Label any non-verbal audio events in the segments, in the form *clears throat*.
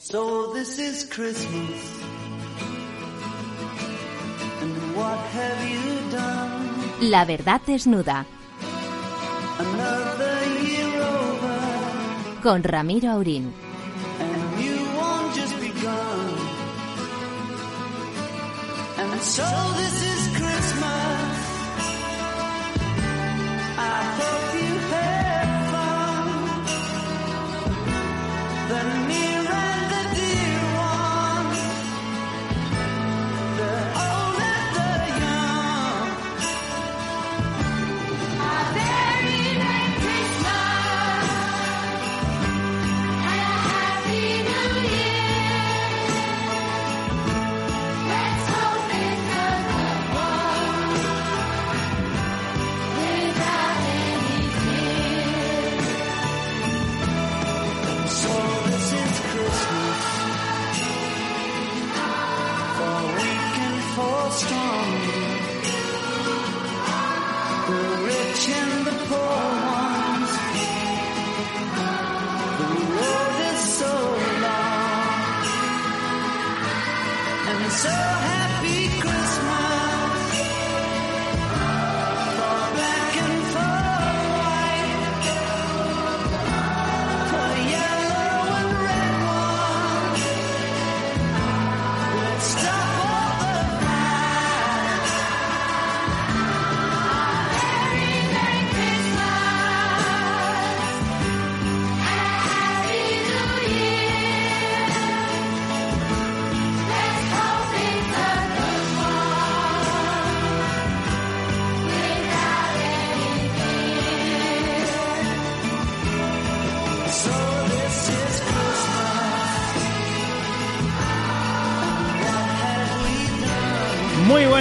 So this is Christmas. And what have you done? La verdad desnuda. Another year over. Con Ramiro Aurín. And you won't just begun. And so this is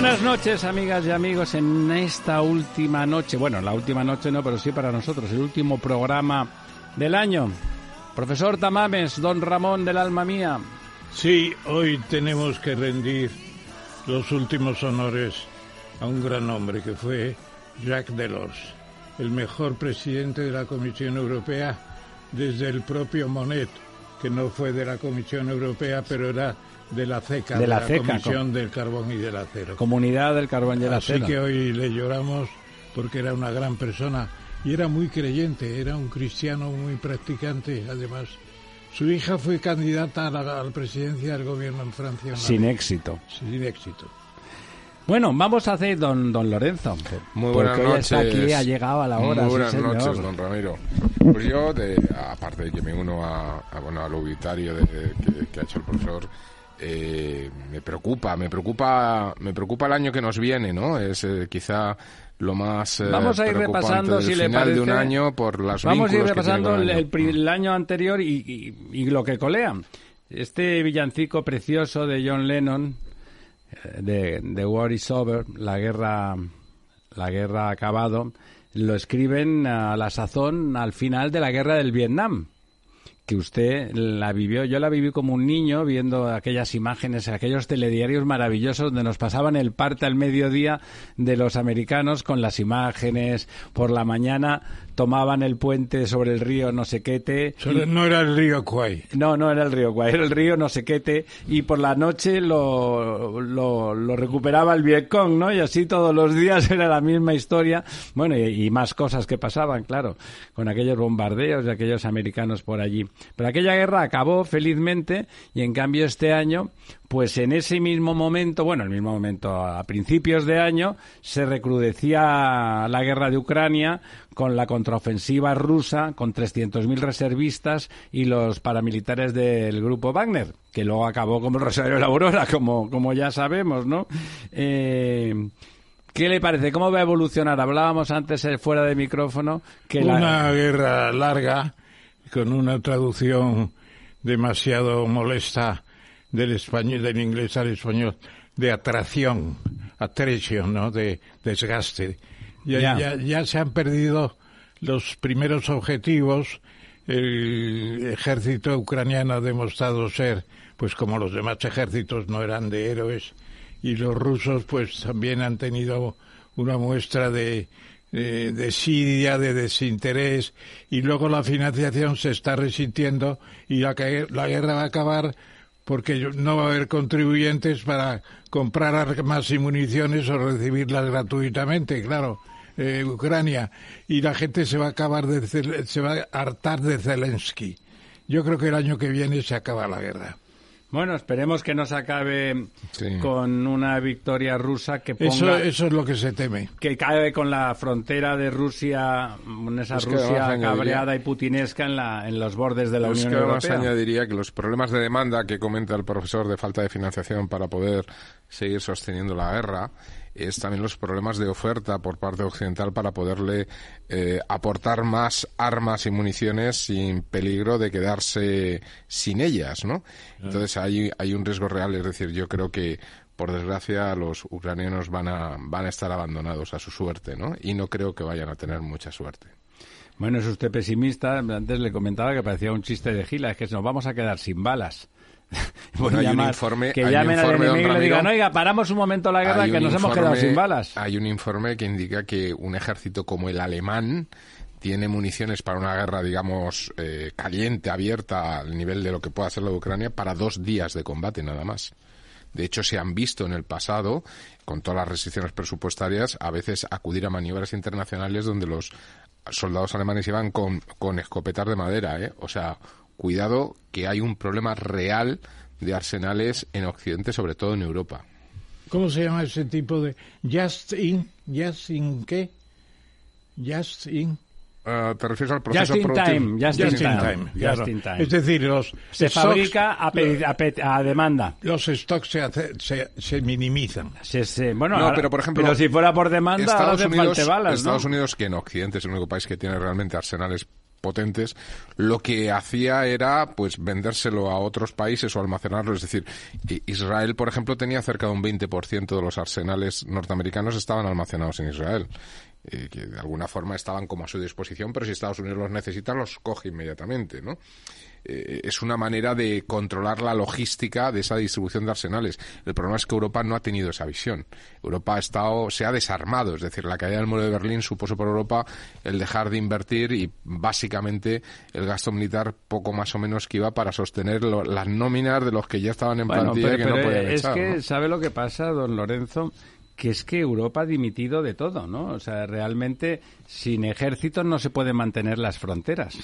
buenas noches, amigas y amigos, en esta última noche. Bueno, la última noche no, pero sí para nosotros, el último programa del año. Profesor Tamames, don Ramón del alma mía. Sí, hoy tenemos que rendir los últimos honores a un gran hombre que fue Jacques Delors, el mejor presidente de la Comisión Europea desde el propio Monet, que no fue de la Comisión Europea, pero era de la CECA, De la CECA, Comisión del Carbón y del Acero. Comunidad del Carbón y el Así Acero. que hoy le lloramos porque era una gran persona y era muy creyente, era un cristiano muy practicante, además. Su hija fue candidata a la, a la presidencia del gobierno en Francia. Sin vez. éxito. Sin éxito. Bueno, vamos a hacer don, don Lorenzo. Muy porque buenas hoy noches. está aquí, ha llegado a la hora. Muy sí, buenas señor. noches, don Ramiro. Pues yo, de, aparte de que me uno a, a, bueno, al obituario de- que, que ha hecho el profesor, eh, me preocupa, me preocupa, me preocupa el año que nos viene, ¿no? Es eh, quizá lo más eh, Vamos a ir repasando, si le final de un parece. año por las Vamos a ir repasando el, año. el anterior y, y- y lo que colea. Este villancico precioso de John Lennon, eh, de, de War is Over, la guerra, la guerra ha acabado, lo escriben a la sazón al final de la guerra del Vietnam que usted la vivió, yo la viví como un niño viendo aquellas imágenes, aquellos telediarios maravillosos donde nos pasaban el parte al mediodía de los americanos con las imágenes, por la mañana tomaban el puente sobre el río no sé qué te, Solo no era el río Kwai. no, no era el río Guay, era el río no sé qué te, y por la noche lo, lo, lo recuperaba el Vietcong, ¿no? Y así todos los días *laughs* era la misma historia. Bueno, y, y más cosas que pasaban, claro, con aquellos bombardeos de aquellos americanos por allí. Pero aquella guerra acabó felizmente y en cambio este año, pues en ese mismo momento, bueno, el mismo momento, a principios de año, se recrudecía la guerra de Ucrania con la contraofensiva rusa, con 300.000 reservistas y los paramilitares del grupo Wagner, que luego acabó como el Rosario de la Aurora, como, como ya sabemos, ¿no? Eh, ¿Qué le parece? ¿Cómo va a evolucionar? Hablábamos antes eh, fuera de micrófono que la- Una guerra larga, con una traducción demasiado molesta del español, del inglés al español, de atracción, attraction, ¿no? De desgaste. Ya, Ya. ya, ya se han perdido los primeros objetivos. El ejército ucraniano ha demostrado ser, pues como los demás ejércitos no eran de héroes, y los rusos pues también han tenido una muestra de, eh, desidia, de desinterés, y luego la financiación se está resintiendo y la, la guerra va a acabar porque no va a haber contribuyentes para comprar armas y municiones o recibirlas gratuitamente, claro, eh, Ucrania, y la gente se va a acabar de, se va a hartar de Zelensky. Yo creo que el año que viene se acaba la guerra. Bueno, esperemos que no se acabe Sí. con una victoria rusa que ponga... Eso, eso es lo que se teme. que cae con la frontera de Rusia, mm, esa Es que Rusia además cabreada y putinesca en, la, en los bordes de la Es Unión que además Europea. añadiría que los problemas de demanda que comenta el profesor de falta de financiación para poder seguir sosteniendo la guerra es también los problemas de oferta por parte occidental para poderle eh, aportar más armas y municiones sin peligro de quedarse sin ellas, ¿no? Entonces hay, hay un riesgo real, es decir, yo creo que por desgracia los ucranianos van a, van a estar abandonados a su suerte, ¿no? Y no creo que vayan a tener mucha suerte. Bueno, es usted pesimista. Antes le comentaba que parecía un chiste de gila, es que nos vamos a quedar sin balas. *laughs* Bueno, hay un informe- que llamen al informe, don enemigo y le digan, oiga, paramos un momento la guerra que nos hemos quedado sin balas. Hay un informe que indica que un ejército como el alemán tiene municiones para una guerra, digamos, eh, caliente, abierta al nivel de lo que pueda ser la de Ucrania para dos días de combate nada más. De hecho, se han visto en el pasado, con todas las restricciones presupuestarias, a veces acudir a maniobras internacionales donde los soldados alemanes iban con, con escopetas de madera, ¿eh? O sea, cuidado que hay un problema real de arsenales en Occidente, sobre todo en Europa. ¿Cómo se llama ese tipo de just in? ¿Just in qué? Just in. Ah, ¿Te refieres al proceso Just in time, just, Just in in time. time, just claro. in time. Es decir, los Se stocks- fabrica a, pedi- a pe- a demanda. los stocks se, hace- se, se minimizan. Se- se- bueno, No, ahora- pero por ejemplo, pero si fuera por demanda, ahora Estados Unidos. Estados Unidos, que en Occidente es el único país que tiene realmente arsenales potentes, lo que hacía era pues vendérselo a otros países o almacenarlo. Es decir, Israel, por ejemplo, tenía cerca de un 20% de los arsenales norteamericanos estaban almacenados en Israel. Eh, que de alguna forma estaban como a su disposición, pero si Estados Unidos los necesita, los coge inmediatamente, ¿no? eh, es una manera de controlar la logística de esa distribución de arsenales. El problema es que Europa no ha tenido esa visión. Europa ha estado, se ha desarmado, es decir, la caída del muro de Berlín supuso por Europa el dejar de invertir y básicamente el gasto militar poco más o menos que iba para sostener lo- las nóminas de los que ya estaban en Bueno, plantilla pero, y que no podían es echar, que, ¿no? ¿sabe lo que pasa, don Lorenzo? Que es que Europa ha dimitido de todo, ¿no? O sea, realmente sin ejércitos no se pueden mantener las fronteras.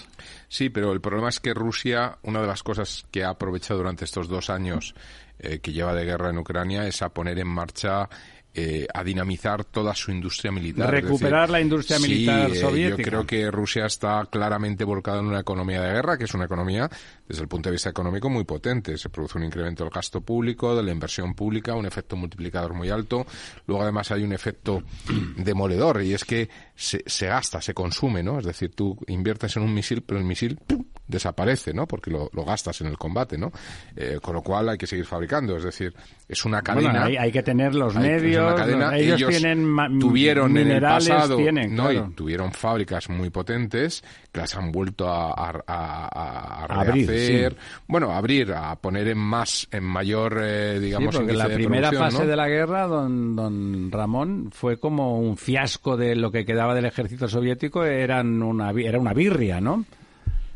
Sí, pero el problema es que Rusia, una de las cosas que ha aprovechado durante estos dos años eh, que lleva de guerra en Ucrania es a poner en marcha, eh, a dinamizar toda su industria militar. Recuperar la industria sí, militar eh, soviética. Yo creo que Rusia está claramente volcada en una economía de guerra, que es una economía, desde el punto de vista económico, muy potente. Se produce un incremento del gasto público, de la inversión pública, un efecto multiplicador muy alto. Luego, además, hay un efecto *clears throat* demoledor, y es que se, se gasta, se consume, ¿no? Es decir, tú inviertes en un misil, pero el misil ¡pum! desaparece, ¿no? Porque lo, lo gastas en el combate, ¿no? Eh, con lo cual hay que seguir fabricando. Es decir, es una cadena. Bueno, hay, hay que tener los Hay- medios. cadena. Ellos, tienen ma- tuvieron en el minerales, pasado, tienen, no, y tuvieron fábricas muy potentes que las han vuelto a, a, a- a Abrir, sí. bueno, abrir, a poner en más, en mayor, eh, Sí, digamos, porque índice la primera fase ¿no? de la guerra, don, don Ramón, fue como un fiasco de lo que quedaba del ejército soviético, eran una, era una birria, ¿no?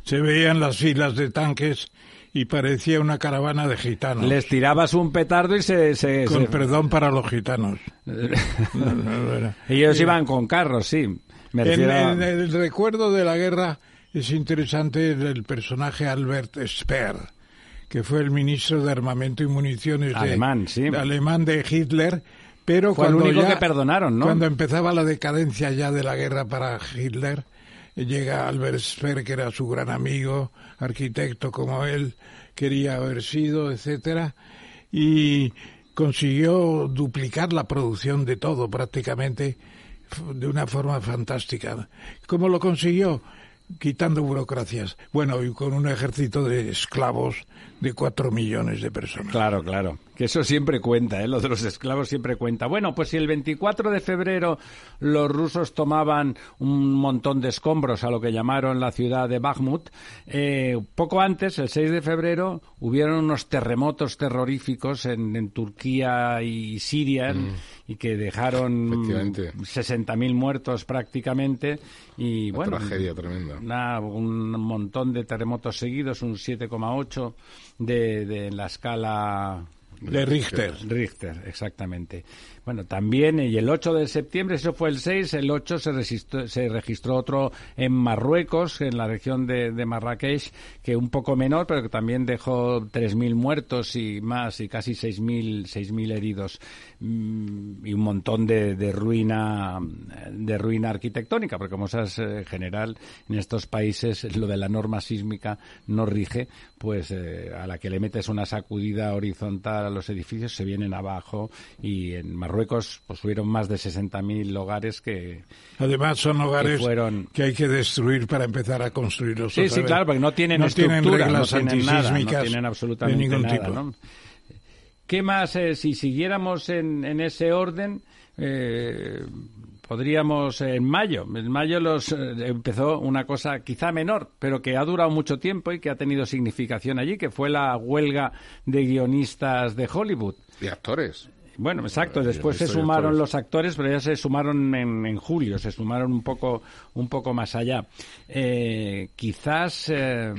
Se veían las filas de tanques y parecía una caravana de gitanos. Les tirabas un petardo y se... se- Con se- perdón para los gitanos. *laughs* No, no, era- Ellos iban con carros, sí. Me refiero en el recuerdo de la guerra es interesante el personaje Albert Speer, que fue el ministro de Armamento y Municiones de- Alemán, sí. alemán de Hitler, pero Fue el cuando único ya- que perdonaron, ¿no? Cuando empezaba la decadencia ya de la guerra para Hitler, llega Albert Speer, que era su gran amigo, arquitecto como él quería haber sido, etcétera, y consiguió duplicar la producción de todo prácticamente de una forma fantástica. ¿Cómo lo consiguió? Quitando burocracias. Bueno, y con un ejército de esclavos de cuatro millones de personas. Claro, claro. Que eso siempre cuenta, ¿eh? Lo de los esclavos siempre cuenta. Bueno, pues si el 24 de febrero los rusos tomaban un montón de escombros a lo que llamaron la ciudad de Bakhmut, eh, poco antes, el 6 de febrero, hubieron unos terremotos terroríficos en, en Turquía y Siria. y que dejaron Efectivamente. 60.000 muertos prácticamente y Una bueno, tragedia tremenda. una- un montón de terremotos seguidos, un 7,8 de, de la escala De Richter. Richter, exactamente. Bueno, también, y el 8 de septiembre, eso fue el 6, el 8 se se registró otro en Marruecos, en la región de, de Marrakech, que un poco menor, pero que también dejó 3.000 muertos y más, y casi 6.000 6.000 heridos, Mm, y un montón de, de ruina de ruina arquitectónica, porque como sabes, eh, en general, en estos países lo de la norma sísmica no rige, pues eh, a la que le metes una sacudida horizontal a los edificios se vienen abajo y en Marruecos pues hubieron más de 60.000 hogares que Además son hogares Que fueron- que hay que destruir para empezar a construirlos. Sí, otra sí, vez. claro, porque no tienen no tienen reglas no tienen nada, no tienen absolutamente de ningún nada, tipo. ¿no? ¿Qué más, eh, si siguiéramos en, en ese orden, eh, podríamos en mayo? En mayo los, eh, empezó una cosa quizá menor, pero que ha durado mucho tiempo y que ha tenido significación allí, que fue la huelga de guionistas de Hollywood. Y actores. Bueno, exacto. Después se sumaron los actores, pero ya se sumaron en, en julio, se sumaron un poco, un poco más allá. Eh, quizás, eh,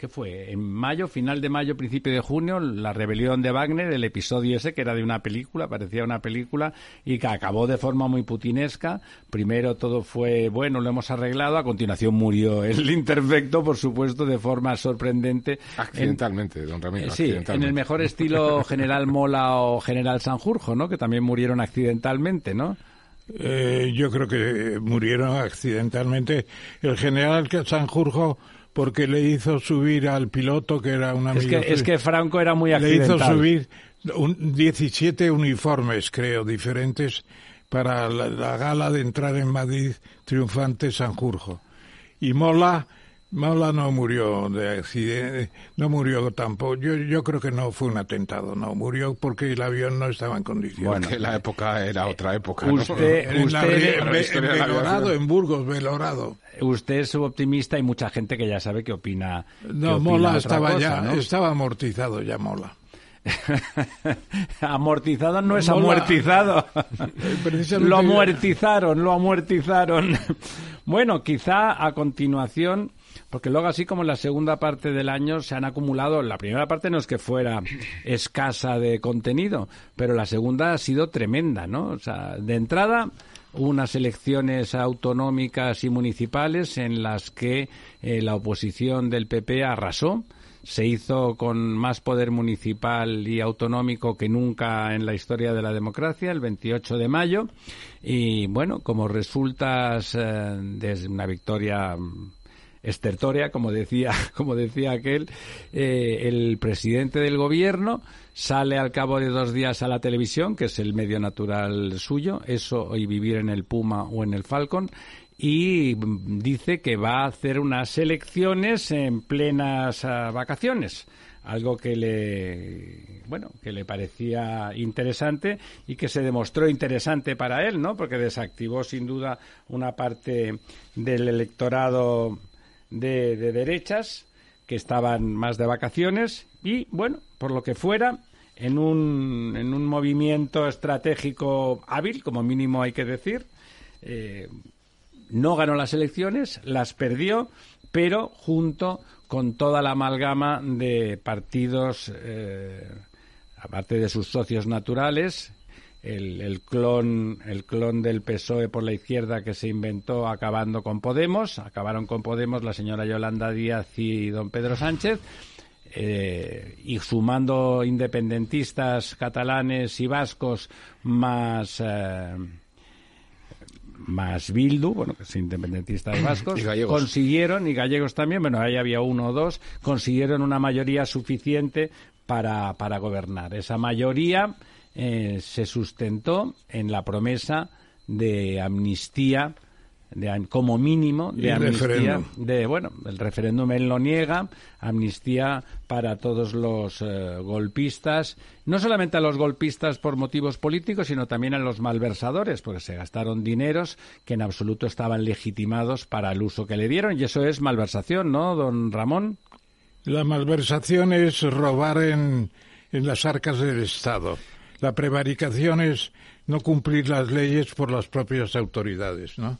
¿qué fue? En mayo, final de mayo, principio de junio, la rebelión de Wagner, el episodio ese que era de una película, parecía una película y que acabó de forma muy putinesca. Primero todo fue bueno, lo hemos arreglado. A continuación murió el *laughs* interfecto, por supuesto, de forma sorprendente. En- Accidentalmente, don Ramiro. eh, Sí, en el mejor estilo *laughs* General Mola o General Sanjurjo, ¿no? Que también murieron accidentalmente, ¿no? Eh, yo creo que murieron accidentalmente el general Sanjurjo porque le hizo subir al piloto que era un Es amigo que, suyo. es que Franco era muy le hizo accidental. subir un, 17 uniformes, creo, diferentes para la, la gala de entrar en Madrid triunfante Sanjurjo. Y Mola, Mola no murió de accidente, no murió tampoco. Yo, yo creo que no fue un atentado, no. Murió porque el avión no estaba en condiciones. Bueno, Que la época era otra época. ¿no? Usted- en, usted- en- en Belorado, en Burgos, Belorado. Usted es optimista y mucha gente que ya sabe que opina. No, Mola estaba cosa, ya, ¿no? estaba amortizado ya Mola. *laughs* amortizado no es Mola- amortizado. *laughs* lo amortizaron, lo amortizaron. *laughs* bueno, quizá a continuación, porque luego así como en la segunda parte del año se han acumulado, la primera parte no es que fuera escasa de contenido, pero la segunda ha sido tremenda, ¿no? O sea, de entrada unas elecciones autonómicas y municipales en las que eh, la oposición del PP arrasó se hizo con más poder municipal y autonómico que nunca en la historia de la democracia, el 28 de mayo. Y bueno, como resultas eh, de una victoria estertórea, como decía, *laughs* como decía aquel, eh, el presidente del gobierno sale al cabo de dos días a la televisión, que es el medio natural suyo, eso y vivir en el Puma o en el Falcon, y dice que va a hacer unas elecciones en plenas ah, vacaciones algo que le bueno que le parecía interesante y que se demostró interesante para él no porque desactivó sin duda una parte del electorado de, de derechas que estaban más de vacaciones y bueno por lo que fuera en un, en un movimiento estratégico hábil como mínimo hay que decir eh, no ganó las elecciones, las perdió, pero junto con toda la amalgama de partidos, eh, aparte de sus socios naturales, el, el clon, el clon del PSOE por la izquierda que se inventó acabando con Podemos, acabaron con Podemos la señora Yolanda Díaz y don Pedro Sánchez, eh, y sumando independentistas catalanes y vascos más eh, más Bildu, bueno, que es independentistas *clears throat* vascos, Y gallegos. consiguieron, y gallegos también, bueno, ahí había uno o dos, consiguieron una mayoría suficiente para, para gobernar. Esa mayoría eh, se sustentó en la promesa de amnistía, de, como mínimo, de amnistía, referéndum. de, bueno, el referéndum él lo niega, amnistía para todos los eh, golpistas, no solamente a los golpistas por motivos políticos, sino también a los malversadores, porque se gastaron dineros que en absoluto estaban legitimados para el uso que le dieron, y eso es malversación, ¿no, don Ramón? La malversación es robar en, en las arcas del Estado. La prevaricación es no cumplir las leyes por las propias autoridades, ¿no?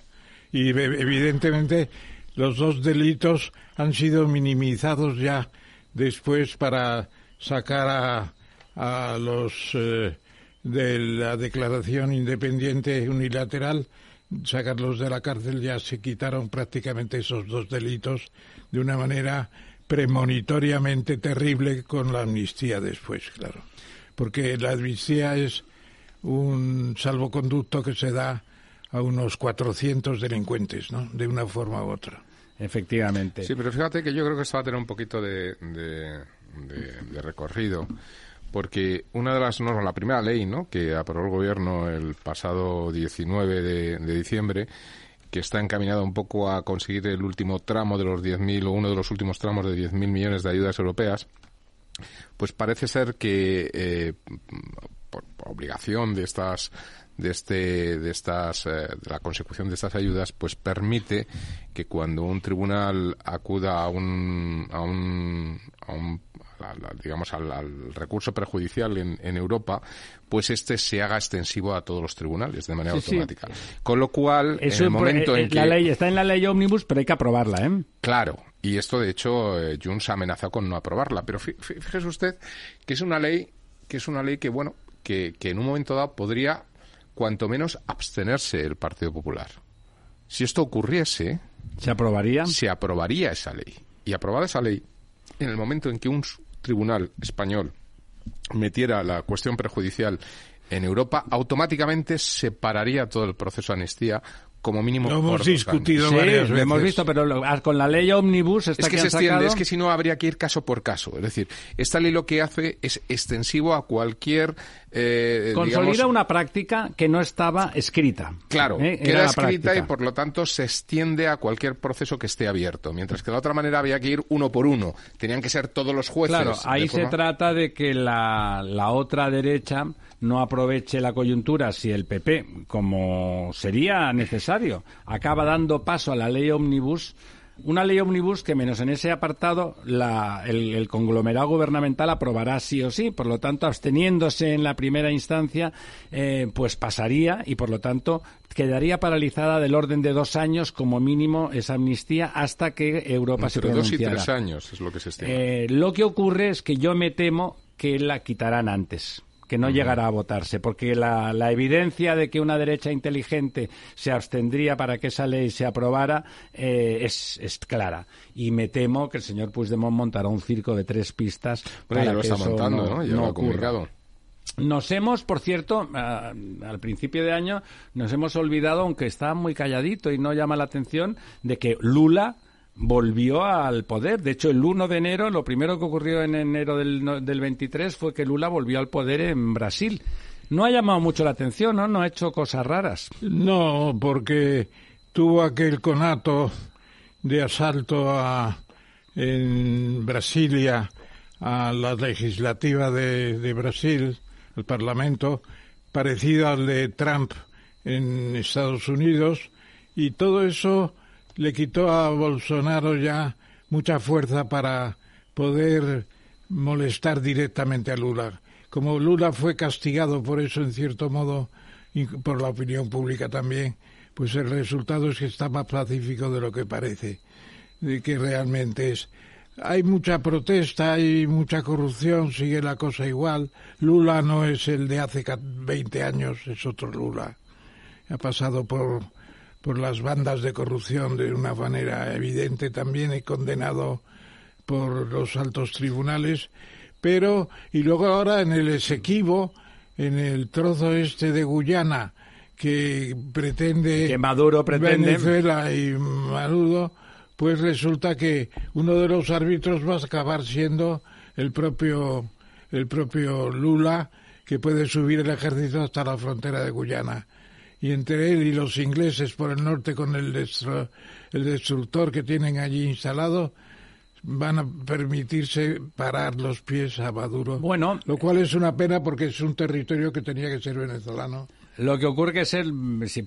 Y evidentemente los dos delitos han sido minimizados ya después para sacar a, a los eh, de la declaración independiente unilateral, sacarlos de la cárcel, ya se quitaron prácticamente esos dos delitos de una manera premonitoriamente terrible con la amnistía después, claro. Porque la amnistía es un salvoconducto que se da a unos 400 delincuentes, ¿no? De una forma u otra. Efectivamente. Sí, pero fíjate que yo creo que esto va a tener un poquito de, de, de- de recorrido, porque una de las normas, la primera ley, ¿no? Que aprobó el gobierno el pasado 19 de, de diciembre, que está encaminada un poco a conseguir el último tramo de los 10.000 o uno de los últimos tramos de 10.000 millones de ayudas europeas, pues parece ser que eh, por, obligación de estas de este de estas eh, de la consecución de estas ayudas pues permite que cuando un tribunal acuda a un a un, a un- a la- digamos al, al recurso perjudicial en, en Europa pues este se haga extensivo a todos los tribunales de manera Sí, sí. automática con lo cual en el momento eh, en que La ley está en la ley Omnibus, pero hay que aprobarla, ¿eh? Claro, y esto de hecho eh, Junts ha amenazado con no aprobarla, pero fí- fí- fíjese usted que es una ley que es una ley que bueno, que, que en un momento dado podría cuanto menos abstenerse el Partido Popular. Si esto ocurriese, ¿Se aprobaría? se aprobaría esa ley. Y aprobada esa ley, en el momento en que un tribunal español metiera la cuestión perjudicial en Europa, automáticamente se pararía todo el proceso de amnistía como mínimo Lo por hemos dos discutido. Sí, varias lo hemos veces. visto, pero lo- ah, con la ley Omnibus esta Es que que se extiende, sacado, es que si no habría que ir caso por caso. Es decir, esta ley lo que hace es extensivo a cualquier. Eh, consolida digamos, una práctica que no estaba escrita. Claro, ¿eh? Era queda escrita y por lo tanto se extiende a cualquier proceso que esté abierto. Mientras que de otra manera había que ir uno por uno. Tenían que ser todos los jueces. Claro, ahí se trata de que la, la otra derecha no aproveche la coyuntura si el PP, como sería necesario, acaba dando paso a la ley Omnibus. Una ley omnibus que, menos en ese apartado, la- el, el conglomerado gubernamental aprobará sí o sí. Por lo tanto, absteniéndose en la primera instancia, eh, pues pasaría y, por lo tanto, quedaría paralizada del orden de dos años como mínimo esa amnistía hasta que Europa se Entre dos y pronunciara. tres años es lo que se estima. Eh, lo que ocurre es que yo me temo que la quitarán antes que no llegará a votarse, porque la, la evidencia de que una derecha inteligente se abstendría para que esa ley se aprobara eh, es, es clara. Y me temo que el señor Puigdemont montará un circo de tres pistas Bueno, para ya lo que está eso montando, ¿no? Ya lo ha ocurra. comunicado. Nos hemos, por cierto, al principio de año, nos hemos olvidado, aunque está muy calladito y no llama la atención, de que Lula volvió al poder. De hecho, el 1 de enero, lo primero que ocurrió en enero del, del 23 fue que Lula volvió al poder en Brasil. No ha llamado mucho la atención, ¿no? No ha hecho cosas raras. No, porque tuvo aquel conato de asalto a, en Brasilia a la legislativa de, de Brasil, el Parlamento, parecido al de Trump en Estados Unidos, y todo eso le quitó a Bolsonaro ya mucha fuerza para poder molestar directamente a Lula. Como Lula fue castigado por eso en cierto modo y por la opinión pública también, pues el resultado es que está más pacífico de lo que parece, de que realmente es. Hay mucha protesta, hay mucha corrupción, sigue la cosa igual. Lula no es el de hace ca- 20 años, es otro Lula. Ha pasado por, por las bandas de corrupción de una manera evidente también y condenado por los altos tribunales, pero y luego ahora en el Esequibo, en el trozo este de Guyana que pretende Que Maduro pretende. Venezuela y Maduro, pues resulta que uno de los árbitros va a acabar siendo el propio el propio Lula que puede subir el ejército hasta la frontera de Guyana y entre él y los ingleses por el norte con el, el destructor que tienen allí instalado van a permitirse parar los pies a Maduro. Bueno, lo cual es una pena porque es un territorio que tenía que ser venezolano. Lo que ocurre que es el,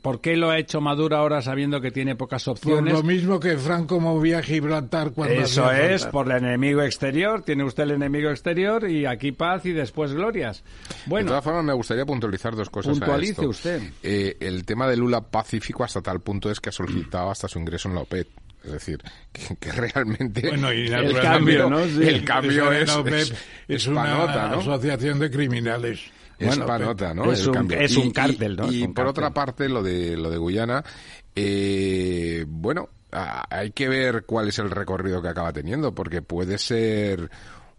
¿por qué lo ha hecho Maduro ahora sabiendo que tiene pocas Por opciones? lo mismo que Franco movía a Gibraltar cuando Eso es, por el enemigo exterior. Tiene usted el enemigo exterior y aquí paz y después glorias. De Bueno, todas formas, me gustaría puntualizar dos cosas. a Puntualice esto. usted. Eh, el tema de Lula pacífico hasta tal punto es que ha solicitado hasta su ingreso en la OPEP. Es decir, que, que realmente Bueno, y El cambio, ¿no? Sí. el cambio Esa de es, la OPEP es, es es una asociación de criminales. Es Bueno, panota, ¿no? es un- es un cártel, ¿no? Y, por cártel. otra parte, lo de lo de Guyana, eh, bueno, a- hay que ver cuál es el recorrido que acaba teniendo, porque puede ser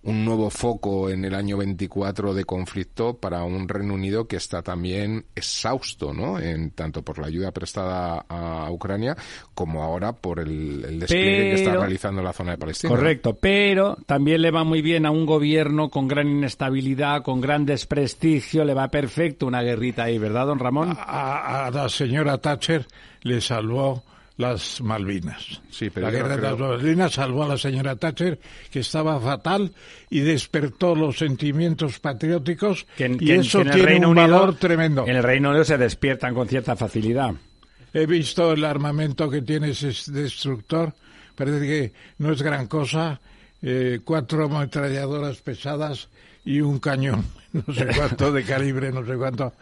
un nuevo foco en el año 24 de conflicto para un Reino Unido que está también exhausto, ¿no? En tanto por la ayuda prestada a Ucrania como ahora por el, el despliegue que está realizando en la zona de Palestina. correcto, pero también le va muy bien a un gobierno con gran inestabilidad, con gran desprestigio, le va perfecto una guerrita ahí, ¿verdad, don Ramón? A, a la señora Thatcher le salvó las Malvinas. Sí, pero la no guerra de creo- las Malvinas salvó a la señora Thatcher, que estaba fatal, y despertó los sentimientos patrióticos, Que en- y que eso que en el tiene Reino un Unido- valor tremendo. En el Reino Unido se despiertan con cierta facilidad. He visto el armamento que tiene ese destructor, parece que no es gran cosa, eh, cuatro ametralladoras pesadas y un cañón, *laughs* no sé cuánto de calibre, no sé cuánto.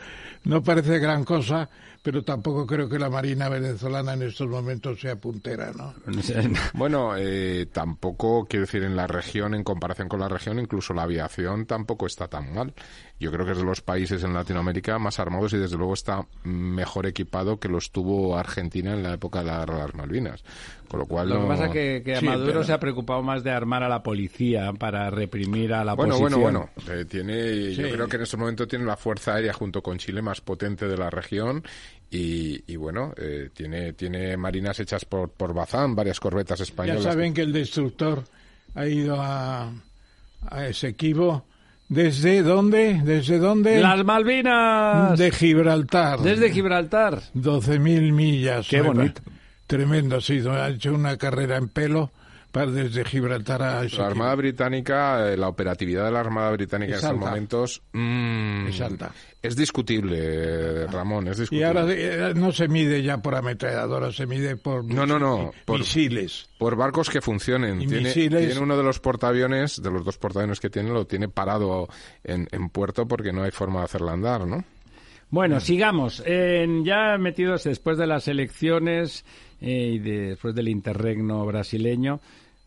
No parece gran cosa, pero tampoco creo que la Marina venezolana en estos momentos sea puntera, ¿no? *laughs* Bueno, eh, tampoco, quiero decir, en la región, en comparación con la región, incluso la aviación tampoco está tan mal. Yo creo que es de los países en Latinoamérica más armados y desde luego está mejor equipado que lo estuvo Argentina en la época de la Guerra de las Malvinas. Con lo cual Lo que no- pasa es que, que a Sí, Maduro pero- se ha preocupado más de armar a la policía para reprimir a la Bueno, bueno, oposición. bueno. Eh, tiene, Yo Sí. creo que en este momento tiene la fuerza aérea junto con Chile más potente de la región y, y bueno, eh, tiene, tiene marinas hechas por, por Bazán, varias corbetas Ya españolas. saben que el destructor ha ido a, a Esequibo. ¿Desde dónde? ¿Desde dónde? ¡Las Malvinas! De Gibraltar. Desde Gibraltar. 12.000 millas. Qué bonito. Tremendo, sí. Ha hecho una carrera en pelo desde Gibraltar a La. Armada Británica, eh, la operatividad de la Armada Británica Es en estos momentos mm, Es alta. es discutible, Ramón, es Y discutible. ahora eh, no se mide ya por ametralladoras, se mide por, No, no, no, por- misiles. Por barcos que funcionen. Y Tiene, misiles. tiene uno de los portaaviones, de los dos portaaviones que tiene, lo tiene parado en, en puerto porque no hay forma de hacerla andar, ¿no? Bueno, sigamos. En- ya metidos después de las elecciones eh, y después del interregno brasileño,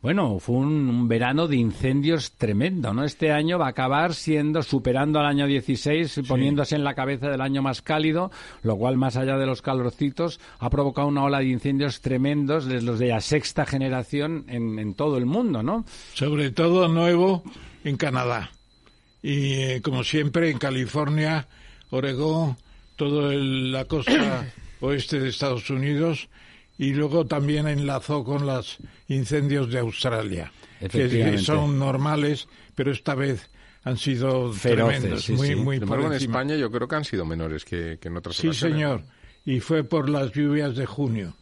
bueno, fue un, un verano de incendios tremendo, ¿no? Este año va a acabar siendo, superando al año 16, y poniéndose en la cabeza del año más cálido, lo cual, más allá de los calorcitos, ha provocado una ola de incendios tremendos, de los de la sexta generación en, en todo el mundo, ¿no? Sobre todo nuevo en Canadá. Y eh, como siempre en California, Oregón, toda la costa *coughs* oeste de Estados Unidos y luego también enlazó con los incendios de Australia, que, que son normales, pero esta vez han sido Feroces, tremendos, sí, muy, sí. muy por en. España yo creo que han sido menores que, que en otras Sí, ocasiones. señor. Y fue por las lluvias de junio.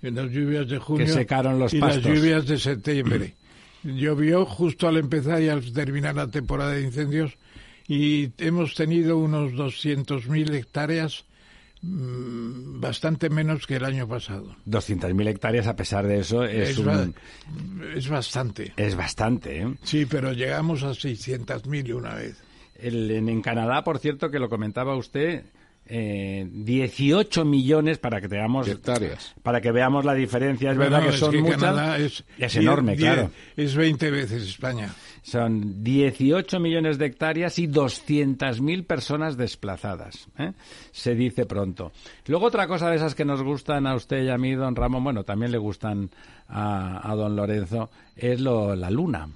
En las lluvias de junio. secaron los y pastos. las lluvias de septiembre. *clears throat* Llovió justo al empezar y al terminar la temporada de incendios. Y hemos tenido unos 200.000 hectáreas, bastante menos que el año pasado. 200.000 hectáreas, a pesar de eso, es, Es, un- ba- es bastante. es bastante, ¿eh? Sí, pero llegamos a 600.000 una vez. El- en, en Canadá, por cierto, que lo comentaba usted, eh, 18 millones para que tengamos De hectáreas. para que veamos la diferencia. Es Bueno, verdad que es son muchas. Es, enorme, claro. Es 20 veces España. Son 18 millones de hectáreas y 200.000 personas desplazadas. ¿eh? Se dice pronto. Luego otra cosa de esas que nos gustan a usted y a mí, don Ramón, bueno, también le gustan a, a don Lorenzo, es lo, la luna.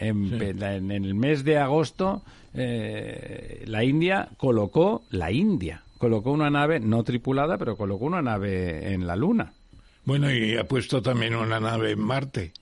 En, el mes de agosto, eh, la India colocó, la India colocó una nave no tripulada, pero colocó una nave en la luna. Bueno, y ha puesto también una nave en Marte.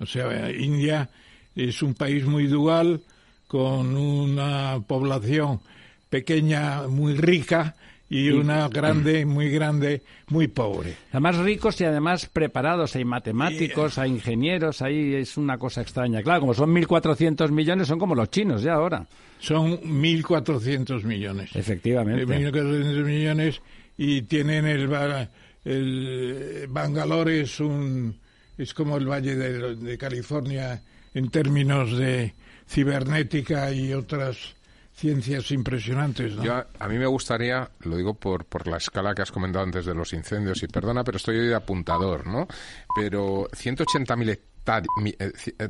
O sea, India es un país muy dual, con una población pequeña, muy rica, y una grande, *laughs* muy grande, muy pobre. Además ricos y además preparados, hay matemáticos, hay ingenieros, ahí es una cosa extraña. Claro, como son 1.400 millones, son como los chinos ya ahora. Son 1.400 millones. Efectivamente. 1.400 millones y tienen el, ba- el Bangalore es un es como el Valle de, de California en términos de cibernética y otras ciencias impresionantes. ¿no? Yo, a, a mí me gustaría, lo digo por, por la escala que has comentado antes de los incendios, y perdona, pero estoy hoy de apuntador, ¿no? Pero 180.000 hectáreas,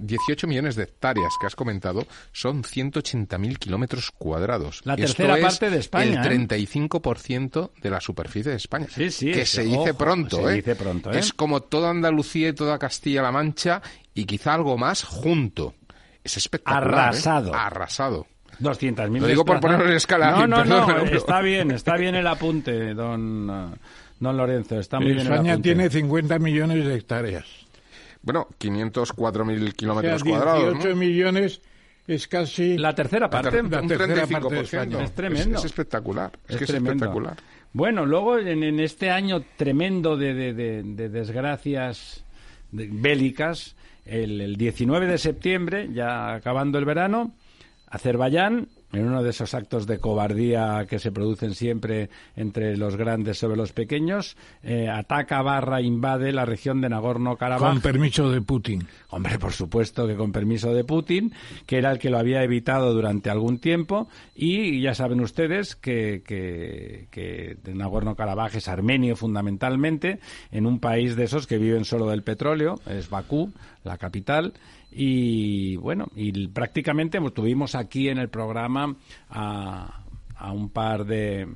18 millones de hectáreas que has comentado son 180.000 kilómetros cuadrados. La Esto tercera es parte de España, El ¿eh? 35% de la superficie de España. Sí, sí, Que se dice ojo, pronto, se ¿eh? dice pronto, ¿eh? Es como toda Andalucía y toda Castilla-La Mancha y quizá algo más junto. Es espectacular. ¿eh? Arrasado. Arrasado. 200.000 Lo digo por ponerlo en escala, No, no, no, está bien, está bien el apunte, don, don Lorenzo, está muy bien el España apunte. tiene 50 millones de hectáreas. Bueno, 504.000 O sea, kilómetros cuadrados. 18 ¿no? millones es casi... La tercera La parte. ter- la un tercera 35%. parte de España. Es tremendo. Es, espectacular. Es, Es que tremendo. es espectacular. Bueno, luego en, en este año tremendo de, de- de- de desgracias de- bélicas, el, el 19 de septiembre, ya acabando el verano, Azerbaiyán, en uno de esos actos de cobardía que se producen siempre entre los grandes sobre los pequeños, eh, ataca barra invade la región de Nagorno-Karabaj. Con permiso de Putin. Hombre, por supuesto que con permiso de Putin, que era el que lo había evitado durante algún tiempo, y ya saben ustedes que, que, que Nagorno-Karabaj es armenio fundamentalmente, en un país de esos que viven solo del petróleo, es Bakú, la capital, y bueno, y prácticamente pues, tuvimos aquí en el programa a, a un par de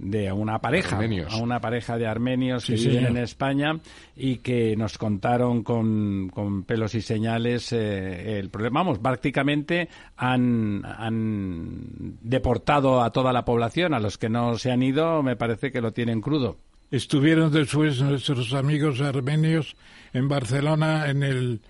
de una pareja, Armenios. a una pareja de armenios Sí, que viven señor. en España y que nos contaron con, con pelos y señales eh, el problema. Vamos, prácticamente han, han deportado a toda la población. A los que no se han ido, me parece que lo tienen crudo. Estuvieron después nuestros amigos armenios en Barcelona en el,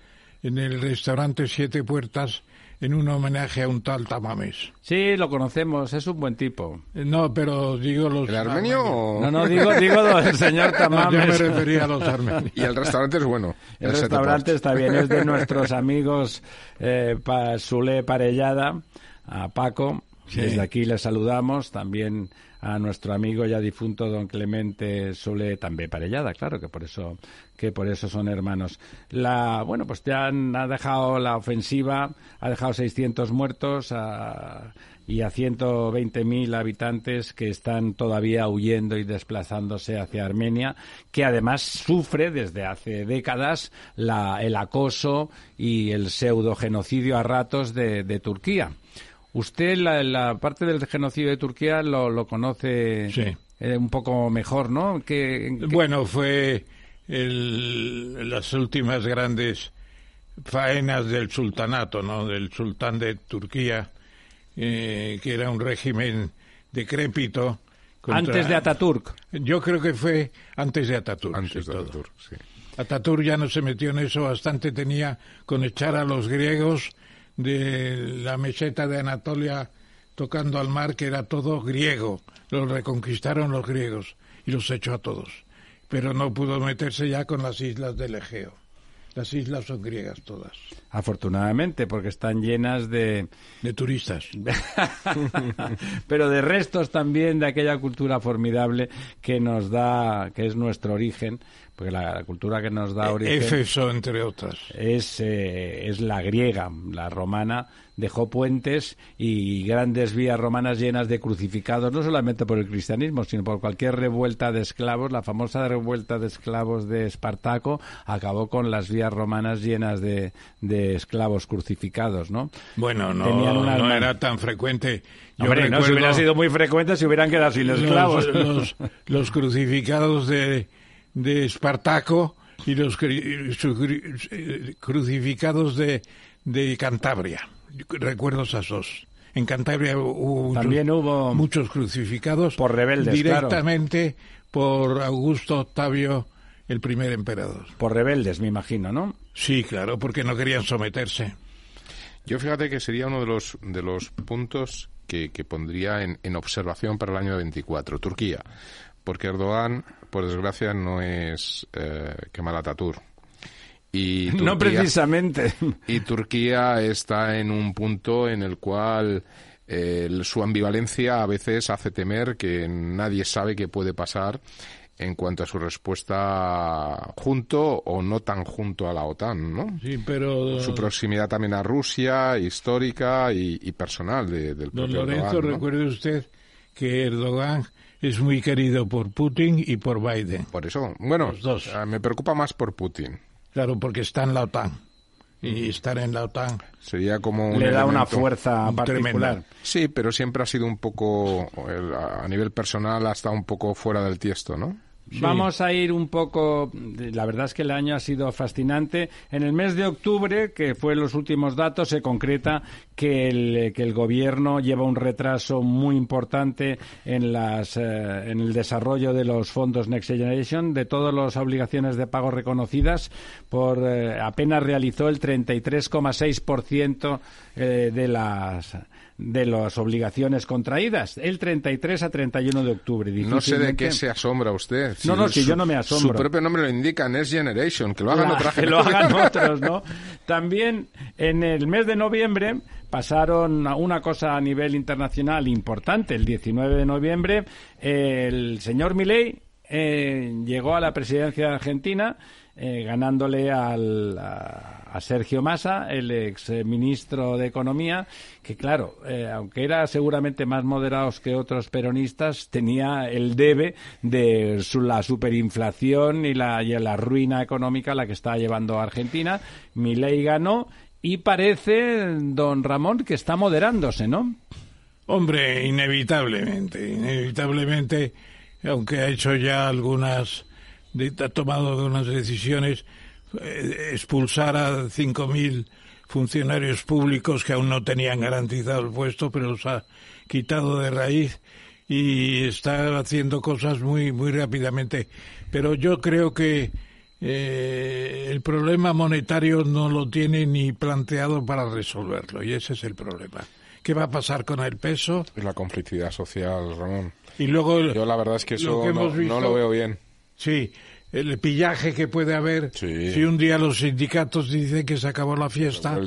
en el restaurante Siete Puertas en un homenaje a un tal Tamames. Sí, lo conocemos, es un buen tipo. Eh, No, pero digo los ¿El armenio o...? No, no, digo, digo del señor *laughs* No, yo me Tamames. refería a los armenios. Y el restaurante es bueno. El Sete restaurante está bien, es de *laughs* nuestros amigos eh, pa, Sule Parellada, a Paco. Sí. Desde aquí le saludamos también a nuestro amigo ya difunto don Clemente Sule también Parellada, claro que por eso que por eso son hermanos. La bueno, pues ya ha dejado la ofensiva, ha dejado 600 muertos a- y a 120.000 habitantes que están todavía huyendo y desplazándose hacia Armenia, que además sufre desde hace décadas la- el acoso y el pseudo genocidio a ratos de, de Turquía. Usted la, la parte del genocidio de Turquía lo, lo conoce Sí. eh, un poco mejor, ¿no? Bueno, fue el- las últimas grandes faenas del sultanato, ¿no? Del sultán de Turquía, eh, que era un régimen decrépito. contra- antes de Ataturk. Yo creo que fue antes de Ataturk. Antes de todo. Ataturk, sí. Ataturk ya no se metió en eso, bastante tenía con echar a los griegos de la meseta de Anatolia tocando al mar, que era todo griego. Los reconquistaron los griegos y los echó a todos. Pero no pudo meterse ya con las islas del Egeo. Las islas son griegas todas, Afortunadamente, porque están llenas de... de turistas. *laughs* pero de restos también de aquella cultura formidable que nos da, que es nuestro origen, porque la, la cultura que nos da origen Éfeso, entre otras. es, eh, es la griega, la romana, dejó puentes y grandes vías romanas llenas de crucificados, no solamente por el cristianismo, sino por cualquier revuelta de esclavos. La famosa revuelta de esclavos de Espartaco acabó con las vías romanas llenas de, de esclavos crucificados, ¿no? Bueno, no, una no era tan frecuente. Yo Hombre, no, si recuerdo- hubiera sido muy frecuente, se hubieran quedado sin esclavos. los, los, los crucificados de, de Espartaco y los eh, crucificados de, de Cantabria. Recuerdo esas dos. En Cantabria hubo muchos, También hubo- muchos crucificados Por rebeldes, claro. directamente por Augusto Octavio, el primer emperador. Por rebeldes, me imagino, ¿no? Sí, claro, porque no querían someterse. Yo fíjate que sería uno de los, de los puntos que, que pondría en, en observación para el año 24. Turquía. Porque Erdogan, por desgracia, no es eh, Kemal Atatürk. Y *laughs* No Turquía- precisamente. y Turquía está en un punto en el cual eh, su ambivalencia a veces hace temer que nadie sabe qué puede pasar en cuanto a su respuesta junto o no tan junto a la OTAN, ¿no? Sí, pero Su proximidad también a Rusia, histórica y, y personal de- del don propio Lorenzo, Erdogan, ¿no? recuerde usted que Erdogan es muy querido por Putin y por Biden. Por eso, bueno, Los dos. eh, me preocupa más por Putin. Claro, porque está en la OTAN. Y estar en la OTAN. Sería como un Le da una fuerza tremenda. particular. Sí, pero siempre ha sido un poco, a nivel personal, ha estado un poco fuera del tiesto, ¿no? Vamos a ir un poco. La verdad es que el año ha sido fascinante. En el mes de octubre, que fue los últimos datos, se concreta que el, que el gobierno lleva un retraso muy importante en, las, eh, en el desarrollo de los fondos Next Generation, de todas las obligaciones de pago reconocidas. Por, eh, apenas realizó el 33,6% eh, de las de las obligaciones contraídas, el 33 a 31 de octubre. No sé de qué se asombra usted. No, no, si su- yo no me asombro. Su propio nombre lo indica, Next Generation, que lo hagan La- otra *laughs* que gente. lo hagan otros, ¿no? También en el mes de noviembre pasaron a una cosa a nivel internacional importante. El 19 de noviembre el señor Milei eh, llegó a la presidencia de Argentina eh, ganándole al, a, Sergio Massa, el ex eh, ministro de Economía, que claro, eh, aunque era seguramente más moderados que otros peronistas, tenía el debe de su- la superinflación y la, y la ruina económica a la que estaba llevando a Argentina. Milei ganó y parece, don Ramón, que está moderándose, ¿no? Hombre, inevitablemente, inevitablemente, aunque ha hecho ya algunas, de- ha tomado algunas decisiones, eh, expulsar a 5.000 funcionarios públicos que aún no tenían garantizado el puesto, pero los ha quitado de raíz y está haciendo cosas muy, muy rápidamente. Pero yo creo que eh, el problema monetario no lo tiene ni planteado para resolverlo y ese es el problema. ¿Qué va a pasar con el peso? Es la conflictividad social, Ramón. Y luego el- Yo la verdad es que lo eso que no, hemos visto- no lo veo bien. Sí, el pillaje que puede haber Sí. si un día los sindicatos dicen que se acabó la fiesta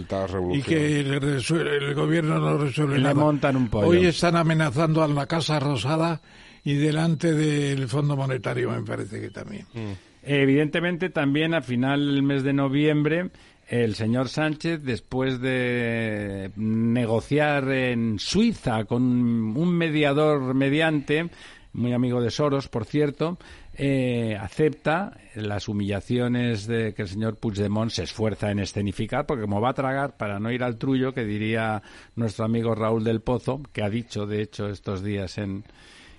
y que el, gobierno no resuelve Le nada. montan un pollo. Hoy están amenazando a la Casa Rosada y delante del Fondo Monetario me parece que también. Evidentemente, también a final del mes de noviembre, el señor Sánchez, después de negociar en Suiza con un mediador mediante, muy amigo de Soros, por cierto, eh, acepta las humillaciones de que el señor Puigdemont se esfuerza en escenificar, porque como va a tragar para no ir al trullo, que diría nuestro amigo Raúl del Pozo, que ha dicho, de hecho, estos días en,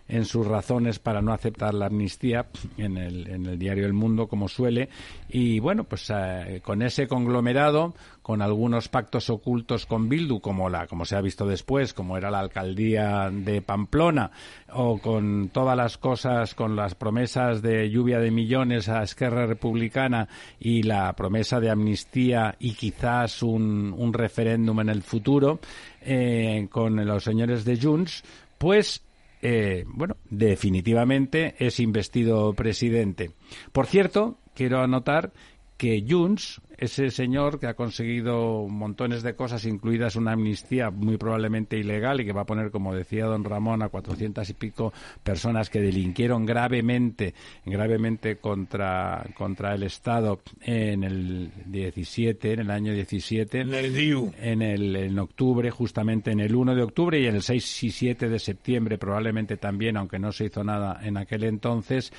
en sus razones para no aceptar la amnistía en el, en el diario El Mundo, como suele. Y bueno, pues eh, con ese conglomerado, con algunos pactos ocultos con Bildu, como, la, como se ha visto después, como era la alcaldía de Pamplona, o con todas las cosas, con las promesas de lluvia de millones a Esquerra Republicana y la promesa de amnistía y quizás un, un referéndum en el futuro, eh, con los señores de Junts, pues eh, bueno, definitivamente es investido presidente. Por cierto, quiero anotar que Junts, ese señor que ha conseguido montones de cosas, incluidas una amnistía muy probablemente ilegal y que va a poner, como decía don Ramón, a cuatrocientas y pico personas que delinquieron gravemente, gravemente contra, contra el Estado en el 17, en el año 17 En el DIU. en el en octubre, justamente en el 1 de octubre y en el 6 y 7 de septiembre probablemente también, aunque no se hizo nada en aquel entonces,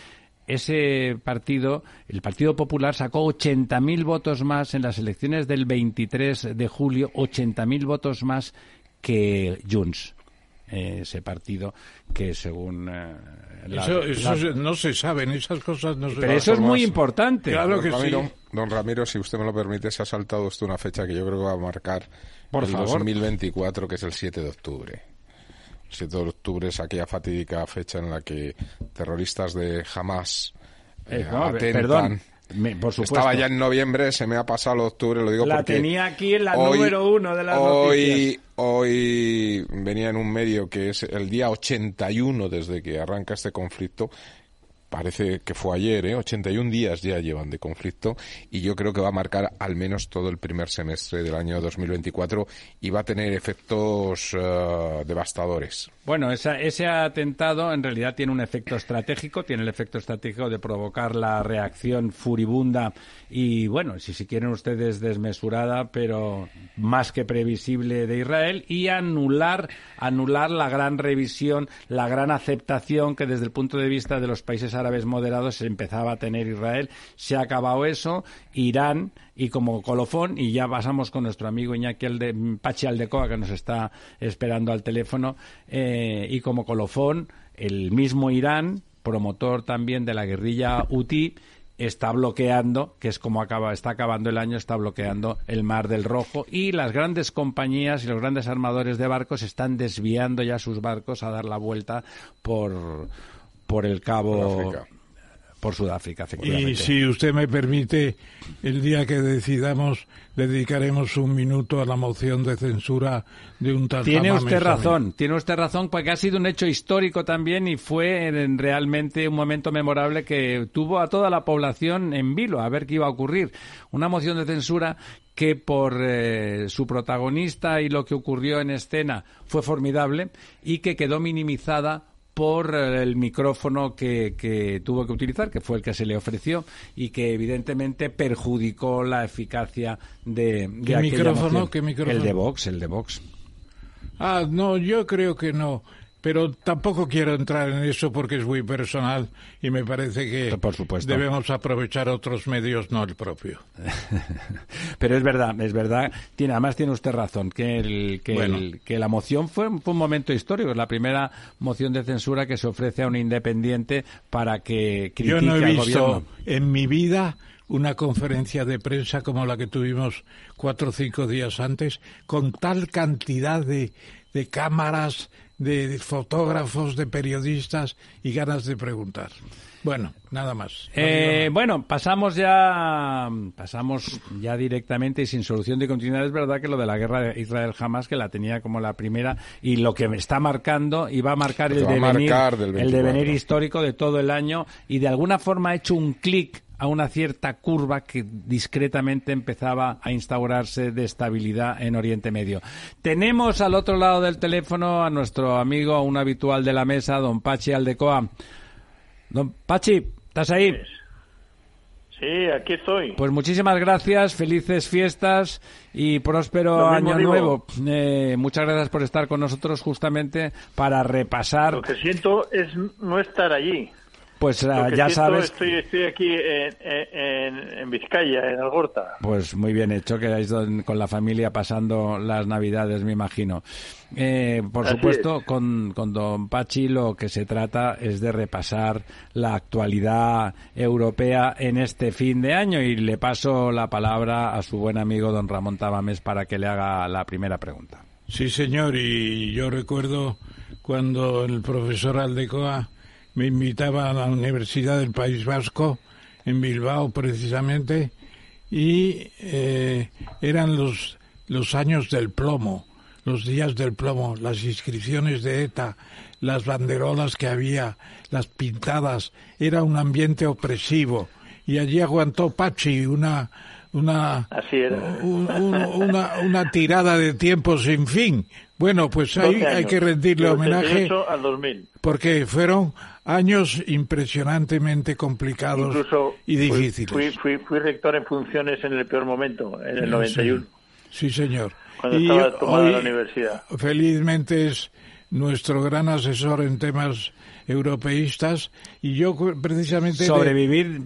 ese partido, el Partido Popular sacó 80.000 votos más en las elecciones del 23 de julio, 80.000 votos más que Junts. eh, ese partido que según eh, la- Eso, eso la- no se saben, esas cosas no se pero eso es muy importante Claro que don Ramiro, sí. don Ramiro, si usted me lo permite, se ha saltado usted una fecha que yo creo que va a marcar Por el favor. 2024, que es el 7 de octubre. El 7 de octubre es aquella fatídica fecha en la que terroristas de Hamas eh, Eh, no, atentan. perdón, Me- por supuesto. Estaba ya en noviembre, se me ha pasado el octubre, lo digo La porque... tenía aquí en la hoy- número uno de las hoy, noticias. Hoy venía en un medio que es el día 81 desde que arranca este conflicto. Parece que fue ayer, ¿eh? 81 días ya llevan de conflicto y yo creo que va a marcar al menos todo el primer semestre del año 2024 y va a tener efectos eh, devastadores. Bueno, ese atentado en realidad tiene un efecto estratégico, tiene el efecto estratégico de provocar la reacción furibunda y, bueno, si, si quieren ustedes desmesurada, pero más que previsible de Israel y anular, anular la gran revisión, la gran aceptación que desde el punto de vista de los países árabes moderados se empezaba a tener Israel. Se ha acabado eso, Irán y como colofón, y ya pasamos con nuestro amigo Iñaki Alde, Pachi Aldecoa, que nos está esperando al teléfono, eh, y como colofón, el mismo Irán, promotor también de la guerrilla Houthi, está bloqueando, que es como acaba, está acabando el año, está bloqueando el Mar del Rojo y las grandes compañías y los grandes armadores de barcos están desviando ya sus barcos a dar la vuelta por, por el cabo por Sudáfrica. Y si usted me permite, el día que decidamos, dedicaremos un minuto a la moción de censura de un tal Tiene usted razón, tiene usted razón, porque ha sido un hecho histórico también y fue en- realmente un momento memorable que tuvo a toda la población en vilo a ver qué iba a ocurrir. Una moción de censura que por eh, su protagonista y lo que ocurrió en escena fue formidable y que quedó minimizada por el micrófono que, que tuvo que utilizar, que fue el que se le ofreció y que evidentemente perjudicó la eficacia de, de ¿Qué micrófono? moción. ¿Qué micrófono? El de Vox, el de Vox. Ah, no, yo creo que no. Pero tampoco quiero entrar en eso porque es muy personal y me parece que Por supuesto. debemos aprovechar otros medios, no el propio. *laughs* Pero es verdad, es verdad. Tiene, además tiene usted razón, que, el, que, Bueno. el- que la moción fue, fue un momento histórico. Es la primera moción de censura que se ofrece a un independiente para que critique Yo no he al visto gobierno. en mi vida una conferencia de prensa como la que tuvimos cuatro o cinco días antes, con tal cantidad de, de cámaras, de fotógrafos, de periodistas y ganas de preguntar. Bueno, nada más. No Eh, bueno, pasamos ya, pasamos ya directamente y sin solución de continuidad. Es verdad que lo de la guerra de Israel jamás que la tenía como la primera y lo que me está marcando y va a marcar el devenir, marcar el 24. devenir histórico de todo el año y de alguna forma ha hecho un clic a una cierta curva que discretamente empezaba a instaurarse de estabilidad en Oriente Medio. Tenemos al otro lado del teléfono a nuestro amigo, a un habitual de la mesa, don Pachi Aldecoa. Don Pachi, ¿estás ahí? Sí, aquí estoy. Pues muchísimas gracias, felices fiestas y próspero año digo. nuevo. Eh, muchas gracias por estar con nosotros justamente para repasar, Lo que siento es no estar allí. Pues ah, ya siento, sabes, Estoy, estoy aquí en, en- en Vizcaya, en Algorta. pues muy bien hecho que hayáis don- con la familia pasando las navidades, me imagino. Eh, por Así supuesto, es. con, con don Pachi lo que se trata es de repasar la actualidad europea en este fin de año y le paso la palabra a su buen amigo don Ramón Tamames para que le haga la primera pregunta. Sí, señor, y yo recuerdo cuando el profesor Aldecoa me invitaba a la Universidad del País Vasco, en Bilbao precisamente, y eh, eran los, los años del plomo, los días del plomo, las inscripciones de ETA, las banderolas que había, las pintadas, era un ambiente opresivo. Y allí aguantó Pachi una, una, Así era. un- un- una, una tirada de tiempo sin fin. Bueno, pues ahí 12 hay años, que rendirle homenaje 88 al 2000. porque fueron años impresionantemente complicados Incluso y difíciles. Fui, fui, fui rector en funciones en el peor momento, en el 91, Sí, señor. cuando Y estaba tomada hoy, la universidad. felizmente es nuestro gran asesor en temas europeístas y yo precisamente Sobrevivir,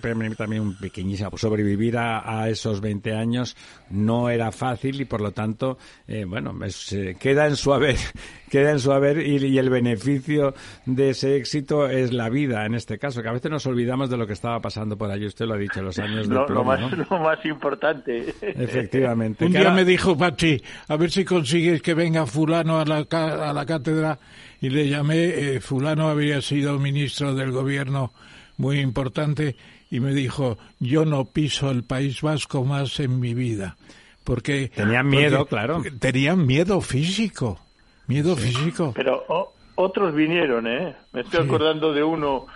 permítame un pequeñísimo, sobrevivir a, a esos 20 años no era fácil y por lo tanto, eh, bueno, es, eh, queda en su haber, *laughs* queda en su haber y, y el beneficio de ese éxito es la vida en este caso, que a veces nos olvidamos de lo que estaba pasando por allí, usted lo ha dicho, los años de Lo, más, ¿no? *laughs* lo más importante. Efectivamente. Un día ahora- me dijo Pachi, a ver si consigues que venga fulano a la, ca- a la cátedra y le llamé, eh, fulano había sido ministro del gobierno muy importante y me dijo, yo no piso el País Vasco más en mi vida. Porque Tenían miedo, porque claro. Tenían miedo físico, miedo físico. Pero o- otros vinieron, ¿eh? Me estoy Sí. acordando de uno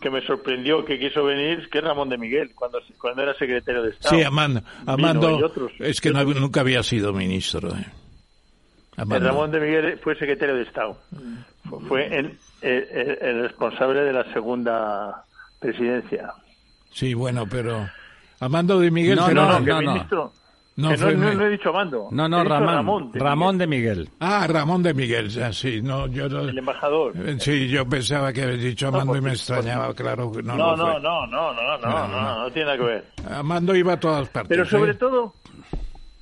que me sorprendió que quiso venir, que es Ramón de Miguel, cuando, cuando era secretario de Estado. Sí, Amando, Amando y otros. es que no- nunca había sido ministro. eh. Amando. Ramón de Miguel fue secretario de Estado. Fu- Fue el, el- el- responsable de la segunda presidencia. Sí, bueno, pero Amando de Miguel No, No, no, no, no. ministro. No, no, fue- no- no he dicho Amando. No, no, dicho Ramón. de Ramón, Miguel, de Miguel. Ah, Ramón de Miguel, ya, sí, no, yo no- El embajador. Eh, Sí, yo pensaba que habías dicho No, Amando y me extrañaba, claro que no No, no, no, no, no, no, no, no tiene nada que ver. Amando iba a todas partes. Pero sobre ¿eh? todo,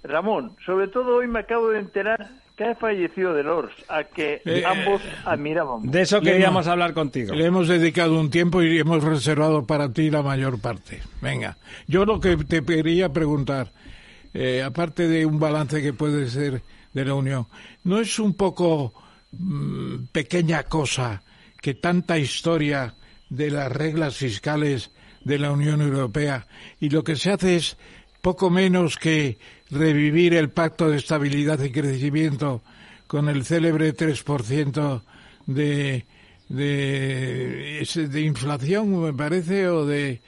Ramón, sobre todo hoy me acabo de enterar que ha fallecido Delors, a que Eh, ambos admirábamos. De eso queríamos hemos- hablar contigo. Le hemos dedicado un tiempo y hemos reservado para ti la mayor parte. Venga, yo lo que te quería preguntar, eh, aparte de un balance que puede ser de la Unión, ¿no es un poco mm, pequeña cosa que tanta historia de las reglas fiscales de la Unión Europea y lo que se hace es poco menos que revivir el pacto de estabilidad y crecimiento con el célebre 3% de, de, de inflación, me parece, o de...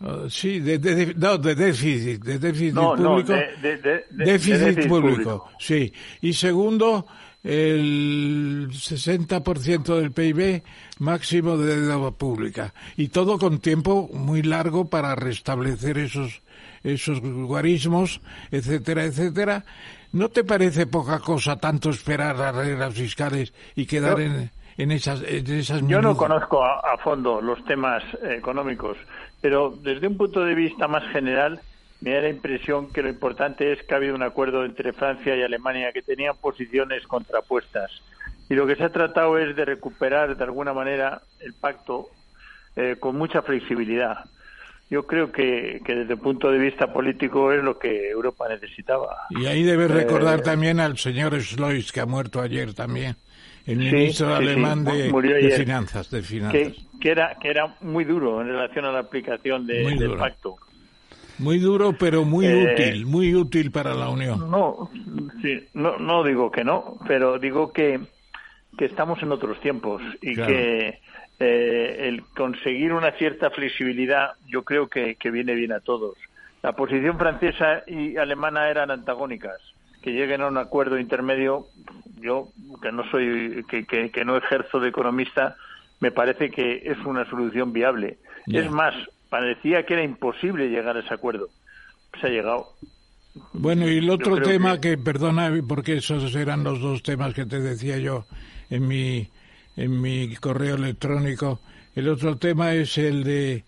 o- sí, de, no, de déficit, de déficit No, no, público. de- de- déficit, de déficit público, público. sí. Y segundo, el 60% del PIB máximo de deuda pública. Y todo con tiempo muy largo para restablecer esos, esos guarismos, etcétera, etcétera. ¿No te parece poca cosa tanto esperar las reglas fiscales y quedar Yo- en, en esas, en esas Yo no conozco a, a fondo los temas económicos, pero desde un punto de vista más general me da la impresión que lo importante es que ha habido un acuerdo entre Francia y Alemania que tenían posiciones contrapuestas y lo que se ha tratado es de recuperar de alguna manera el pacto eh, con mucha flexibilidad. Yo creo que, que desde el punto de vista político es lo que Europa necesitaba. Y ahí debes recordar Eh, también al señor Schlois, que ha muerto ayer también, el Sí, ministro sí, sí, alemán de, finanzas, de finanzas. Que, que era que era muy duro en relación a la aplicación de- del pacto. Muy duro, pero muy Eh, útil, muy útil para la Unión. No, no, no digo que no, pero digo que, que estamos en otros tiempos y Claro. que eh, el conseguir una cierta flexibilidad yo creo que, que viene bien a todos. La posición francesa y alemana eran antagónicas. Que lleguen a un acuerdo intermedio, yo que no soy, que, que, que no ejerzo de economista, me parece que es una solución viable. Es más, parecía que era imposible llegar a ese acuerdo. Se ha llegado. Bueno, y el otro tema que... perdona, porque esos eran los dos temas que te decía yo en mi, en mi correo electrónico. El otro tema es el de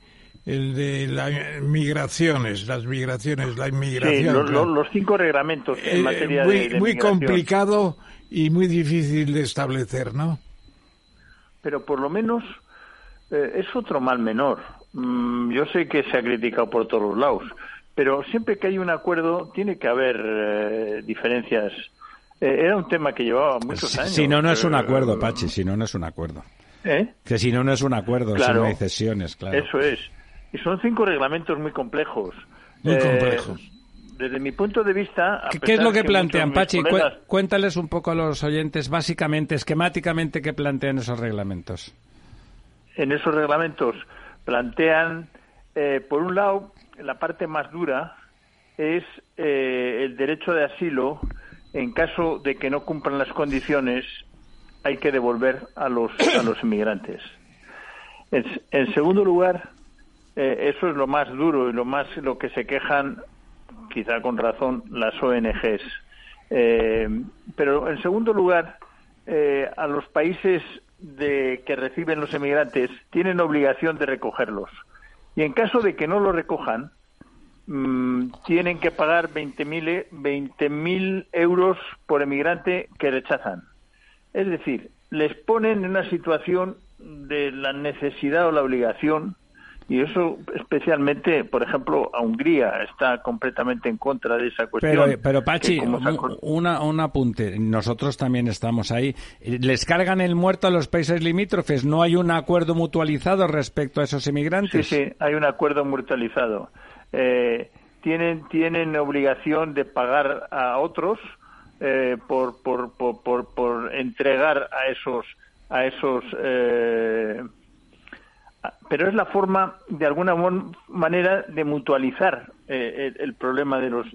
el de las migraciones, las migraciones, la inmigración. lo- lo- claro. los cinco reglamentos en Eh, materia muy, de, de muy migración. complicado y muy difícil de establecer, ¿no? Pero por lo menos eh, es otro mal menor. Mm, yo sé que se ha criticado por todos los lados, pero siempre que hay un acuerdo tiene que haber eh, diferencias. Eh, era un tema que llevaba muchos años. Si no, no es un acuerdo, Pachi, si no, no es un acuerdo. ¿eh? Que si no, no es un acuerdo, si Claro. no hay cesiones, claro. Eso es. Y son cinco reglamentos muy complejos. Muy Eh, complejos. Desde mi punto de vista... ¿Qué, qué es lo que muchos plantean, Pachi? Colegas- Cuéntales un poco a los oyentes, básicamente, esquemáticamente, qué plantean esos reglamentos. en esos reglamentos plantean, eh, por un lado, la parte más dura es eh, el derecho de asilo en caso de que no cumplan las condiciones hay que devolver a los a los *coughs* inmigrantes. En, en segundo lugar, eh, eso es lo más duro y lo más lo que se quejan, quizá con razón, las ONGs. Eh, pero en segundo lugar, eh, a los países de que reciben los emigrantes tienen obligación de recogerlos. Y en caso de que no lo recojan, mm, tienen que pagar 20.000 20.000 euros por emigrante que rechazan. Es decir, les ponen en una situación de la necesidad o la obligación Y eso especialmente, por ejemplo, a Hungría está completamente en contra de esa cuestión. Pero, pero Pachi, un, una, un apunte. Nosotros también estamos ahí. ¿Les cargan el muerto a los países limítrofes? ¿No hay un acuerdo mutualizado respecto a esos Sí, inmigrantes? sí, hay un acuerdo mutualizado. Eh, tienen, tienen obligación de pagar a otros eh, por, por, por, por, por entregar a esos, a esos eh, pero es la forma, de alguna manera, de mutualizar eh, el, el problema de los.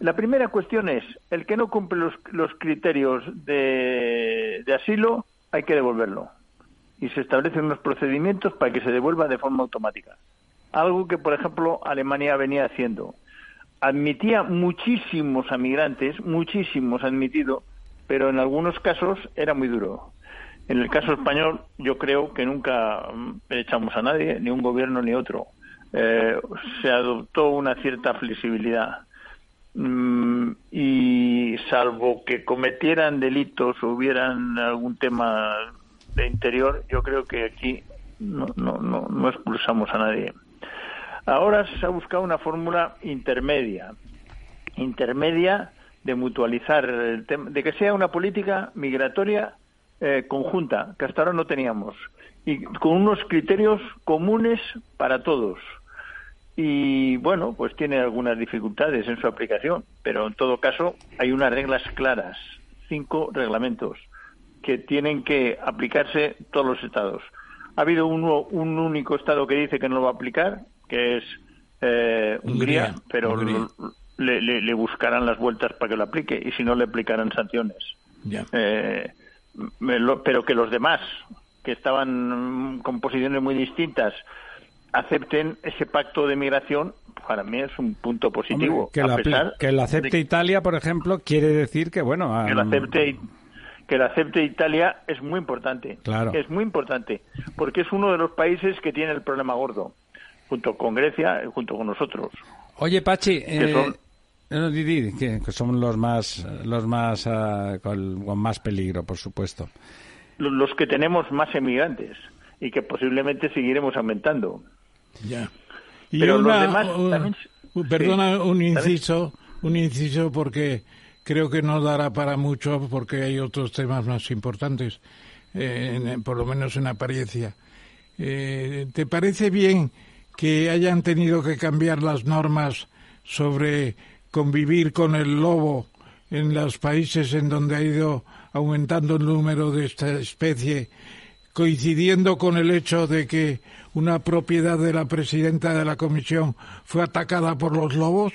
La primera cuestión es: el que no cumple los, los criterios de, de asilo, hay que devolverlo. Y se establecen unos procedimientos para que se devuelva de forma automática. Algo que, por ejemplo, Alemania venía haciendo. Admitía muchísimos a migrantes, muchísimos admitido, pero en algunos casos era muy duro. En el caso español, yo creo que nunca mm, echamos a nadie, ni un gobierno ni otro. Eh, se adoptó una cierta flexibilidad. Mm, y salvo que cometieran delitos o hubieran algún tema de interior, yo creo que aquí no, no, no, no expulsamos a nadie. Ahora se ha buscado una fórmula intermedia, intermedia de mutualizar el tema, de que sea una política migratoria eh, conjunta, que hasta ahora no teníamos, y con unos criterios comunes para todos. Y bueno, pues tiene algunas dificultades en su aplicación, pero en todo caso hay unas reglas claras, cinco reglamentos que tienen que aplicarse todos los estados. Ha habido uno, un único estado que dice que no lo va a aplicar, que es eh, Hungría, Hungría, pero Hungría. le, le- le buscarán las vueltas para que lo aplique y si no le aplicarán sanciones. Ya. Eh, lo- pero que los demás, que estaban con posiciones muy distintas, acepten ese pacto de migración, para mí es un punto positivo. Hombre, que, lo apli- pesar que lo acepte de Italia, por ejemplo, quiere decir que, bueno... que lo acepte que lo acepte Italia es muy importante. Claro. Es muy importante, porque es uno de los países que tiene el problema gordo, junto con Grecia y junto con nosotros. Oye, Pachi, eh, son- no, di, que, que son los más, los más ah, con, con más peligro, por supuesto. Lo- Los que tenemos más emigrantes y que posiblemente seguiremos aumentando. Ya. Y Pero los una, demás uh, también- uh, perdona, sí, un ¿también? inciso, un inciso porque creo que no dará para mucho porque hay otros temas más importantes, eh, en- por lo menos en apariencia. Eh, ¿Te parece bien que hayan tenido que cambiar las normas sobre convivir con el lobo en los países en donde ha ido aumentando el número de esta especie, coincidiendo con el hecho de que una propiedad de la presidenta de la comisión fue atacada por los lobos?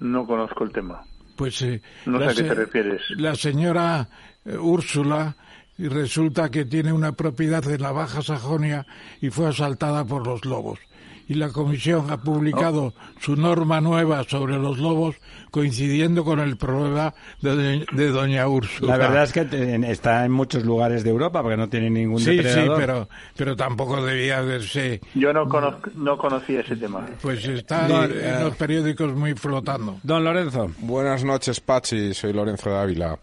No conozco el tema. Pues eh, No sé la a qué te refieres. La señora eh, Úrsula y resulta que tiene una propiedad en la Baja Sajonia y fue asaltada por los lobos. Y la comisión ha publicado su norma nueva sobre los lobos coincidiendo con el problema de, doña- de doña Úrsula. La verdad es que te- está en muchos lugares de Europa porque no tiene ningún Sí, sí, depredador. pero, pero tampoco debía verse. Yo no, conozco, no conocía ese tema. Pues está No, en, eh, en los periódicos muy flotando. Don Lorenzo. Buenas noches, Pachi. Soy Lorenzo de Ávila.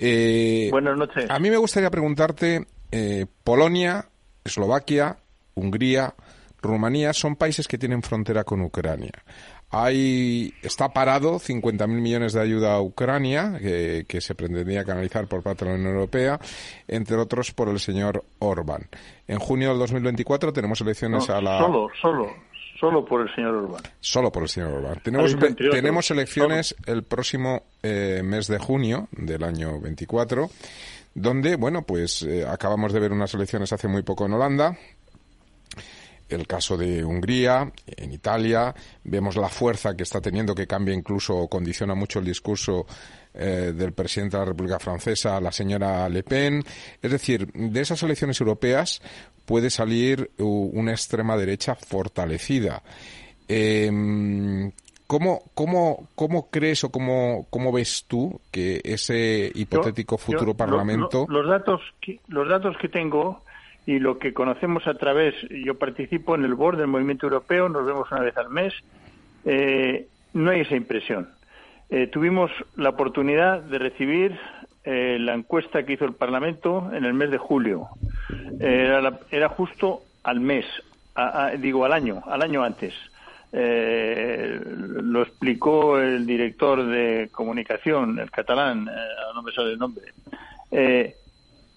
Eh, Buenas noches. A mí me gustaría preguntarte, eh, Polonia, Eslovaquia, Hungría, Rumanía son países que tienen frontera con Ucrania. Hay, está parado 50.000 millones de ayuda a Ucrania que, que se pretendía canalizar por parte de la Unión Europea, entre otros por el señor Orbán. En junio del 2024 tenemos elecciones No, a la Solo, solo, solo por el señor Urbán. Solo por el señor Orbán. Tenemos, elecciones el próximo eh, mes de junio del año 24, donde, bueno, pues eh, acabamos de ver unas elecciones hace muy poco en Holanda. El caso de Hungría, en Italia, vemos la fuerza que está teniendo, que cambia incluso condiciona mucho el discurso eh, del presidente de la República Francesa, la señora Le Pen. Es decir, de esas elecciones europeas puede salir una extrema derecha fortalecida. Eh, ¿cómo, cómo, ¿Cómo crees o cómo, cómo ves tú que ese hipotético Yo- futuro yo- lo- parlamento... lo- los datos que, los datos que tengo y lo que conocemos a través, yo participo en el board del Movimiento Europeo, nos vemos una vez al mes, eh, no hay esa impresión. Eh, tuvimos la oportunidad de recibir eh, la encuesta que hizo el Parlamento en el mes de julio. Era, la- era justo al mes, digo al año, al año antes. Eh, lo explicó el director de comunicación, el catalán, no me sale el nombre.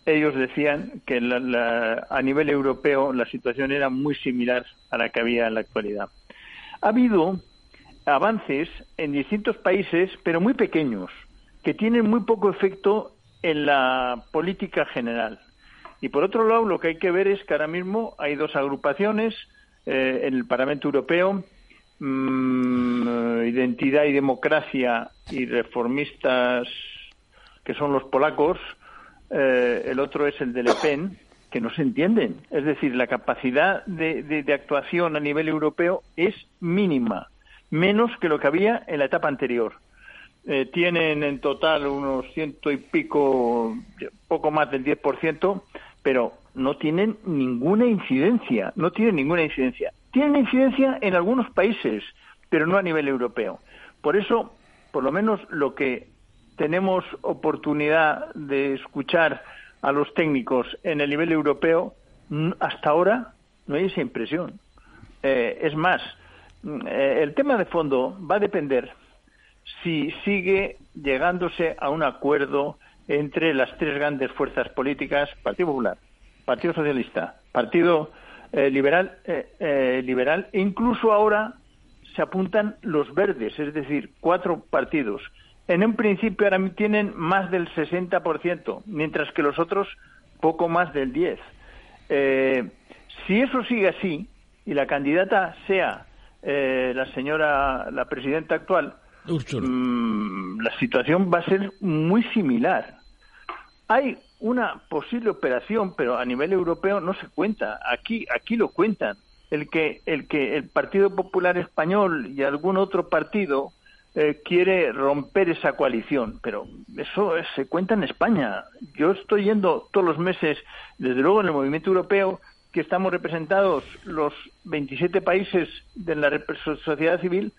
Ellos decían que a nivel europeo la situación era muy similar a la que había en la actualidad. Ha habido avances en distintos países, pero muy pequeños, que tienen muy poco efecto en la política general. Y por otro lado, lo que hay que ver es que ahora mismo hay dos agrupaciones eh, en el Parlamento Europeo, mm, Identidad y Democracia y Reformistas, que son los polacos, eh, el otro es el de Le Pen, que no se entienden. Es decir, la capacidad de, actuación a nivel europeo es mínima, menos que lo que había en la etapa anterior. Eh, tienen en total unos ciento y pico, poco más del 10%, pero no tienen ninguna incidencia, no tienen ninguna incidencia. Tienen incidencia en algunos países, pero no a nivel europeo. Por eso, por lo menos lo que tenemos oportunidad de escuchar a los técnicos en el nivel europeo, hasta ahora no hay esa impresión. Eh, es más, el tema de fondo va a depender si sigue llegándose a un acuerdo entre las tres grandes fuerzas políticas, Partido Popular, Partido Socialista, Partido eh, Liberal, Liberal, e incluso ahora se apuntan los verdes, es decir, cuatro partidos en un principio ahora tienen más del 60%, mientras que los otros poco más del 10%. Eh, si eso sigue así y la candidata sea eh, la señora, la presidenta actual, mm, la situación va a ser muy similar. Hay una posible operación, pero a nivel europeo no se cuenta. Aquí, aquí lo cuentan. El que, el que el Partido Popular Español y algún otro partido eh, quiere romper esa coalición, pero eso se cuenta en España. Yo estoy yendo todos los meses, desde luego en el movimiento europeo, que estamos representados los 27 países de la sociedad civil,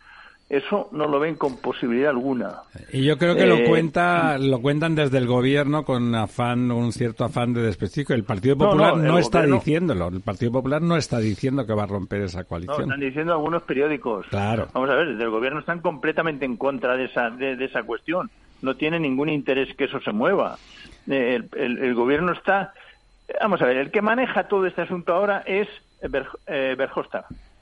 eso no lo ven con posibilidad alguna. Y yo creo que lo Eh, cuenta, lo cuentan desde el gobierno con afán, un cierto afán de desprestigio. El Partido No, Popular no, no, está gobierno- diciéndolo. El Partido Popular no está diciendo que va a romper esa No, coalición. están diciendo algunos periódicos. Claro. Vamos a ver, desde el gobierno están completamente en contra de esa, de, de esa cuestión. No tiene ningún interés que eso se mueva. Eh, El, el- el gobierno está. Vamos a ver, el que maneja todo este asunto ahora es Ver, eh,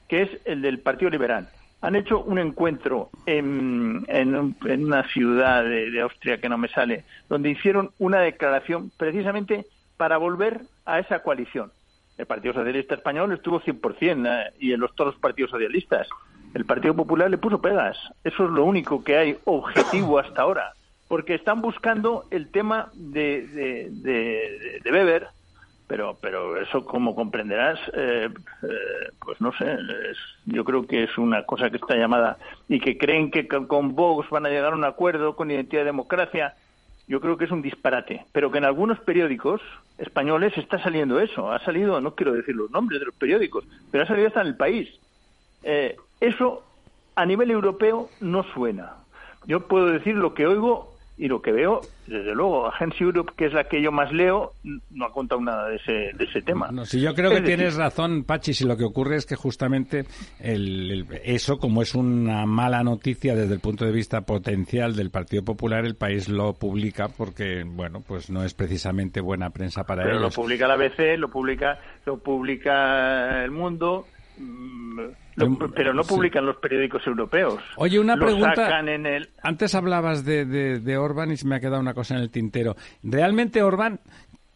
que es el del Partido Liberal. Han hecho un encuentro en, en en una ciudad de, de Austria que no me sale, donde hicieron una declaración precisamente para volver a esa coalición. El Partido Socialista Español estuvo 100% eh, y en los, todos los partidos socialistas. El Partido Popular le puso pegas. Eso es lo único que hay objetivo hasta ahora. Porque están buscando el tema de, de, de, de Weber, pero, pero eso, como comprenderás, eh, eh, pues no sé, yo creo que es una cosa que está llamada y que creen que con, con Vox van a llegar a un acuerdo con Identidad y Democracia. Yo creo que es un disparate, pero que en algunos periódicos españoles está saliendo eso. Ha salido, no quiero decir los nombres de los periódicos, pero ha salido hasta en el país. Eh, eso a nivel europeo no suena. Yo puedo decir lo que oigo y lo que veo, desde luego, Agencia Europe, que es la que yo más leo, no ha contado nada de ese, de ese tema. No, si yo creo Es que decir, tienes razón, Pachi, si lo que ocurre es que justamente el- el- eso, como es una mala noticia desde el punto de vista potencial del Partido Popular, el país lo publica porque, bueno, pues no es precisamente buena prensa para Pero lo publica la ABC, lo publica, lo publica El Mundo, pero no sí. publican los periódicos europeos. Oye, una lo pregunta. sacan en el... Antes hablabas de, de, de Orban y se me ha quedado una cosa en el tintero. ¿Realmente Orban,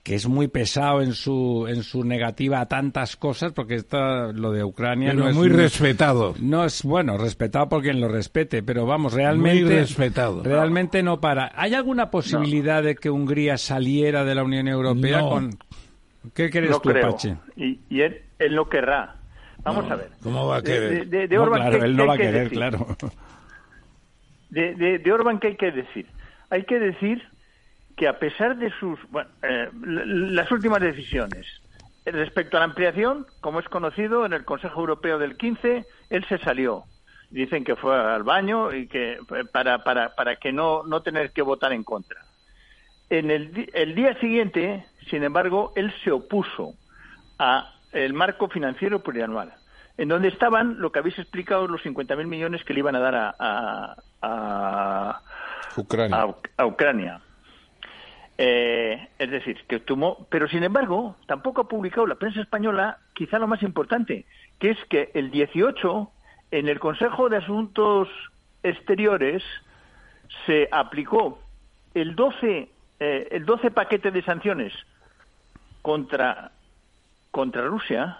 que es muy pesado en su, en su negativa a tantas cosas, porque está lo de Ucrania Pero no es muy un- respetado. No es bueno, respetado por quien lo respete, pero vamos, realmente. Muy respetado. Realmente no para. ¿Hay alguna posibilidad de que Hungría saliera de la Unión Europea No. con. ¿Qué crees no tú, creo. Y, y él, él no querrá. Vamos No, a ver. ¿cómo va a querer? De, de- de No, Orban, claro, ¿qué- él no va a que querer, decir? claro. De, de, Orban, ¿qué hay que decir? Hay que decir que a pesar de sus bueno, eh, las últimas decisiones respecto a la ampliación, como es conocido en el Consejo Europeo del 15, él se salió. Dicen que fue al baño y que eh, para para para que no no tener que votar en contra. En el, el día siguiente, sin embargo, él se opuso a el marco financiero plurianual, en donde estaban lo que habéis explicado, los 50.000 millones que le iban a dar a, a, a, Ucrania. a Uc- a Ucrania. Eh, es decir, que tomó, pero sin embargo, tampoco ha publicado la prensa española quizá lo más importante, que es que el 18 en el Consejo de Asuntos Exteriores se aplicó el 12 eh, el 12 paquete de sanciones contra contra Rusia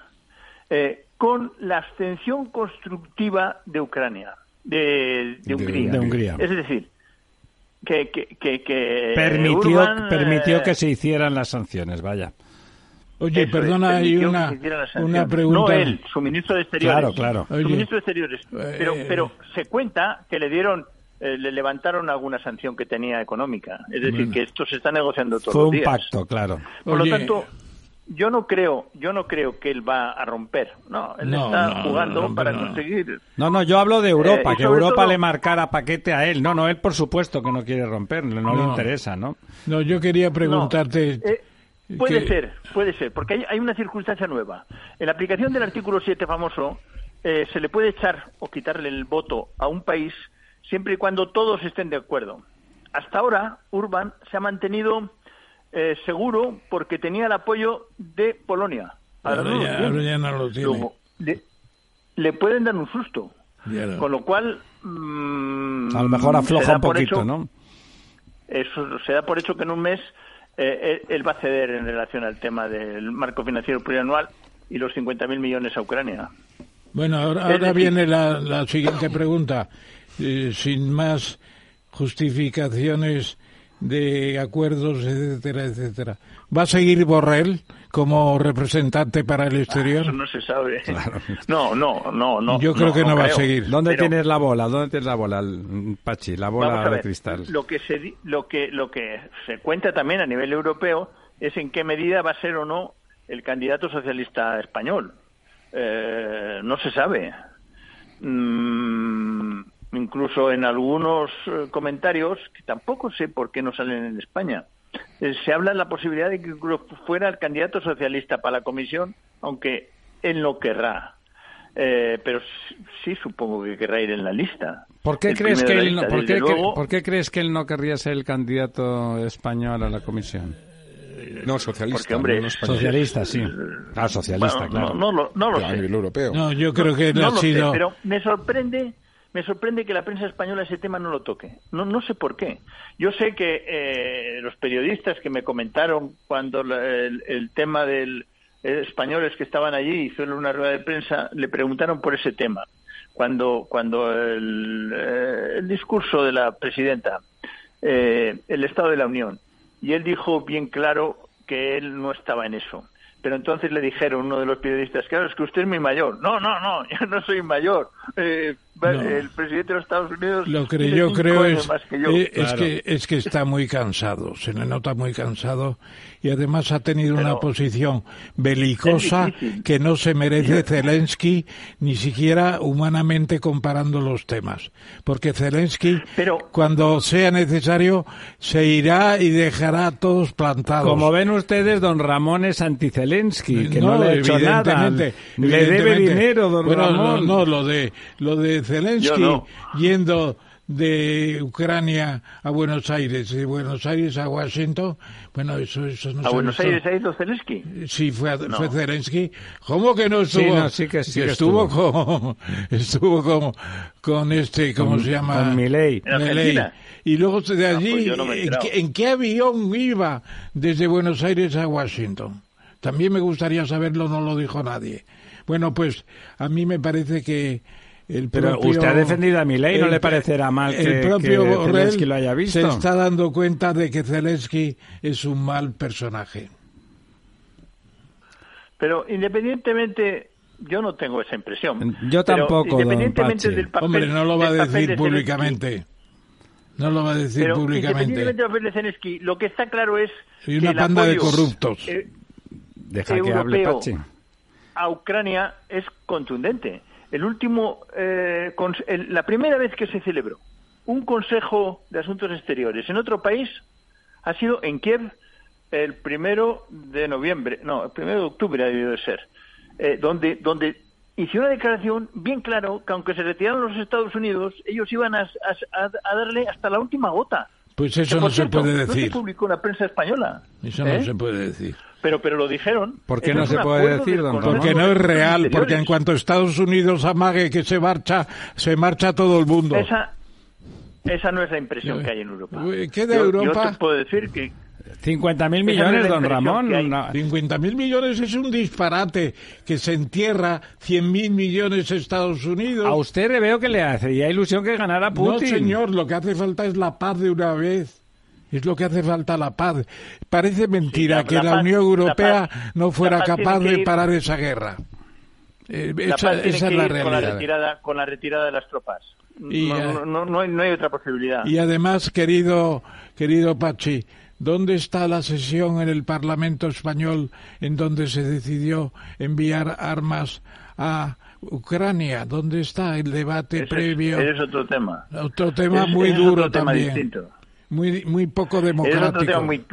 eh, con la abstención constructiva de Ucrania, de, de Hungría. de Hungría. Es decir, que, que, que, que permitió, Urban, permitió eh, que se hicieran las sanciones, vaya. Oye, eso perdona, hay una, una pregunta. No él, su ministro de Exteriores. Claro, claro. Su ministro de Exteriores. Pero, eh, pero se cuenta que le dieron, eh, le levantaron alguna sanción que tenía económica. Es decir, Bueno. que esto se está negociando todos Fue un pacto, claro. Por Oye, lo tanto, yo no creo, yo no creo que él va a romper. No, él No, está no, jugando para no. conseguir. No, no, yo hablo de Europa, Eh, que Europa todo- le marcara paquete a él. No, no, él por supuesto que no quiere romper, no, le interesa, ¿no? No, yo quería No, preguntarte. eh, puede que- ser, puede ser, porque hay, hay una circunstancia nueva. En la aplicación del artículo 7 famoso, eh, se le puede echar o quitarle el voto a un país siempre y cuando todos estén de acuerdo. Hasta ahora, Urban se ha mantenido eh, seguro porque tenía el apoyo de Polonia. Ahora Ahora no lo ya- tiene. ahora ya no lo tiene. Luego, de- le pueden dar un susto. No. Con lo cual. mm, A lo mejor afloja un poquito, hecho- ¿no? eso se da por hecho que en un mes eh, él, él va a ceder en relación al tema del marco financiero plurianual y los 50.000 millones a Ucrania. Bueno, ahora, ahora viene la, la siguiente pregunta. Eh, sin más justificaciones de acuerdos, etcétera, etcétera. ¿Va a seguir Borrell como representante para el exterior? Eso no se sabe. *laughs* No, no, no, no. Yo creo que no va a seguir. ¿Dónde Pero- tienes la bola? ¿Dónde tienes la bola, el- Pachi? La Vamos bola de cristal. Lo que, se, di- lo, que, lo que se cuenta también a nivel europeo es en qué medida va a ser o no el candidato socialista español. Eh, no se sabe. Mm, incluso en algunos eh, comentarios, que tampoco sé por qué no salen en España, eh, se habla de la posibilidad de que incluso fuera el candidato socialista para la comisión, aunque él no querrá. Eh, pero sí, sí supongo que querrá ir en la lista. ¿Por qué, crees que él no, lista, por, desde qué, cre- luego. por qué crees que él no querría ser el candidato español a la comisión? No, socialista. Porque, hombre, no. Socialista, sí. Ah, socialista, Bueno, claro. no, no lo, no lo A sé. nivel europeo. No, yo creo que No ha lo sé, sido... pero me sorprende, me sorprende que la prensa española ese tema no lo toque. No, no sé por qué. Yo sé que eh, los periodistas que me comentaron cuando el, tema del eh, españoles que estaban allí hicieron una rueda de prensa, le preguntaron por ese tema. Cuando, cuando el, eh, discurso de la presidenta, eh, el Estado de la Unión, y él dijo bien claro que él no estaba en eso. Pero entonces le dijeron uno de los periodistas, claro, es que usted es muy mayor. No, no, no, *laughs* yo no soy mayor. Eh, No. El presidente de los Estados Unidos Lo que yo creo es, que yo. eh, es, Claro. que, es que está muy cansado, se le nota muy cansado y además ha tenido una posición belicosa que no se merece Zelensky ni siquiera humanamente comparando los temas. Porque Zelensky, Pero- cuando sea necesario, se irá y dejará a todos plantados. Como ven ustedes, don Ramón es anti-Zelensky, que no, le ha hecho nada. evidentemente, Le debe dinero, don Bueno, Ramón. No, no, lo de, lo de Zelensky no. yendo de Ucrania a Buenos Aires, de Buenos Aires a Washington, bueno, eso, eso no ¿A Buenos visto. Aires ha ido Zelensky? Sí, fue, a- No. fue Zelensky. ¿Cómo que no estuvo? no, sí que- sí que estuvo, con, *laughs* estuvo con, con este, ¿cómo Con- se llama? con Milei. Y luego de Ah, allí, pues me he ¿en, en qué avión iba desde Buenos Aires a Washington? También me gustaría saberlo, no lo dijo nadie. Bueno, pues a mí me parece que el Pero propio- usted ha defendido a Milei, ¿no el- le parecerá mal el que- propio que Borrell Zelensky lo haya visto? Se está dando cuenta de que Zelensky es un mal personaje. Pero independientemente, yo no tengo esa impresión. Yo Pero tampoco, don independientemente del papel, Hombre, no lo va a decir de Zelensky, públicamente. No lo va a decir Pero públicamente. independientemente del papel de Zelensky, lo que está claro es Y que una el panda de corruptos. eh, Deja que hable europeo Pachi. a Ucrania es contundente. El último, eh, el- la primera vez que se celebró un Consejo de Asuntos Exteriores en otro país ha sido en Kiev el primero de noviembre, no, el primero de octubre ha debido de ser. eh, donde, donde hizo una declaración bien claro que aunque se retiraron los Estados Unidos, ellos iban a- a darle hasta la última gota. Pues eso no se cierto, puede No decir. se publicó en la prensa española. Eso ¿eh? no se puede decir. pero, pero lo dijeron. ¿Por qué no se puede decir, don? Porque no es real, porque en cuanto Estados Unidos amague que se marcha, se marcha todo el mundo. Esa, esa no es la impresión que hay en Europa. ¿qué de Yo- Europa? Yo te puedo decir que 50.000 Esa no es millones, don Ramón. hay. no- 50.000 millones es un disparate que se entierra 100.000 millones Estados Unidos. A usted le veo que le hacía ilusión que ganara No, Putin. señor, lo que hace falta es la paz de una vez. Es lo que hace falta la paz. Parece mentira la- que la la, paz- Unión Europea la paz- no fuera capaz de ir- parar esa guerra. Eh, esa es la ir con la realidad. retirada, con la retirada de las tropas. Y, no, eh, no, no, no hay, no hay otra posibilidad. Y además, querido, querido Pachi, ¿dónde está la sesión en el Parlamento español en donde se decidió enviar armas a Ucrania? ¿Dónde está el debate Ese previo? es otro tema. Otro tema Es- muy es duro otro tema también. distinto. Muy, muy poco Es otro democrático. tema muy,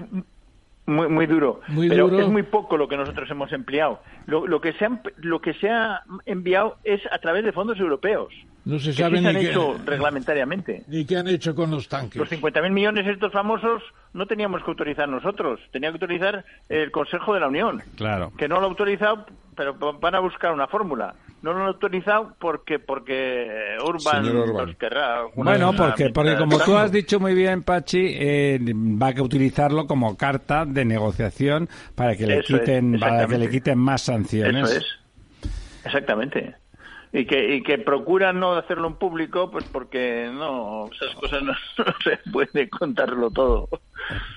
muy, muy duro. Muy pero duro. es muy poco lo que nosotros hemos empleado. Lo, lo, que se han- lo que se ha enviado es a través de fondos europeos. No se que sabe sí se han ni qué, hecho reglamentariamente. ni qué han hecho con los tanques. Los 50.000 millones estos famosos no teníamos que autorizar nosotros, tenía que autorizar el Consejo de la Unión, Claro. que no lo ha autorizado, pero van a buscar una fórmula. No lo han autorizado porque porque Urban, Señor Orbán. los querrá. una- Bueno, una- porque, porque como tú has dicho muy bien, Pachi, eh, va a utilizarlo como carta de negociación para que le Eso quiten para que le quiten más sanciones. Eso es. Exactamente. Y que, y que procuran no hacerlo en público, pues porque no, esas cosas no, *laughs* no se puede contarlo todo.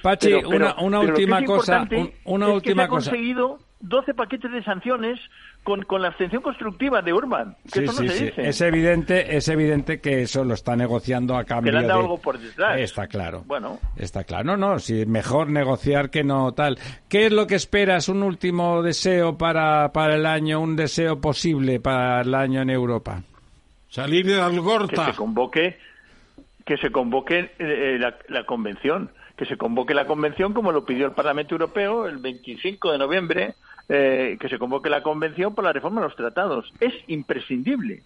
Pachi, Pero- pero- una, una pero que última cosa, un- una es que última se ha cosa. conseguido 12 paquetes de sanciones con, con la abstención constructiva de Urban. Que Sí, eso no sí, se sí. dice. Es evidente, es evidente que eso lo está negociando a cambio le han dado de... algo por detrás. Está claro. Bueno. Está claro. No, no, si mejor negociar que no tal. ¿Qué es lo que esperas? Un último deseo para, para el año, un deseo posible para el año en Europa. Salir de que Algorta. se convoque que se convoque eh, la, la convención que se convoque la convención como lo pidió el Parlamento Europeo el 25 de noviembre eh, que se convoque la convención por la reforma de los tratados es imprescindible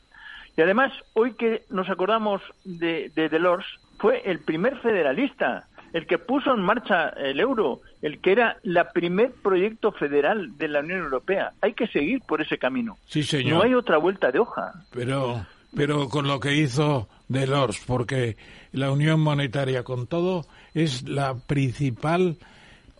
y además hoy que nos acordamos de, de Delors fue el primer federalista el que puso en marcha el euro, el que era la primer proyecto federal de la Unión Europea. Hay que seguir por ese camino. Sí, señor. No hay otra vuelta de hoja. pero pero con lo que hizo Delors, porque la Unión Monetaria con todo es la principal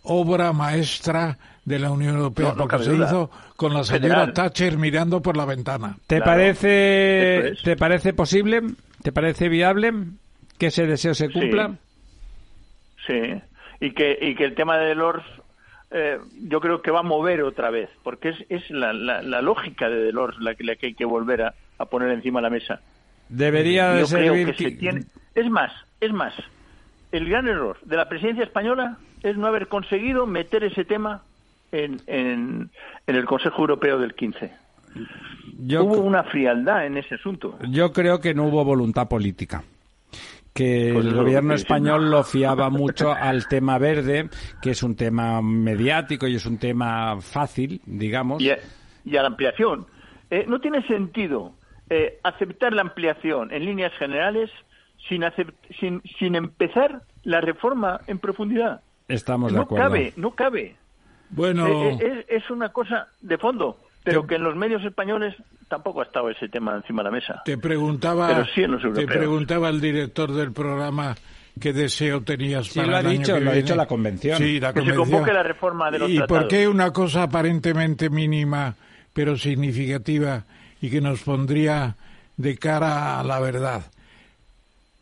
obra maestra de la Unión Europea, No, no porque se hizo con la señora. Thatcher mirando por la ventana. ¿Te Claro, parece es. te parece posible? ¿Te parece viable que ese deseo se cumpla? Sí, y que, y que el tema de Delors eh, yo creo que va a mover otra vez, porque es, es la, la, la lógica de Delors la que, la que hay que volver a, a poner encima de la mesa. Debería de creo servir que se tiene... Es más, es más, el gran error de la presidencia española es no haber conseguido meter ese tema en, en, en el Consejo Europeo del 15. Yo, Hubo una frialdad en ese asunto. yo creo que no hubo voluntad política. Que Pues el gobierno español lo *laughs* fiaba mucho al tema verde, que es un tema mediático y es un tema fácil, digamos. y a, y a la ampliación. Eh, no tiene sentido eh, aceptar la ampliación en líneas generales sin, sin, sin empezar la reforma en profundidad. Estamos de no acuerdo. cabe, no cabe. Bueno, Eh, eh, es, es una cosa de fondo, pero Yo- que en los medios españoles tampoco ha estado ese tema encima de la mesa. te preguntaba, Pero sí en los te preguntaba el director del programa qué deseo tenías Sí, para lo ha el año dicho, que lo ha viene. dicho la convención. Sí, la Que se convoque la reforma de los ¿Y por tratados. qué una cosa aparentemente mínima, pero significativa y que nos pondría de cara a la verdad?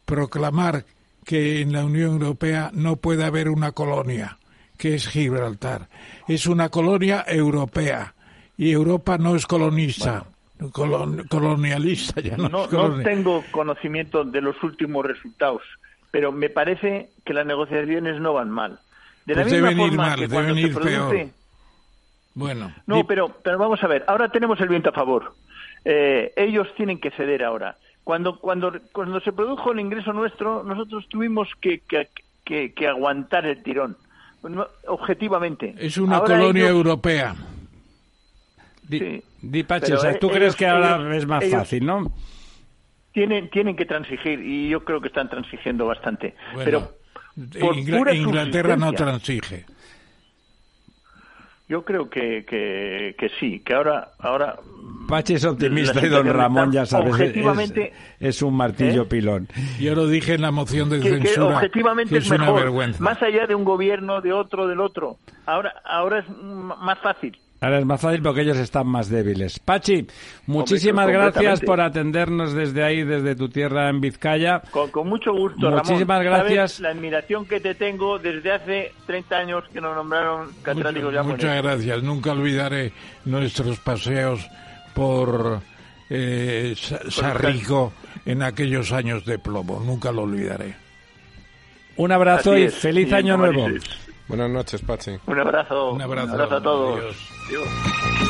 Proclamar que en la Unión Europea no puede haber una colonia, que es Gibraltar. Es una colonia europea y Europa no es colonista. colon- colonialista ya no, No, tengo conocimiento de los últimos resultados, pero me parece que las negociaciones no van mal. De la Pues misma deben ir forma mal, que deben ir produce- peor. Bueno, No, pero, pero vamos a ver, ahora tenemos el viento a favor. Eh, ellos tienen que ceder ahora. Cuando, cuando, cuando se produjo el ingreso nuestro, nosotros tuvimos que, que, que- que aguantar el tirón, objetivamente. es una Ahora colonia ellos- europea. Di, Sí. di, Pachi, Pero, o sea, eh, tú crees que ahora ellos- es más fácil, ¿no? Tienen, tienen que transigir y yo creo que están transigiendo bastante. Bueno, Pero por Ingla- pura Inglaterra no transige. Yo creo que, que, que sí, que ahora, ahora Pachi es optimista y don Ramón, ya sabes, es- objetivamente- es, es un martillo ¿Eh? pilón. Yo lo dije en la moción de que, que censura. objetivamente que es es una mejor, vergüenza. más allá de un gobierno, de otro, del otro. Ahora, ahora es más fácil. Ahora es más fácil porque ellos están más débiles. Pachi, muchísimas Hombre, gracias por atendernos desde ahí, desde tu tierra en Vizcaya. Con, con mucho gusto, Muchísimas Ramón. ¿Sabes gracias. la admiración que te tengo desde hace 30 años que nos nombraron catedráticos Mucho- muchas gracias. Nunca olvidaré nuestros paseos por eh, Sa- Sarrico en aquellos años de plomo. Nunca lo olvidaré. Un abrazo Así y es, feliz sí, año nuevo. dices. Buenas noches, Pachi. Un abrazo. Un abrazo. a todos. Adiós. Adiós.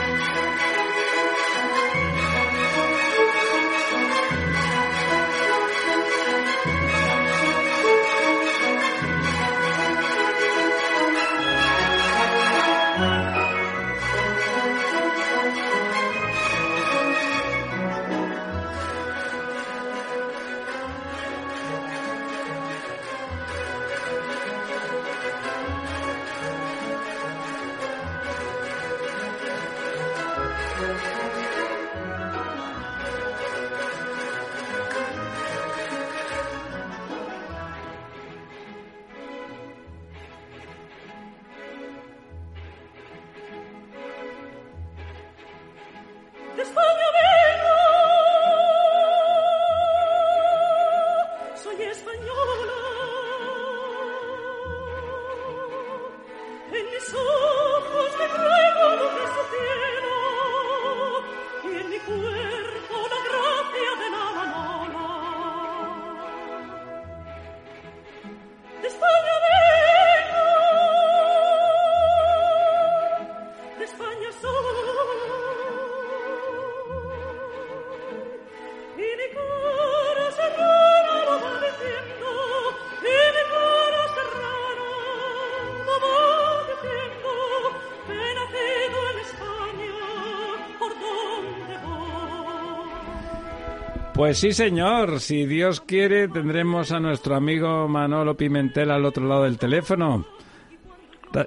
Pues sí, señor. Si Dios quiere, tendremos a nuestro amigo Manolo Pimentel al otro lado del teléfono.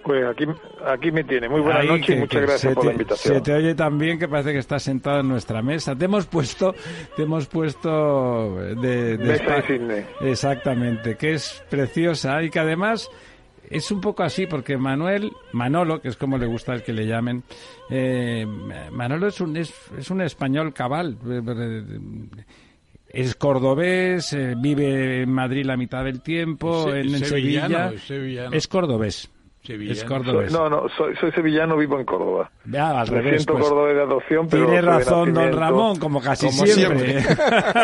Pues aquí, aquí me tiene. Muy buenas noches y muchas gracias por la invitación. Se te oye también que parece que estás sentado en nuestra mesa. Te hemos puesto, te hemos puesto de, de Mesa de. Exactamente, que es preciosa y que además es un poco así porque Manuel, Manolo, que es como le gusta que le llamen, eh, Manolo es un, es, es un español cabal. Es cordobés, eh, vive en Madrid la mitad del tiempo, en, en sevillano, Sevilla. es sevillano. Es cordobés. Es cordobés. no, no, soy, soy, sevillano, vivo en Córdoba. Ya, al Me revés. siento pues. cordobés de adopción, pero Tiene razón don. Ramón, como casi Como siempre.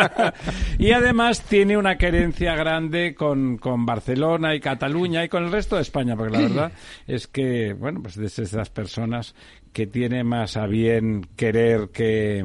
*laughs* y además tiene una querencia grande con, con Barcelona y Cataluña y con el resto de España, porque la verdad *clears throat* es que, bueno, pues es de esas personas que tiene más a bien querer que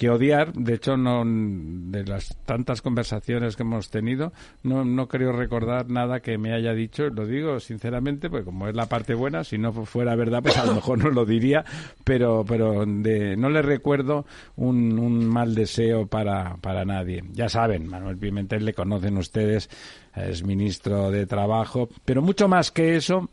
que odiar, de hecho no de las tantas conversaciones que hemos tenido, no, no creo recordar nada que me haya dicho, lo digo sinceramente, pues como es la parte buena, si no fuera verdad, pues a lo mejor no lo diría, pero pero de, no le recuerdo un, un mal deseo para, para nadie. Ya saben, Manuel Pimentel le conocen ustedes, es ministro de Trabajo, pero mucho más que eso,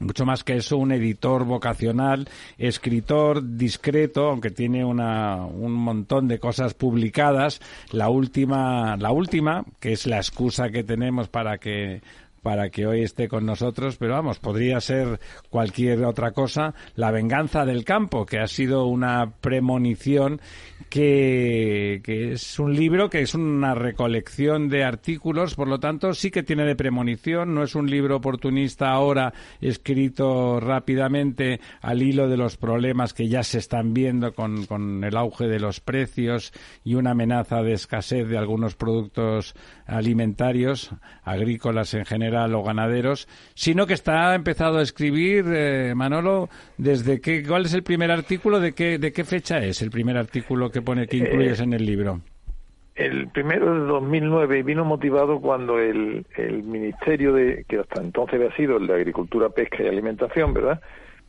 mucho más que eso, un editor vocacional, escritor discreto, aunque tiene una, un montón de cosas publicadas. La última, la última, que es la excusa que tenemos para que para que hoy esté con nosotros, pero vamos, podría ser cualquier otra cosa, La venganza del campo, que ha sido una premonición que, que es un libro que es una recolección de artículos, por lo tanto sí que tiene de premonición, no es un libro oportunista ahora escrito rápidamente al hilo de los problemas que ya se están viendo con, con el auge de los precios y una amenaza de escasez de algunos productos alimentarios, agrícolas en general o ganaderos, sino que está empezado a escribir, eh, Manolo, desde qué, ¿cuál es el primer artículo? ¿De qué, ¿De qué fecha es el primer artículo que pone que incluyes en el libro? El primero de 2009 y vino motivado cuando el, el Ministerio de, que hasta entonces había sido el de Agricultura, Pesca y Alimentación, ¿verdad?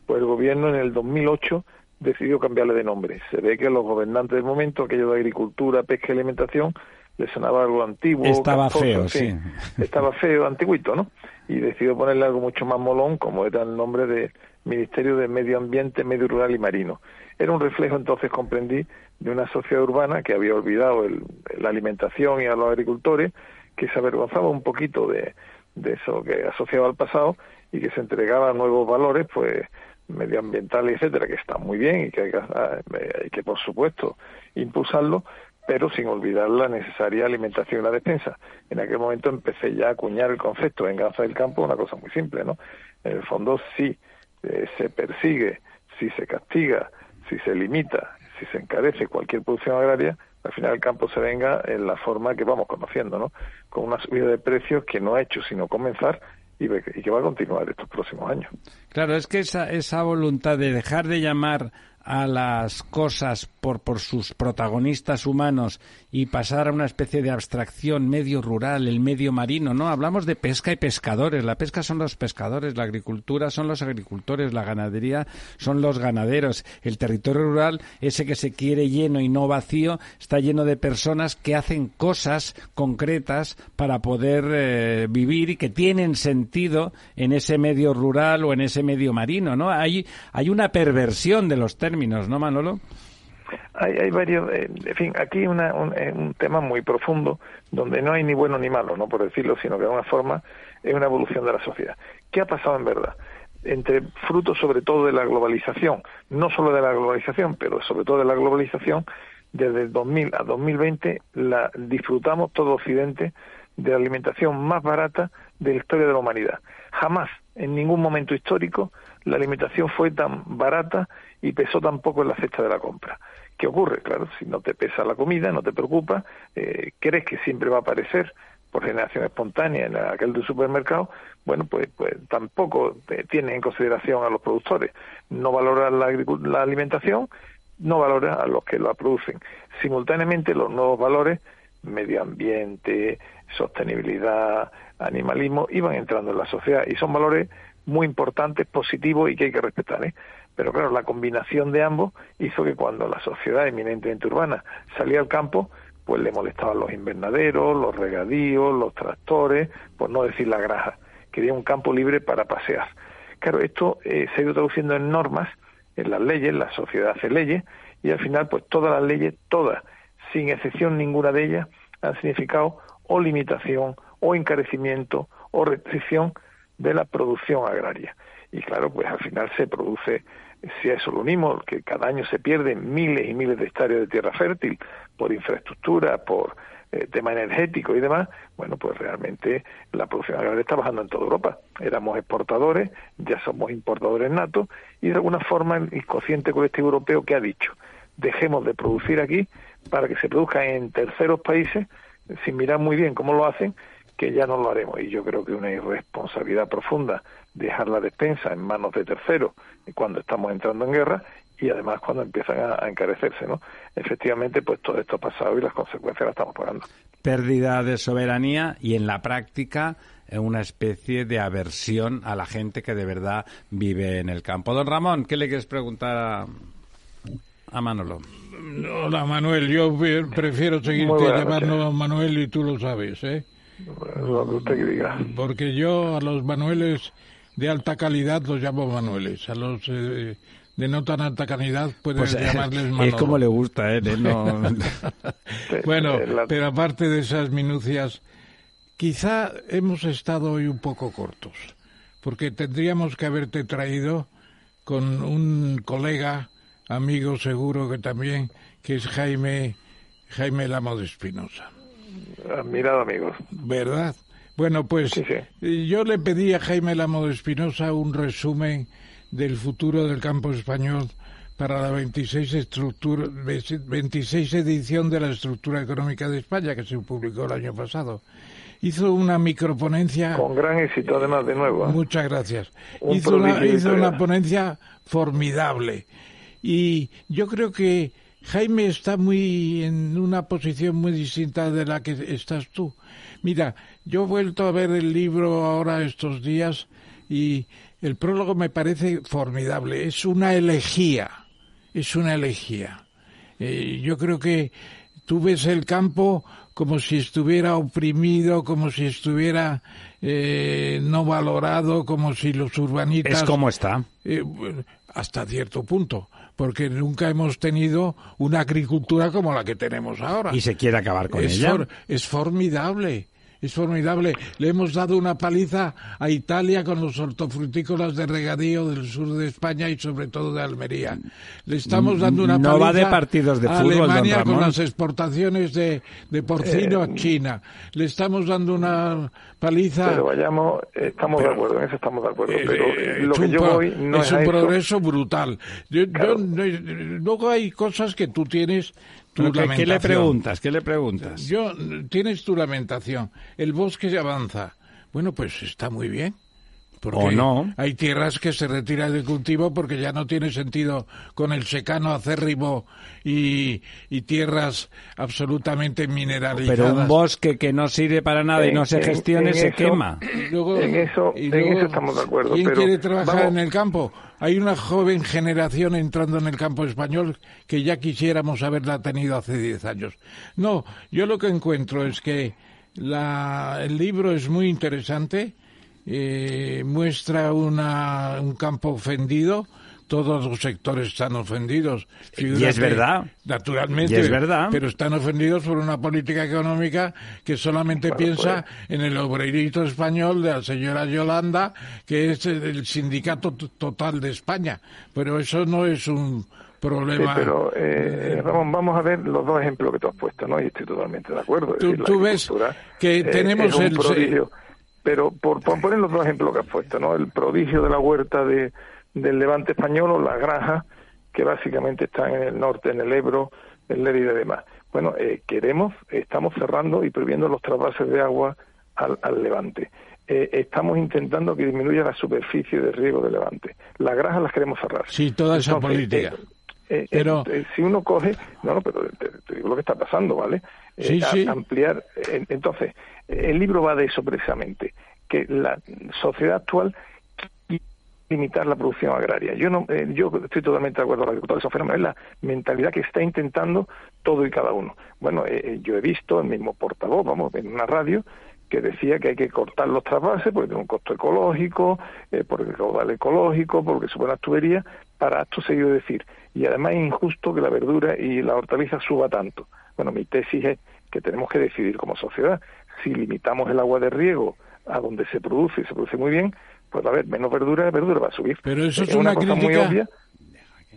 Pues el gobierno en el 2008 decidió cambiarle de nombre. Se ve que a los gobernantes del momento, aquello de Agricultura, Pesca y Alimentación, les sonaba algo antiguo. Estaba casposo, feo, sí. *laughs* Estaba feo, antiguito, ¿no? Y decidió ponerle algo mucho más molón, como era el nombre de Ministerio de Medio Ambiente, Medio Rural y Marino. Era un reflejo, entonces comprendí, de una sociedad urbana que había olvidado el- la alimentación y a los agricultores, que se avergonzaba un poquito de, de eso que asociaba al pasado y que se entregaba a nuevos valores, pues medioambientales, etcétera, que están muy bien y que hay que, ah, hay que por supuesto, impulsarlo, pero sin olvidar la necesaria alimentación y la defensa. En aquel momento empecé ya a acuñar el concepto de venganza del campo, una cosa muy simple, ¿no? En el fondo, si eh, se persigue, si se castiga, si se limita, si se encarece cualquier producción agraria, al final el campo se venga en la forma que vamos conociendo, ¿no? Con una subida de precios que no ha hecho sino comenzar y que va a continuar estos próximos años. Claro, es que esa, esa voluntad de dejar de llamar a las cosas por, por sus protagonistas humanos y pasar a una especie de abstracción medio rural, el medio marino, ¿no? Hablamos de pesca y pescadores. La pesca son los pescadores, la agricultura son los agricultores, la ganadería son los ganaderos. El territorio rural, ese que se quiere lleno y no vacío, está lleno de personas que hacen cosas concretas para poder eh, vivir y que tienen sentido en ese medio rural o en ese medio marino, ¿no? Hay, hay una perversión de los términos, ¿no, Manolo? Hay, hay varios, eh, en fin, aquí una, un, eh, un tema muy profundo donde no hay ni bueno ni malo, no por decirlo, sino que de alguna forma es una evolución de la sociedad. ¿Qué ha pasado en verdad? Entre fruto sobre todo de la globalización, no solo de la globalización, pero sobre todo de la globalización, desde el 2000 a 2020 la, disfrutamos todo Occidente de la alimentación más barata de la historia de la humanidad. Jamás, en ningún momento histórico, la alimentación fue tan barata y pesó tan poco en la cesta de la compra. ¿Qué ocurre? Claro, si no te pesa la comida, no te preocupa, eh, crees que siempre va a aparecer por generación espontánea en aquel del supermercado, bueno, pues, pues tampoco eh, tiene en consideración a los productores. No valora la, la alimentación, no valora a los que la producen. Simultáneamente, los nuevos valores, medio ambiente, sostenibilidad, animalismo, iban entrando en la sociedad y son valores muy importantes, positivos y que hay que respetar. ¿eh? Pero claro, la combinación de ambos hizo que cuando la sociedad eminentemente urbana salía al campo, pues le molestaban los invernaderos, los regadíos, los tractores, por no decir la granja. Quería un campo libre para pasear. Claro, esto eh, se ha ido traduciendo en normas, en las leyes, la sociedad hace leyes, y al final, pues todas las leyes, todas, sin excepción ninguna de ellas, han significado o limitación, o encarecimiento, o restricción de la producción agraria. Y claro, pues al final se produce, si a eso lo unimos, que cada año se pierden miles y miles de hectáreas de tierra fértil por infraestructura, por, eh, tema energético y demás, bueno, pues realmente la producción agraria está bajando en toda Europa. Éramos exportadores, ya somos importadores natos y de alguna forma el inconsciente colectivo europeo que ha dicho, dejemos de producir aquí para que se produzca en terceros países sin mirar muy bien cómo lo hacen, que ya no lo haremos. Y yo creo que una irresponsabilidad profunda dejar la despensa en manos de terceros cuando estamos entrando en guerra y además cuando empiezan a, encarecerse, ¿no? Efectivamente, pues todo esto ha pasado y las consecuencias las estamos pagando. Pérdida de soberanía y en la práctica eh, una especie de aversión a la gente que de verdad vive en el campo. Don Ramón, ¿qué le quieres preguntar a, a Manolo? Hola Manuel, yo prefiero seguirte llamando Manuel y tú lo sabes, ¿eh? Lo que usted diga. Porque yo a los Manueles de alta calidad los llamo Manueles, a los eh, de no tan alta calidad pueden pues, eh, llamarles Manolo. Es como le gusta, ¿eh? *laughs* bueno, pero aparte de esas minucias, quizá hemos estado hoy un poco cortos, porque tendríamos que haberte traído con un colega, amigo seguro que también, que es Jaime, Jaime Lamo de Espinosa. Admirado amigos. ¿Verdad? Bueno, pues yo le pedí a Jaime Lamo de Espinosa un resumen del futuro del campo español para la 26, estructura, 26 edición de la Estructura Económica de España, que se publicó el año pasado. Hizo una microponencia. Con gran éxito, además, de nuevo. ¿eh? Muchas gracias. hizo una, hizo una ponencia formidable. Y yo creo que Jaime está muy en una posición muy distinta de la que estás tú. Mira, yo he vuelto a ver el libro ahora estos días y el prólogo me parece formidable. Es una elegía. Es una elegía. Eh, yo creo que tú ves el campo como si estuviera oprimido, como si estuviera eh, no valorado, como si los urbanitas... Es como está. Eh, hasta cierto punto, porque nunca hemos tenido una agricultura como la que tenemos ahora. Y se quiere acabar con ella. es formidable es formidable. Le hemos dado una paliza a Italia con los hortofrutícolas de regadío del sur de España y sobre todo de Almería. Le estamos dando una no paliza de partidos de a Alemania con las exportaciones de, de porcino a eh, China. Le estamos dando una paliza. Pero vayamos, estamos de acuerdo, en eso estamos de acuerdo. Eh, pero eh, lo que yo voy no es, un progreso brutal. luego hay cosas que tú tienes ¿Qué, le preguntas? ¿Qué le preguntas? Yo, tienes tu lamentación. El bosque avanza. Bueno, pues está muy bien. Porque o no. Hay tierras que se retiran de cultivo porque ya no tiene sentido con el secano acérrimo y, y tierras absolutamente mineralizadas. Pero un bosque que no sirve para nada y no se gestione se quema. Luego, en eso, en eso estamos de acuerdo. ¿Quién quiere trabajar en el campo? Hay una joven generación entrando en el campo español que ya quisiéramos haberla tenido hace 10 años. No, yo lo que encuentro es que el libro es muy interesante, eh, muestra una, un campo ofendido, todos los sectores están ofendidos. y es verdad. Naturalmente. es verdad. Pero están ofendidos por una política económica que solamente piensa pues. en el obrerito español de la señora Yolanda, que es el sindicato total de España. Pero eso no es un problema. pero eh, vamos, a ver los dos ejemplos que tú has puesto, ¿no? Y estoy totalmente de acuerdo. tú, ves que eh, tenemos el. Prodigio, pero por, por poner los dos ejemplos que has puesto, ¿no? El prodigio de la huerta de del levante español o las granjas que básicamente están en el norte, en el Ebro, en Lérida y demás. Bueno, eh, queremos, estamos cerrando y prohibiendo los trasvases de agua al, levante. Eh, estamos intentando que disminuya la superficie de riego del levante. Las granjas las queremos cerrar. Sí, toda esa política. Eh, pero si uno coge, no, no, pero te, digo lo que está pasando, ¿vale? Sí, sí. Ampliar. entonces, el libro va de eso precisamente, que la sociedad actual limitar la producción agraria. Yo no, eh, yo estoy totalmente de acuerdo con la agricultura de fenómeno, es la mentalidad que está intentando todo y cada uno. Bueno, eh, eh, yo he visto el mismo portavoz, vamos, en una radio, que decía que hay que cortar los trasvases porque tiene un costo ecológico, eh, porque el caudal ecológico, porque supone las tuberías, para esto seguido decir. Y además es injusto que la verdura y la hortaliza suba tanto. Bueno, mi tesis es que tenemos que decidir como sociedad si limitamos el agua de riego a donde se produce y se produce muy bien, pues a ver, menos verdura, la verdura va a subir. Pero eso es, una, crítica... Muy obvia.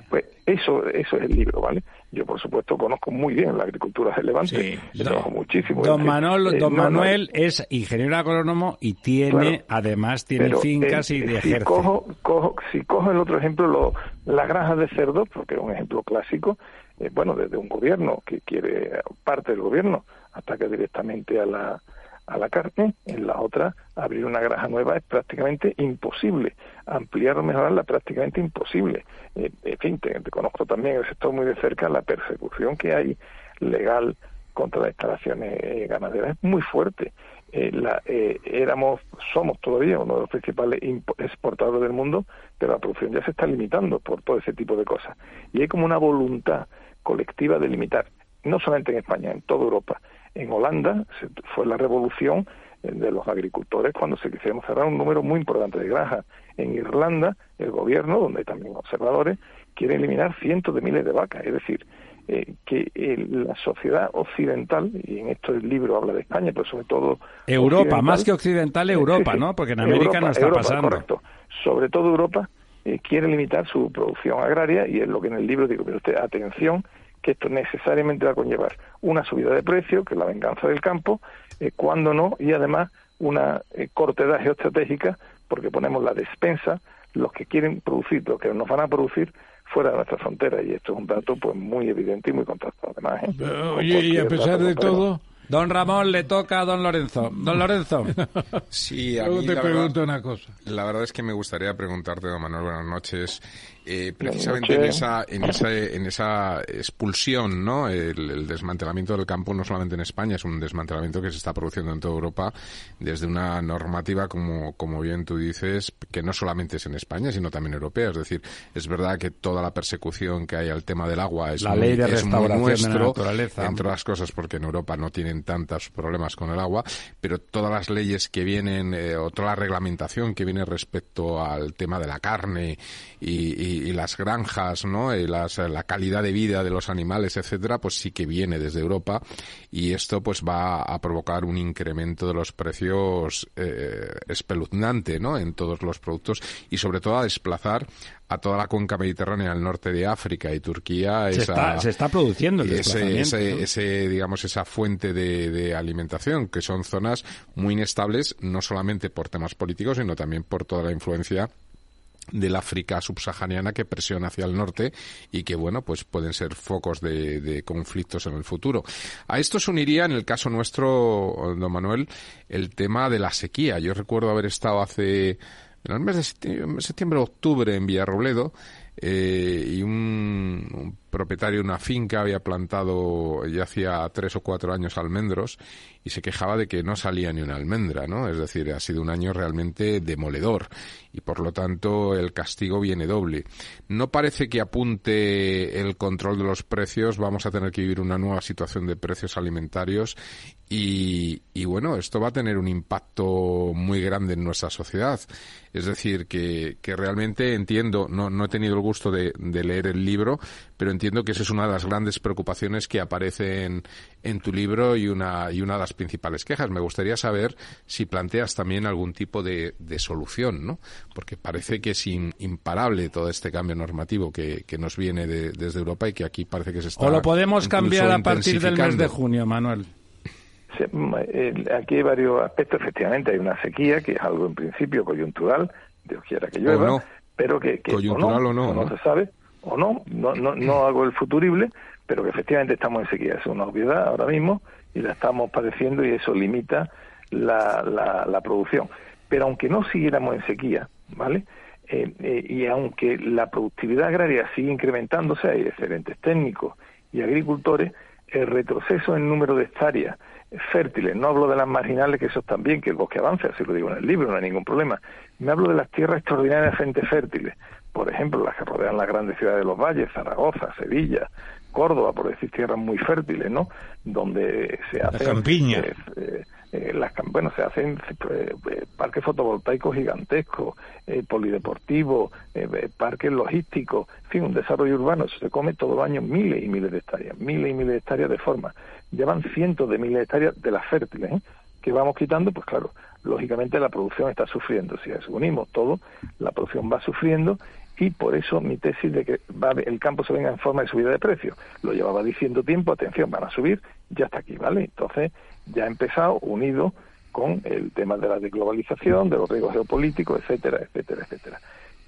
Pues eso, eso es el libro, ¿vale? Yo, por supuesto, conozco muy bien la agricultura de Levante, Sí. trabajo muchísimo. Don, en- Manolo- eh, don no, no, Manuel es ingeniero agrónomo y tiene, Claro. además, tiene fincas eh, y si ejerce. Cojo, cojo, si cojo el otro ejemplo, lo, las granjas de cerdos, porque es un ejemplo clásico, eh, bueno, desde un gobierno que quiere, parte del gobierno, ataca directamente a la, a la carne, en la otra, abrir una granja nueva es prácticamente imposible, ampliar o mejorarla prácticamente imposible. Eh, en fin, te, conozco también el sector muy de cerca, la persecución que hay legal contra las instalaciones eh, ganaderas es muy fuerte. Eh, eh, éramos, somos todavía uno de los principales exportadores del mundo, pero la producción ya se está limitando por todo ese tipo de cosas. Y hay como una voluntad colectiva de limitar, no solamente en España, en toda Europa. En Holanda se- fue la revolución de los agricultores cuando se quisieron cerrar un número muy importante de granjas. En Irlanda, el gobierno, donde hay también observadores, quiere eliminar cientos de miles de vacas. Es decir, eh, que eh, la sociedad occidental, y en esto el libro habla de España, pero sobre todo... Europa, más que occidental, eh, Europa, sí, sí. ¿no? Porque en América Europa, no está Europa, pasando. Correcto. Sobre todo Europa eh, quiere limitar su producción agraria y es lo que en el libro digo, mire usted, atención, que esto necesariamente va a conllevar una subida de precios, que es la venganza del campo, eh, cuando no, y además una eh, cortedad geoestratégica, porque ponemos la despensa, los que quieren producir, los que nos van a producir fuera de nuestra frontera, y esto es un dato pues muy evidente y muy contrastado además. ¿eh? Con Oye, y a pesar de todo, Don Ramón le toca a don Lorenzo. Don Lorenzo. *laughs* Sí, a luego mí te la pregunto verdad, una cosa. la verdad es que me gustaría preguntarte, don Manuel, buenas noches, eh, precisamente en esa, en esa, en esa expulsión, ¿no? El, el desmantelamiento del campo no solamente en España, es un desmantelamiento que se está produciendo en toda Europa desde una normativa, como, como bien tú dices, que no solamente es en España, sino también europea. Es decir, es verdad que toda la persecución que hay al tema del agua es, La muy, ley de es muy restauración de la nuestro, naturaleza. entre otras cosas porque en Europa no tienen tantos problemas con el agua, pero todas las leyes que vienen, eh, o toda la reglamentación que viene respecto al tema de la carne y, y- y las granjas, ¿no? Y las- la calidad de vida de los animales, etcétera, pues sí que viene desde Europa y esto pues va a provocar un incremento de los precios eh, espeluznante, ¿no? En todos los productos y sobre todo a desplazar a toda la cuenca mediterránea al norte de África y Turquía Se esa- está, se está produciendo el ese, desplazamiento. ese, ¿no? ese, digamos, esa fuente de, de alimentación, que son zonas muy inestables, no solamente por temas políticos, sino también por toda la influencia del África subsahariana que presiona hacia el norte y que, bueno, pues pueden ser focos de, de conflictos en el futuro. A esto se uniría, en el caso nuestro, don Manuel, el tema de la sequía. Yo recuerdo haber estado hace, en el mes de septiembre, septiembre octubre en Villarrobledo, eh, y un, un propietario de una finca había plantado ya hacía tres o cuatro años almendros y se quejaba de que no salía ni una almendra, ¿no? Es decir, ha sido un año realmente demoledor y por lo tanto el castigo viene doble. No parece que apunte el control de los precios, vamos a tener que vivir una nueva situación de precios alimentarios y, y bueno, esto va a tener un impacto muy grande en nuestra sociedad. Es decir, que, que realmente entiendo, no, no he tenido el gusto de, de leer el libro, pero entiendo que esa es una de las grandes preocupaciones que aparecen en tu libro y una, y una de las principales quejas. Me gustaría saber si planteas también algún tipo de, de solución, ¿no? Porque parece que es in- imparable todo este cambio normativo que, que nos viene de- desde Europa y que aquí parece que se está O lo podemos cambiar a partir del mes de junio, Manuel. Se- m- el- aquí hay varios aspectos. Efectivamente, hay una sequía que es algo en principio coyuntural, Dios quiera que llueva, no. pero que, que Coyuntural o no, no, ¿no? se sabe, o no, no, no, no *clears throat* hago el futurible, pero que efectivamente estamos en sequía. Es una obviedad ahora mismo y la estamos padeciendo y eso limita la, la, la producción. Pero aunque no siguiéramos en sequía, ¿vale? Eh, eh, y aunque la productividad agraria sigue incrementándose, hay excelentes técnicos y agricultores, el retroceso en número de hectáreas fértiles, no hablo de las marginales, que eso también, que el bosque avance, así lo digo en el libro, no hay ningún problema. Me hablo de las tierras extraordinariamente fértiles, por ejemplo, las que rodean las grandes ciudades de los valles, Zaragoza, Sevilla, Córdoba, por decir tierras muy fértiles, ¿no? Donde se hacen... campiña. eh, eh, eh, las, bueno, se hacen eh, eh, parques fotovoltaicos gigantescos, polideportivos, parques logísticos, en fin, un desarrollo urbano. Se come todo el año miles y miles de hectáreas, miles y miles de hectáreas de forma. Llevan cientos de miles de hectáreas de las fértiles, que vamos quitando, pues claro, lógicamente la producción está sufriendo. Si unimos todo, la producción va sufriendo y por eso mi tesis de que va, el campo se venga en forma de subida de precios. Lo llevaba diciendo tiempo, atención, van a subir, ya está aquí, ¿vale? Entonces ya ha empezado unido con el tema de la desglobalización, de los riesgos geopolíticos, etcétera, etcétera, etcétera.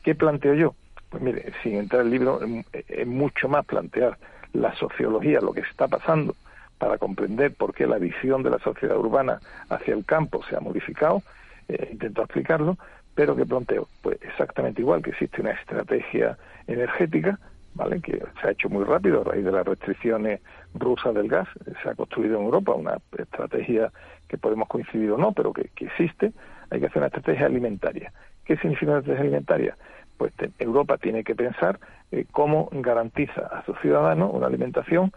¿Qué planteo yo? Pues mire, sin entrar en el libro, es mucho más plantear la sociología, lo que está pasando, para comprender por qué la visión de la sociedad urbana hacia el campo se ha modificado, eh, intento explicarlo, pero que planteo, pues exactamente igual que existe una estrategia energética, ¿vale? que se ha hecho muy rápido a raíz de las restricciones rusas del gas, se ha construido en Europa una estrategia que podemos coincidir o no, pero que, existe, hay que hacer una estrategia alimentaria. ¿Qué significa una estrategia alimentaria? Pues Europa tiene que pensar eh, cómo garantiza a sus ciudadanos una alimentación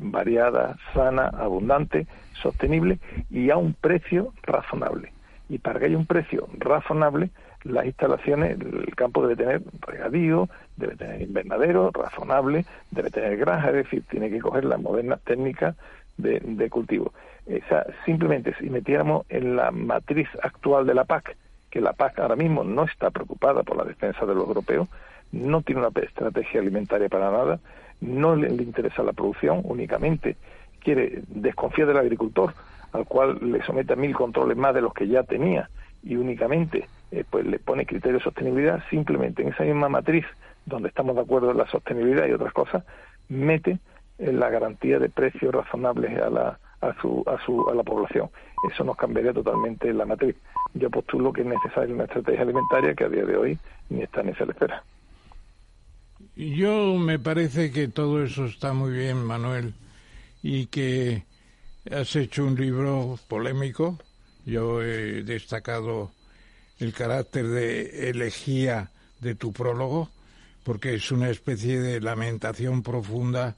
variada, sana, abundante, sostenible y a un precio razonable y para que haya un precio razonable, las instalaciones, el campo debe tener regadío, debe tener invernadero razonable, debe tener granja, es decir, tiene que coger las modernas técnicas de, de cultivo. Esa, simplemente si metiéramos en la matriz actual de la PAC, que la PAC ahora mismo no está preocupada por la defensa de los europeos, no tiene una estrategia alimentaria para nada, no le, le interesa la producción únicamente, quiere desconfiar del agricultor, al cual le somete a mil controles más de los que ya tenía y únicamente eh, pues le pone criterios de sostenibilidad, simplemente en esa misma matriz donde estamos de acuerdo en la sostenibilidad y otras cosas, mete en la garantía de precios razonables a la, a, su, a, su, a la población. Eso nos cambiaría totalmente la matriz. Yo postulo que es necesaria una estrategia alimentaria que a día de hoy ni está ni se le espera. Yo me parece que todo eso está muy bien, Manuel, y que Has hecho un libro polémico. Yo he destacado el carácter de elegía de tu prólogo, porque es una especie de lamentación profunda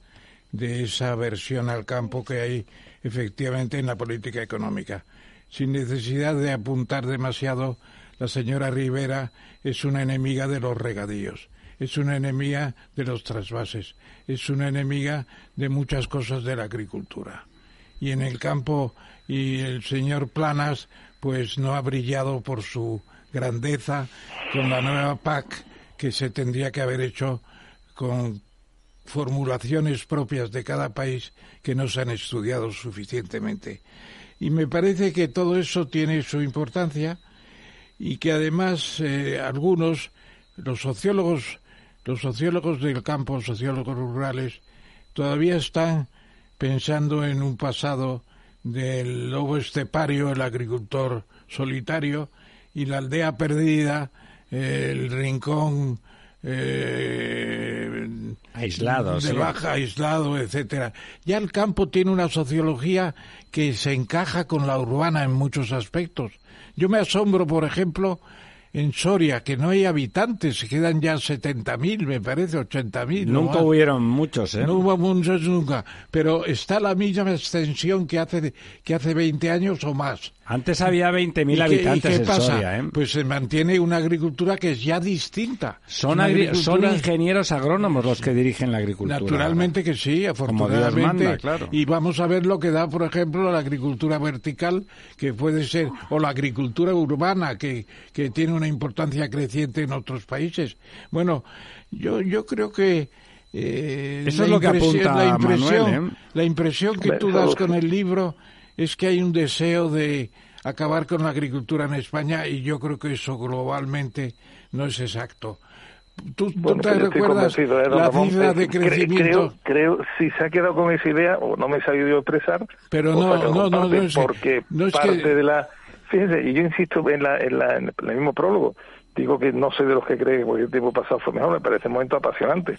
de esa aversión al campo que hay efectivamente en la política económica. Sin necesidad de apuntar demasiado, la señora Rivera es una enemiga de los regadíos, es una enemiga de los trasvases, es una enemiga de muchas cosas de la agricultura y en el campo y el señor Planas pues no ha brillado por su grandeza con la nueva PAC que se tendría que haber hecho con formulaciones propias de cada país que no se han estudiado suficientemente. Y me parece que todo eso tiene su importancia y que además eh, algunos, los sociólogos, los sociólogos del campo, sociólogos rurales, todavía están pensando en un pasado del lobo estepario, el agricultor solitario, y la aldea perdida, el rincón eh, aislado, de baja, aislado, etcétera. Ya el campo tiene una sociología que se encaja con la urbana en muchos aspectos. Yo me asombro, por ejemplo, en Soria, que no hay habitantes, se quedan ya 70.000, me parece, 80.000. Nunca hubieron muchos, ¿eh? No hubo muchos nunca, pero está la misma extensión que hace, que hace 20 años o más. Antes había 20.000 habitantes en Soria, ¿eh? Pues se mantiene una agricultura que es ya distinta. Son, son ingenieros agrónomos los que dirigen la agricultura. Naturalmente que sí, afortunadamente. claro. Y vamos a ver lo que da, por ejemplo, la agricultura vertical, que puede ser, o la agricultura urbana, que, que tiene una importancia creciente en otros países. Bueno, yo, yo creo que... Eh, Eso es lo que apunta la impresión, Manuel, ¿eh? La impresión que tú das con el libro es que hay un deseo de acabar con la agricultura en España y yo creo que eso globalmente no es exacto. ¿Tú, te pues recuerdas ¿eh, la cifra de crecimiento? Creo, si se ha quedado con esa idea, o no me he sabido expresar, pero no, no, no, no, es porque no es parte que... de la... Fíjense, y yo insisto en, la, en, la, en el mismo prólogo, digo que no soy de los que cree que el tiempo pasado fue mejor, me parece un momento apasionante.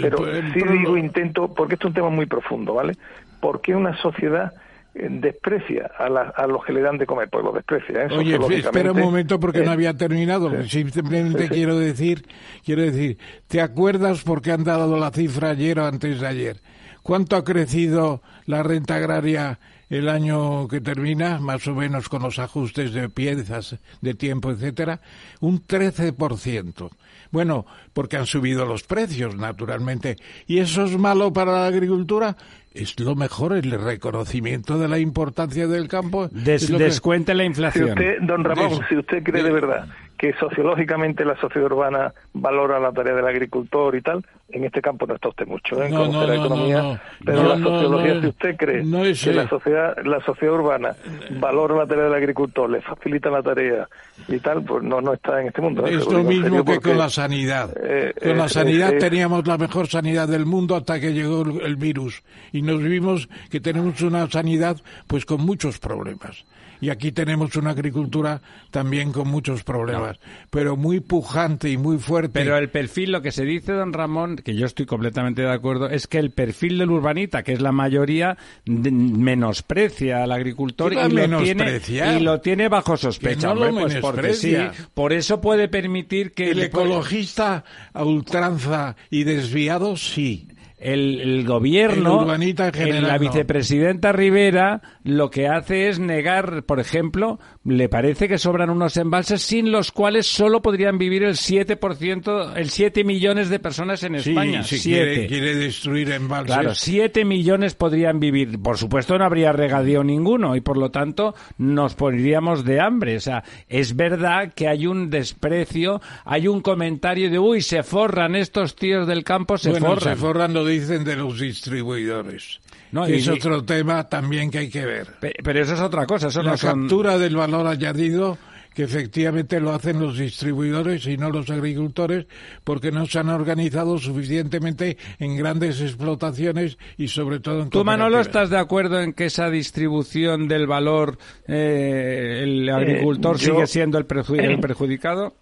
pero sí digo, intento, porque esto es un tema muy profundo, ¿vale? ¿Por qué una sociedad desprecia a, a, los que le dan de comer, pues lo desprecia. ¿eh? Oye, espera un momento porque no había terminado. Simplemente quiero decir, quiero decir, ¿te acuerdas por qué han dado la cifra ayer o antes de ayer? ¿Cuánto ha crecido la renta agraria el año que termina, más o menos con los ajustes de piezas, de tiempo, etcétera? Un 13%. Bueno, porque han subido los precios, naturalmente. ¿Y eso es malo para la agricultura? Es lo mejor, el reconocimiento de la importancia del campo. Descuente la inflación. Si usted, don Ramón, si usted cree de verdad que sociológicamente la sociedad urbana valora la tarea del agricultor y tal, en este campo no está usted mucho, ¿eh? No, no, no, economía, no, pero la sociología, si usted cree no es, que eh, la sociedad, la sociedad urbana valora la tarea del agricultor, le facilita la tarea y tal, pues no, no está en este mundo. ¿no? Es lo mismo que porque, con la sanidad. eh, con la eh, sanidad eh, teníamos la mejor sanidad del mundo hasta que llegó el, el virus y nos vimos que tenemos una sanidad pues con muchos problemas. Y aquí tenemos una agricultura también con muchos problemas, pero muy pujante y muy fuerte. Pero el perfil, lo que se dice, don Ramón, que yo estoy completamente de acuerdo, es que el perfil del urbanita, que es la mayoría, de- menosprecia al agricultor ¿Qué va y lo, tiene, menospreciar? y lo tiene bajo sospecha. No lo pues porque sí, menosprecia. por eso puede permitir que el ecologista a ultranza y desviado, sí. El, el gobierno, El urbanita en general, la no. vicepresidenta Rivera, lo que hace es negar, por ejemplo, le parece que sobran unos embalses sin los cuales solo podrían vivir el 7%, el 7 millones de personas en Sí, España. si Siete. quiere, quiere destruir embalses. Claro, 7 millones podrían vivir. Por supuesto, no habría regadío ninguno y, por lo tanto, nos poniríamos de hambre. O sea, es verdad que hay un desprecio, hay un comentario de, uy, se forran estos tíos del campo, se bueno, forran. se forran lo dicen de los distribuidores. No, y- es otro tema también que hay que ver. Pe- Pero eso es otra cosa, eso la no son... captura del valor añadido que efectivamente lo hacen los distribuidores y no los agricultores porque no se han organizado suficientemente en grandes explotaciones y sobre todo en ¿Tú, Manolo, estás de acuerdo en que esa distribución del valor, eh, el agricultor yo- sigue siendo el, perju- el perjudicado?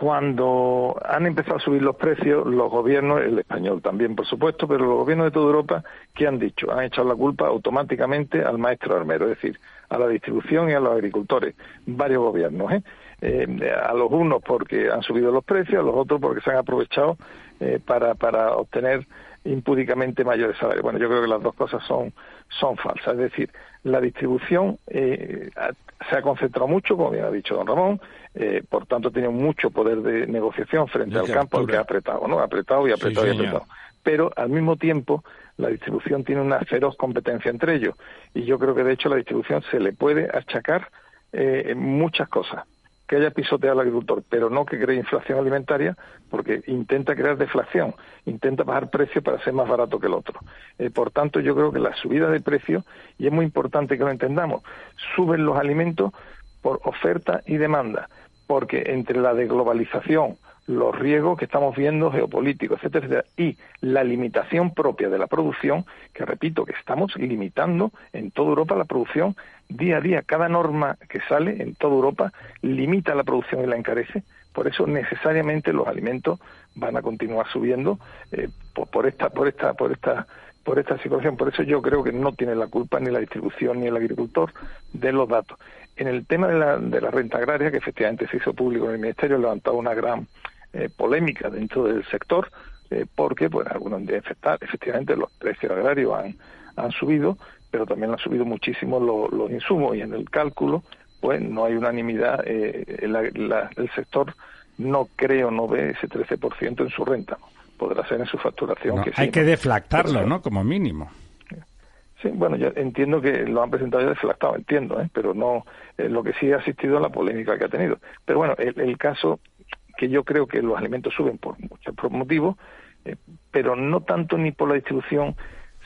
Cuando han empezado a subir los precios, los gobiernos, el español también, por supuesto, pero los gobiernos de toda Europa, ¿qué han dicho? Han echado la culpa automáticamente al maestro armero, es decir, a la distribución y a los agricultores, varios gobiernos, ¿eh? Eh, a los unos porque han subido los precios, a los otros porque se han aprovechado eh, para, para obtener impúdicamente mayores salarios. Bueno, yo creo que las dos cosas son, son falsas. Es decir, la distribución eh, se ha concentrado mucho, como bien ha dicho don Ramón, eh, por tanto tiene mucho poder de negociación frente De al campo al que ha apretado, ¿no? Apretado y Sí, apretado y apretado. Pero al mismo tiempo la distribución tiene una feroz competencia entre ellos y yo creo que de hecho la distribución se le puede achacar eh, muchas cosas que haya pisoteado al agricultor, pero no que cree inflación alimentaria, porque intenta crear deflación, intenta bajar precios para ser más barato que el otro. Eh, por tanto, yo creo que la subida de precios, y es muy importante que lo entendamos, suben los alimentos por oferta y demanda, porque entre la desglobalización, los riesgos que estamos viendo geopolíticos, etcétera, etcétera, y la limitación propia de la producción, que repito, que estamos limitando en toda Europa la producción día a día. Cada norma que sale en toda Europa limita la producción y la encarece. Por eso necesariamente los alimentos van a continuar subiendo eh, por, por esta, por esta, por esta, por esta situación. Por eso yo creo que no tiene la culpa ni la distribución ni el agricultor de los datos. En el tema de la, de la renta agraria, que efectivamente se hizo público en el Ministerio, ha levantado una gran eh, polémica dentro del sector, eh, porque pues algunos de efecta- efectivamente los precios agrarios han, han subido, pero también han subido muchísimo lo- los insumos y en el cálculo pues no hay unanimidad. eh, la- la- el sector no creo, no ve ese 13% en su renta. Podrá ser en su facturación. No, que sí, hay que deflactarlo, ¿no? Como mínimo. Sí, bueno, yo entiendo que lo han presentado ya deflactado, entiendo, ¿eh? pero no eh, lo que sí ha asistido a la polémica que ha tenido. Pero bueno, el, el caso que yo creo que los alimentos suben por muchos motivos, eh, pero no tanto ni por la distribución,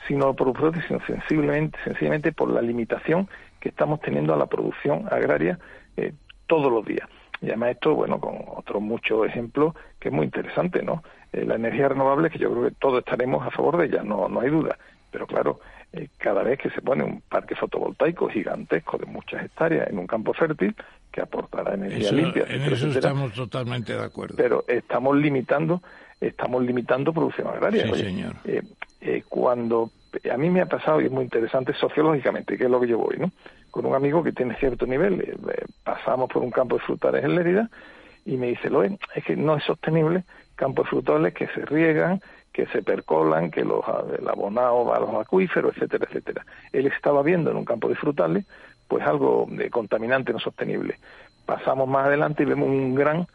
sino por productos, sino sensiblemente, sencillamente por la limitación que estamos teniendo a la producción agraria eh, todos los días. Y además esto, bueno, con otros muchos ejemplos que es muy interesante, ¿no? La energía renovable, que yo creo que todos estaremos a favor de ella, no, no hay duda. Pero claro, eh, cada vez que se pone un parque fotovoltaico gigantesco de muchas hectáreas en un campo fértil, que aportará energía Eso- limpia, en etcétera, eso etcétera, estamos totalmente de acuerdo. pero estamos limitando estamos limitando producción agraria Sí, Oye, señor. eh, eh, cuando a mí me ha pasado y es muy interesante sociológicamente que es lo que yo voy no con un amigo que tiene cierto nivel pasamos por un campo de frutales en Lérida y me dice Loe, es que no es sostenible campos frutales que se riegan que se percolan, que los, el abonado va a los acuíferos, etcétera, etcétera. Él estaba viendo en un campo de frutales, pues algo de contaminante no sostenible. Pasamos más adelante y vemos un gran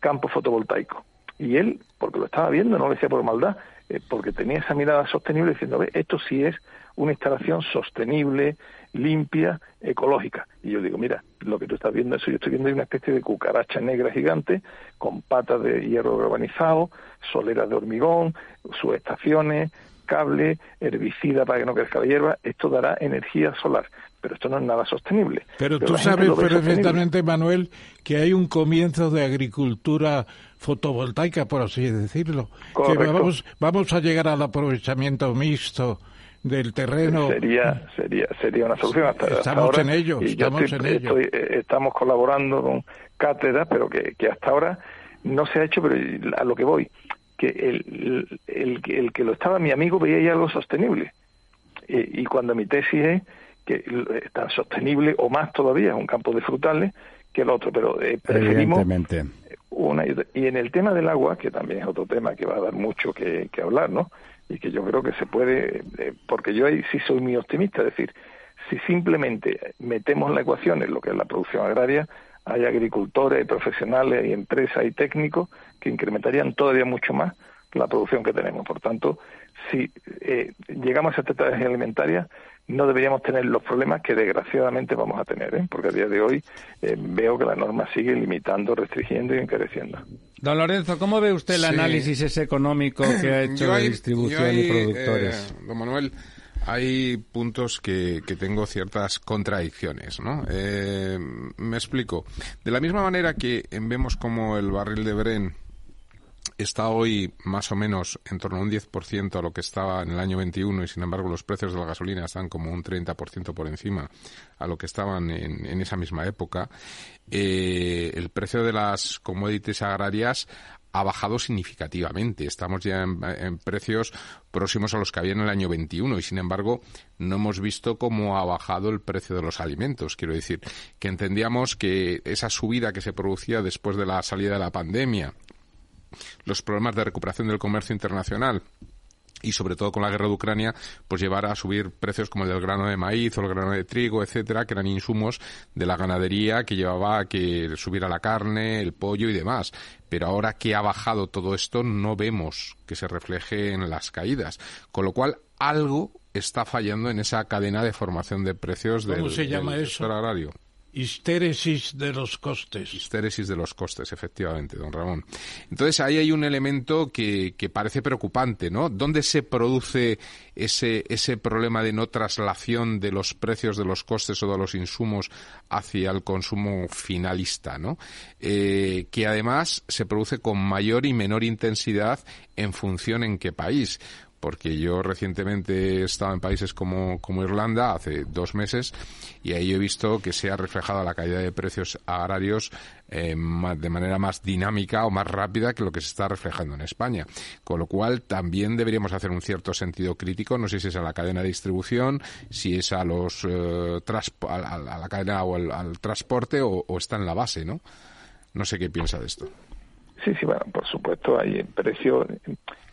campo fotovoltaico. Y él, porque lo estaba viendo, no lo decía por maldad, eh, porque tenía esa mirada sostenible diciendo, ve, esto sí es una instalación sostenible, limpia, ecológica. Y yo digo, mira, lo que tú estás viendo, eso yo estoy viendo una especie de cucaracha negra gigante con patas de hierro galvanizado, soleras de hormigón, subestaciones, cable, herbicida para que no crezca la hierba, esto dará energía solar. Pero esto no es nada sostenible. Pero, tú sabes perfectamente, Manuel, que hay un comienzo de agricultura fotovoltaica, por así decirlo. Que vamos, vamos a llegar al aprovechamiento mixto del terreno. Sería, sería, sería una solución hasta, estamos en ello, estamos en ello. Eh, estamos colaborando con cátedras, pero que, que hasta ahora no se ha hecho, pero a lo que voy, que el, el, el que lo estaba mi amigo veía ya algo sostenible. Y, cuando mi tesis es que es tan sostenible o más todavía, un campo de frutales, que el otro, pero eh, preferimos una y en el tema del agua, que también es otro tema que va a dar mucho que, que hablar, ¿no? y que yo creo que se puede, eh, porque yo ahí sí soy muy optimista, es decir, si simplemente metemos la ecuación en lo que es la producción agraria, hay agricultores, hay profesionales, hay empresas, y técnicos que incrementarían todavía mucho más la producción que tenemos. Por tanto, si eh, llegamos a esta estrategia alimentaria, no deberíamos tener los problemas que desgraciadamente vamos a tener, ¿eh? porque a día de hoy eh, veo que la norma sigue limitando, restringiendo y encareciendo. Don Lorenzo, ¿cómo ve usted el análisis ese económico que ha hecho de distribución y productores? Eh, don Manuel, hay puntos que, que, tengo ciertas contradicciones, ¿no? me explico. De la misma manera que vemos como el barril de Bren está hoy más o menos en torno a un 10% a lo que estaba en el año 21 y sin embargo los precios de la gasolina están como un 30% por encima a lo que estaban en, esa misma época. Eh, el precio de las commodities agrarias ha bajado significativamente. Estamos ya en, precios próximos a los que había en el año 21 y, sin embargo, no hemos visto cómo ha bajado el precio de los alimentos. Quiero decir, que entendíamos que esa subida que se producía después de la salida de la pandemia los problemas de recuperación del comercio internacional y sobre todo con la guerra de Ucrania, pues llevará a subir precios como el del grano de maíz o el grano de trigo, etcétera, que eran insumos de la ganadería que llevaba a que subiera la carne, el pollo y demás. Pero ahora que ha bajado todo esto, no vemos que se refleje en las caídas. Con lo cual, algo está fallando en esa cadena de formación de precios del, se llama sector agrario. Histéresis de los costes. Histéresis de los costes, efectivamente, don Ramón. Entonces ahí hay un elemento que, que parece preocupante, ¿no? ¿Dónde se produce ese, ese problema de no traslación de los precios de los costes o de los insumos hacia el consumo finalista, ¿no? Eh, que además se produce con mayor y menor intensidad en función en qué país porque yo recientemente he estado en países como, como Irlanda hace dos meses y ahí he visto que se ha reflejado la caída de precios agrarios eh, de manera más dinámica o más rápida que lo que se está reflejando en España. Con lo cual también deberíamos hacer un cierto sentido crítico, no sé si es a la cadena de distribución, si es a los eh, a, la cadena o al, transporte o, o está en la base, ¿no? No sé qué piensa de esto. Sí, sí, bueno, por supuesto, hay precio.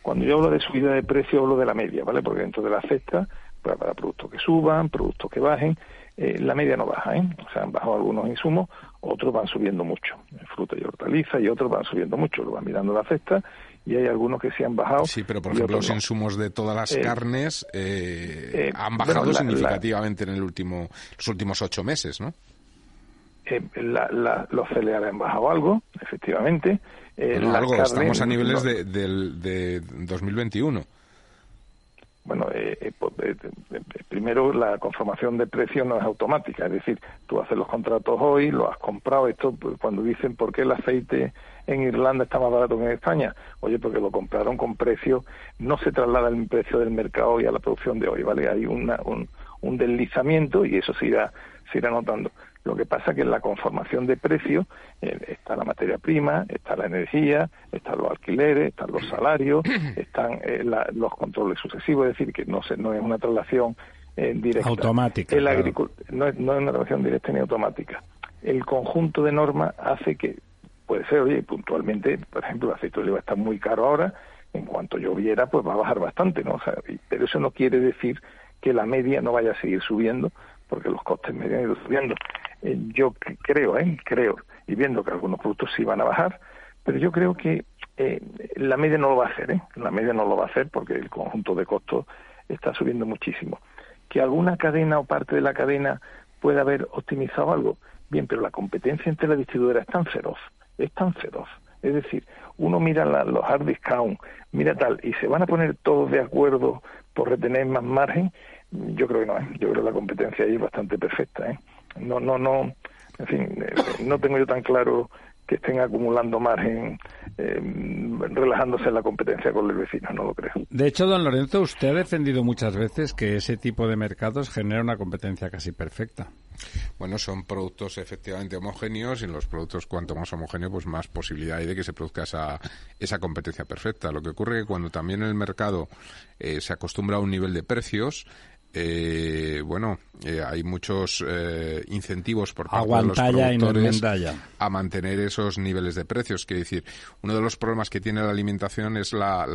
Cuando yo hablo de subida de precio, hablo de la media, ¿vale? Porque dentro de la cesta, pues, para productos que suban, productos que bajen, eh, la media no baja, ¿eh? O sea, han bajado algunos insumos, otros van subiendo mucho. Fruta y hortaliza y otros van subiendo mucho. Lo van mirando la cesta y hay algunos que sí han bajado. Sí, pero por ejemplo, los insumos de todas las eh, carnes han bajado significativamente en el último, los últimos ocho meses, ¿no? los cereales han bajado algo, efectivamente. Eh, estamos a niveles de, de, 2021. Bueno, eh, eh, pues, primero la conformación de precios no es automática, es decir, tú haces los contratos hoy, lo has comprado, esto pues, cuando dicen por qué el aceite en Irlanda está más barato que en España, oye, porque lo compraron con precio, no se traslada el precio del mercado y a la producción de hoy, ¿vale? Hay una, un, un deslizamiento y eso se irá, se irá notando. Lo que pasa es que en la conformación de precios eh, está la materia prima, está la energía, están los alquileres, están los salarios, *clears throat* están eh, los controles sucesivos, es decir, que no, se, no es una traslación eh, directa. Automática. no, es, no es una traslación directa ni automática. El conjunto de normas hace que, puede ser, oye, puntualmente, por ejemplo, el aceite de oliva está muy caro ahora, en cuanto lloviera, pues va a bajar bastante, ¿no? O sea, pero eso no quiere decir que la media no vaya a seguir subiendo, porque los costes medios han ido subiendo. Eh, yo creo, ¿eh? creo, y viendo que algunos productos sí van a bajar, pero yo creo que eh, la media no lo va a hacer, ¿eh? La media no lo va a hacer porque el conjunto de costos está subiendo muchísimo. Que alguna cadena o parte de la cadena pueda haber optimizado algo, bien, pero la competencia entre las distribuidoras es tan feroz, es tan feroz. Es decir, uno mira los hard discount, mira tal, y se van a poner todos de acuerdo por retener más margen. Yo creo que no, ¿eh? yo creo que la competencia ahí es bastante perfecta. ¿eh? No, no, no, en fin, eh, no tengo yo tan claro que estén acumulando margen, eh, relajándose en la competencia con el vecino, no lo creo. De hecho, don Lorenzo, usted ha defendido muchas veces que ese tipo de mercados genera una competencia casi perfecta. Bueno, son productos efectivamente homogéneos y en los productos cuanto más homogéneos, pues más posibilidad hay de que se produzca esa, esa competencia perfecta. Lo que ocurre es que cuando también el mercado eh, se acostumbra a un nivel de precios, eh, bueno, eh, hay muchos eh, incentivos por parte de los productores a mantener esos niveles de precios. Quiere decir, uno de los problemas que tiene la alimentación es la,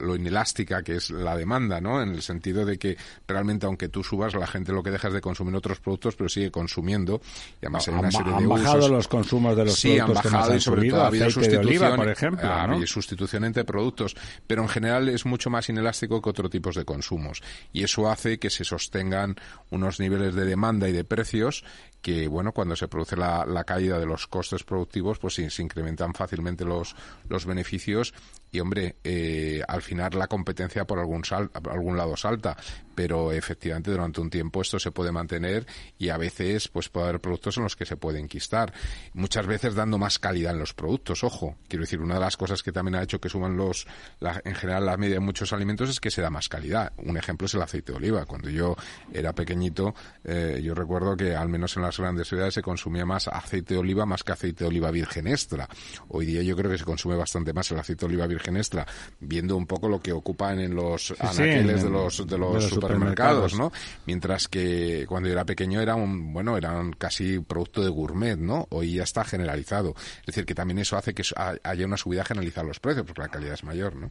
lo inelástica que es la demanda, ¿no? En el sentido de que realmente, aunque tú subas, la gente lo que deja es de consumir otros productos, pero sigue consumiendo. Y además hay una serie de bajado los consumos de los sí, productos han bajado y sobre todo ha habido sustitución, por ejemplo, ¿no? sustitución entre productos, pero en general es mucho más inelástico que otros tipos de consumos y eso hace que se sostengan unos niveles de demanda y de precios que, bueno, cuando se produce la, caída de los costes productivos, pues se, se incrementan fácilmente los, los beneficios y, hombre, eh, al final la competencia por algún, sal, algún lado salta, pero efectivamente durante un tiempo esto se puede mantener y a veces pues puede haber productos en los que se puede enquistar. Muchas veces dando más calidad en los productos, ojo. Quiero decir, una de las cosas que también ha hecho que suban los, en general la media de muchos alimentos es que se da más calidad. Un ejemplo es el aceite de oliva. Cuando yo era pequeñito, eh, yo recuerdo que al menos en las grandes ciudades se consumía más aceite de oliva más que aceite de oliva virgen extra. Hoy día yo creo que se consume bastante más el aceite de oliva virgen extra, viendo un poco lo que ocupan en los anaqueles de los, de los, supermercados, ¿no? Mientras que cuando yo era pequeño era un, bueno, eran casi producto de gourmet, ¿no? Hoy ya está generalizado. Es decir, que también eso hace que haya una subida generalizada de los precios, porque la calidad es mayor, ¿no?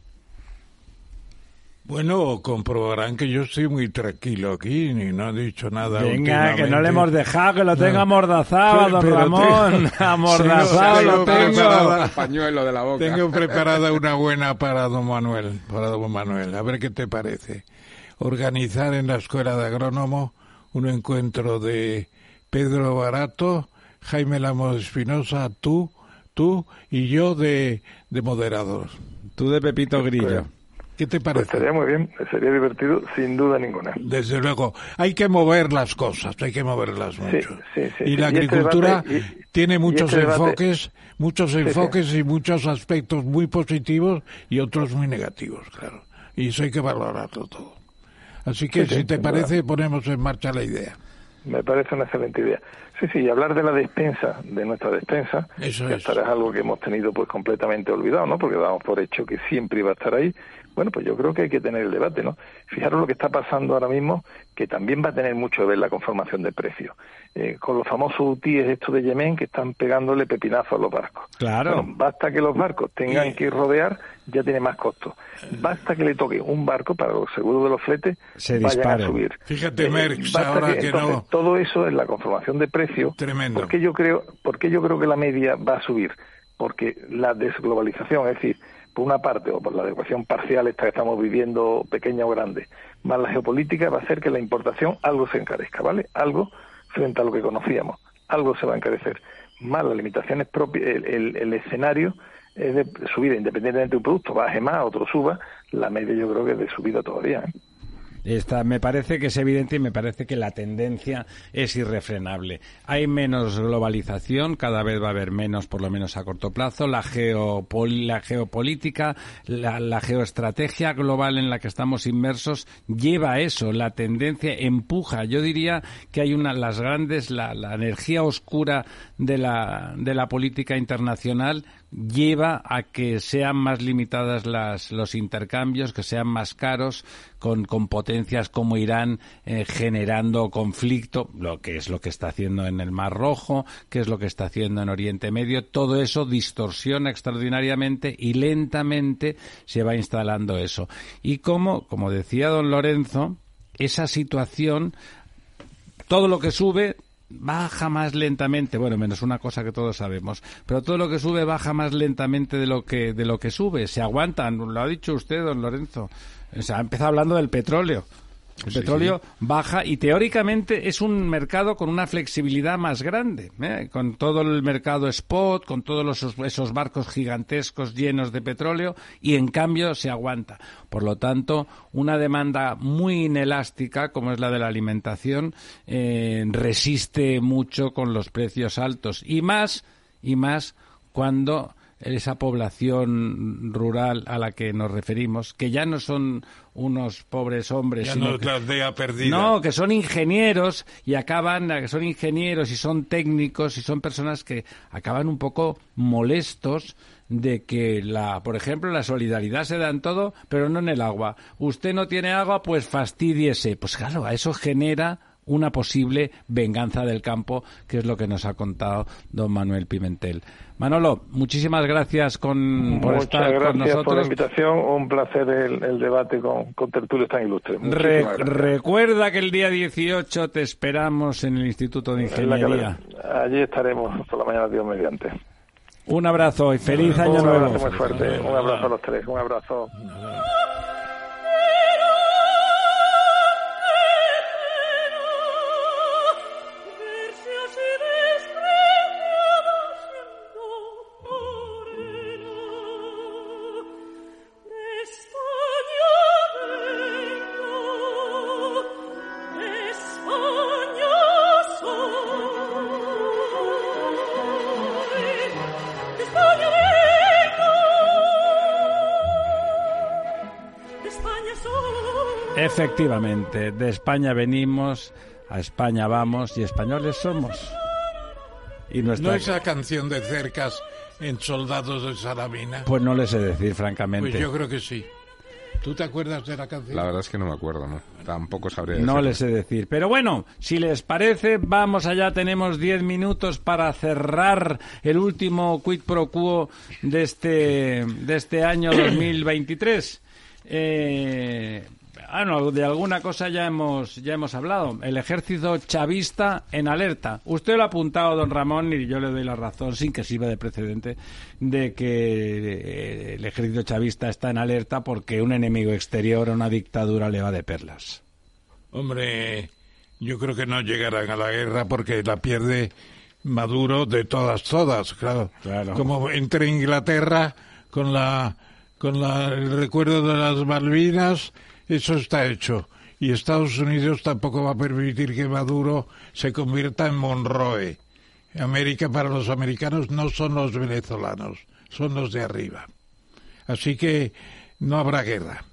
Bueno, comprobarán que yo estoy muy tranquilo aquí, ni no he dicho nada. Venga, que no le hemos dejado, que lo tenga amordazado, don Ramón. *laughs* amordazado lo tengo. Pañuelo de la boca. Tengo preparada una buena para don Manuel, para don Manuel. A ver qué te parece. Organizar en la Escuela de Agrónomo un encuentro de Pedro Barato, Jaime Lamos Espinosa, tú, tú y yo de, de moderador. Tú de Pepito Grillo. ¿Qué te parece? Pues estaría muy bien, sería divertido, sin duda ninguna. Desde luego, hay que mover las cosas, hay que moverlas mucho. y la este agricultura tiene muchos este enfoques, muchos enfoques y muchos aspectos muy positivos y otros muy negativos, claro. Y eso hay que valorarlo todo. Así que, si te parece, ponemos en marcha la idea. Me parece una excelente idea. Sí, sí, hablar de la despensa, de nuestra despensa, Eso que es. es algo que hemos tenido pues completamente olvidado, ¿no? Porque damos por hecho que siempre iba a estar ahí bueno, pues yo creo que hay que tener el debate, ¿no? Fijaros lo que está pasando ahora mismo, que también va a tener mucho que ver la conformación de precios. Eh, con los famosos UTIs estos de Yemen que están pegándole pepinazo a los barcos. Claro. basta que los barcos tengan que rodear, ya tiene más costo. Basta que le toque un barco para los seguros de los fletes, Se vayan a subir. Fíjate, Merckx, ahora que, no... Todo eso es la conformación de precios. Tremendo. Porque yo creo, porque yo creo que la media va a subir? Porque la desglobalización, es decir, por una parte, o por la adecuación parcial esta que estamos viviendo, pequeña o grande, más la geopolítica, va a hacer que la importación algo se encarezca, ¿vale? Algo frente a lo que conocíamos, algo se va a encarecer. Más las limitaciones propias, el, el, escenario es de subida, independientemente de un producto, baje más, otro suba, la media yo creo que es de subida todavía. ¿eh? Esta, me parece que es evidente y me parece que la tendencia es irrefrenable. Hay menos globalización, cada vez va a haber menos, por lo menos a corto plazo. La, la geopolítica, la, geoestrategia global en la que estamos inmersos lleva a eso. La tendencia empuja. Yo diría que hay una, las grandes, la, la energía oscura de la, de la política internacional lleva a que sean más limitadas las, los intercambios, que sean más caros, con, con potencias como Irán eh, generando conflicto, lo que es lo que está haciendo en el Mar Rojo, que es lo que está haciendo en Oriente Medio, todo eso distorsiona extraordinariamente y lentamente se va instalando eso. Y como, como decía don Lorenzo, esa situación, todo lo que sube baja más lentamente, bueno, menos una cosa que todos sabemos, pero todo lo que sube baja más lentamente de lo que de lo que sube, se aguantan, lo ha dicho usted, don Lorenzo. O sea, ha empezado hablando del petróleo. El petróleo baja y teóricamente es un mercado con una flexibilidad más grande, ¿eh? con todo el mercado spot, con todos esos barcos gigantescos llenos de petróleo y en cambio se aguanta. Por lo tanto, una demanda muy inelástica como es la de la alimentación eh, resiste mucho con los precios altos y más y más cuando esa población rural a la que nos referimos, que ya no son unos pobres hombres, Ya sino no que- perdida. no, que son ingenieros y acaban, que son ingenieros y son técnicos y son personas que acaban un poco molestos de que la, por ejemplo, la solidaridad se da en todo, pero no en el agua. Usted no tiene agua, pues fastidiese. Pues claro, a eso genera una posible venganza del campo, que es lo que nos ha contado don Manuel Pimentel. Manolo, muchísimas gracias con, por Muchas estar con gracias por la nosotros. invitación. Un placer el, el debate con, con tertulios tan ilustres. Re- gracias. recuerda que el día 18 te esperamos en el Instituto de Ingeniería. Allí estaremos por la mañana, Dios mediante. Un abrazo y feliz año un nuevo. abrazo muy fuerte. Un abrazo a los tres. Un abrazo. Efectivamente, de España venimos, a España vamos y españoles somos. Y nuestra... ¿No esa canción de cercas en Soldados de Salamina? Pues no le sé decir, francamente. Pues yo creo que sí. ¿Tú te acuerdas de la canción? La verdad es que no me acuerdo, ¿no? Tampoco sabría No decirlo. les sé decir. Pero bueno, si les parece, vamos allá. Tenemos 10 minutos para cerrar el último quid pro quo de este, de este año *coughs* 2023. Eh, ah, no, de alguna cosa ya hemos, ya hemos hablado. El ejército chavista en alerta. Usted lo ha apuntado, don Ramón, y yo le doy la razón, sin que sirva de precedente, de que eh, el ejército chavista está en alerta porque un enemigo exterior, una dictadura, le va de perlas. Hombre, yo creo que no llegarán a la guerra porque la pierde Maduro de todas, todas, claro. Claro. Como entre Inglaterra con la con la, el recuerdo de las Malvinas, eso está hecho. Y Estados Unidos tampoco va a permitir que Maduro se convierta en Monroe. América para los americanos no son los venezolanos, son los de arriba. Así que no habrá guerra.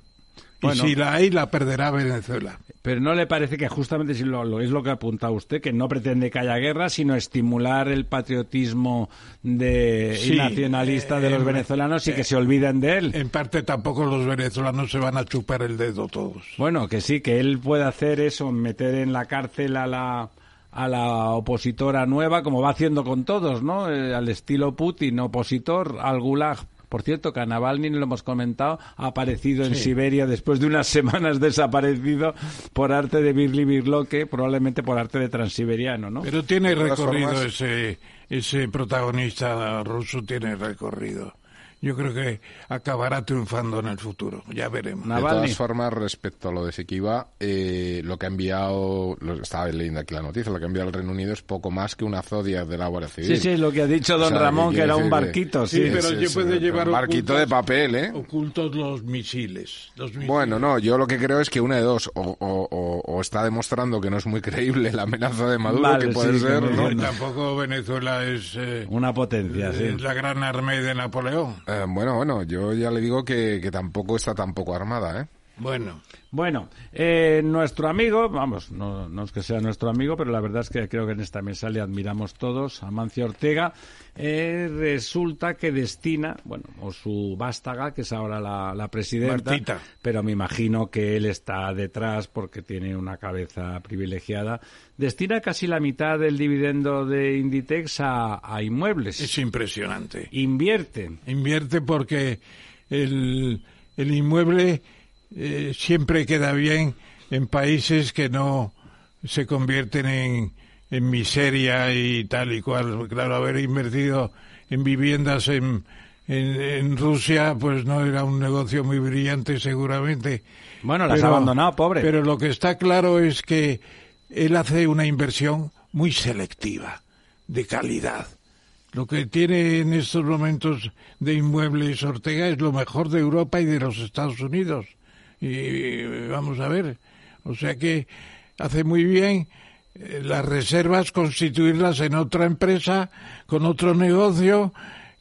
Bueno. y si la hay, la perderá Venezuela. Pero ¿no le parece que justamente si lo, lo- es lo que apunta usted, que no pretende que haya guerra, sino estimular el patriotismo de, y nacionalista de eh, los eh, venezolanos y que eh, se olviden de él? En parte tampoco los venezolanos se van a chupar el dedo todos. Bueno, que sí, que él puede hacer eso, meter en la cárcel a la a la opositora nueva, como va haciendo con todos, ¿no? Eh, al estilo Putin, opositor al Gulag. Por cierto, que a Navalny, lo hemos comentado, ha aparecido en Sí. Siberia después de unas *laughs* semanas desaparecido por arte de Birli Birloque, probablemente por arte de transiberiano, ¿no? Pero tiene recorrido formas- ese, ese protagonista ruso, tiene recorrido. Yo creo que acabará triunfando en el futuro, ya veremos. Na- De Navalny. todas formas, respecto a lo de Sekiba, eh, lo que ha enviado, lo, estaba leyendo aquí la noticia, lo que ha enviado el Reino Unido es poco más que una Zodiac de la Guardia Civil. Sí, sí, lo que ha dicho don O sea, Ramón, ¿qué que era un barquito, Sí, sí. pero sí, yo sí, puede un llevar barquito ocultos- de papel, ¿eh? Ocultos los misiles. los misiles. Bueno, no, yo lo que creo es que una de dos, o, o- o- o está demostrando que no es muy creíble la amenaza de Maduro, Vale, que puede sí, ser, que ¿no? Tampoco Venezuela es, eh, Una potencia, sí. la gran armée de Napoleón. Eh, bueno, bueno, yo ya le digo que, que tampoco está tampoco armada, ¿eh? Bueno, Bueno, eh, nuestro amigo, vamos, no, no es que sea nuestro amigo, pero la verdad es que creo que en esta mesa le admiramos todos, Amancio Ortega, eh, resulta que destina, bueno, o su vástaga, que es ahora la, la presidenta, Martita. pero me imagino que él está detrás porque tiene una cabeza privilegiada, destina casi la mitad del dividendo de Inditex a, a inmuebles. es impresionante. Invierte. Invierte porque el, el inmueble eh, siempre queda bien en países que no se convierten en, en miseria y tal y cual. Claro, haber invertido en viviendas en, en, en Rusia, pues no era un negocio muy brillante seguramente. Bueno, las ha abandonado, pobre. Pero lo que está claro es que él hace una inversión muy selectiva, de calidad. Lo que tiene en estos momentos de inmuebles Ortega es lo mejor de Europa y de los Estados Unidos. Y vamos a ver, o sea que hace muy bien eh, las reservas constituirlas en otra empresa con otro negocio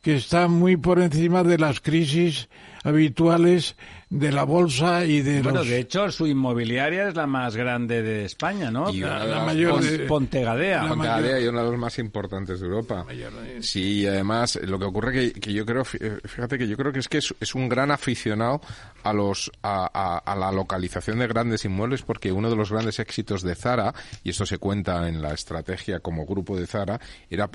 que está muy por encima de las crisis habituales de la bolsa y de Bueno, los... de hecho, su inmobiliaria es la más grande de España, ¿no? Y una la, de la las mayor de- Pontegadea. la Pontegadea mayor- y uno de los más importantes de Europa. de- Sí, y además lo que ocurre que, que yo creo, eh, fíjate que yo creo que es que es, es un gran aficionado a los a, a- a la localización de grandes inmuebles porque uno de los grandes éxitos de Zara y esto se cuenta en la estrategia como grupo de Zara era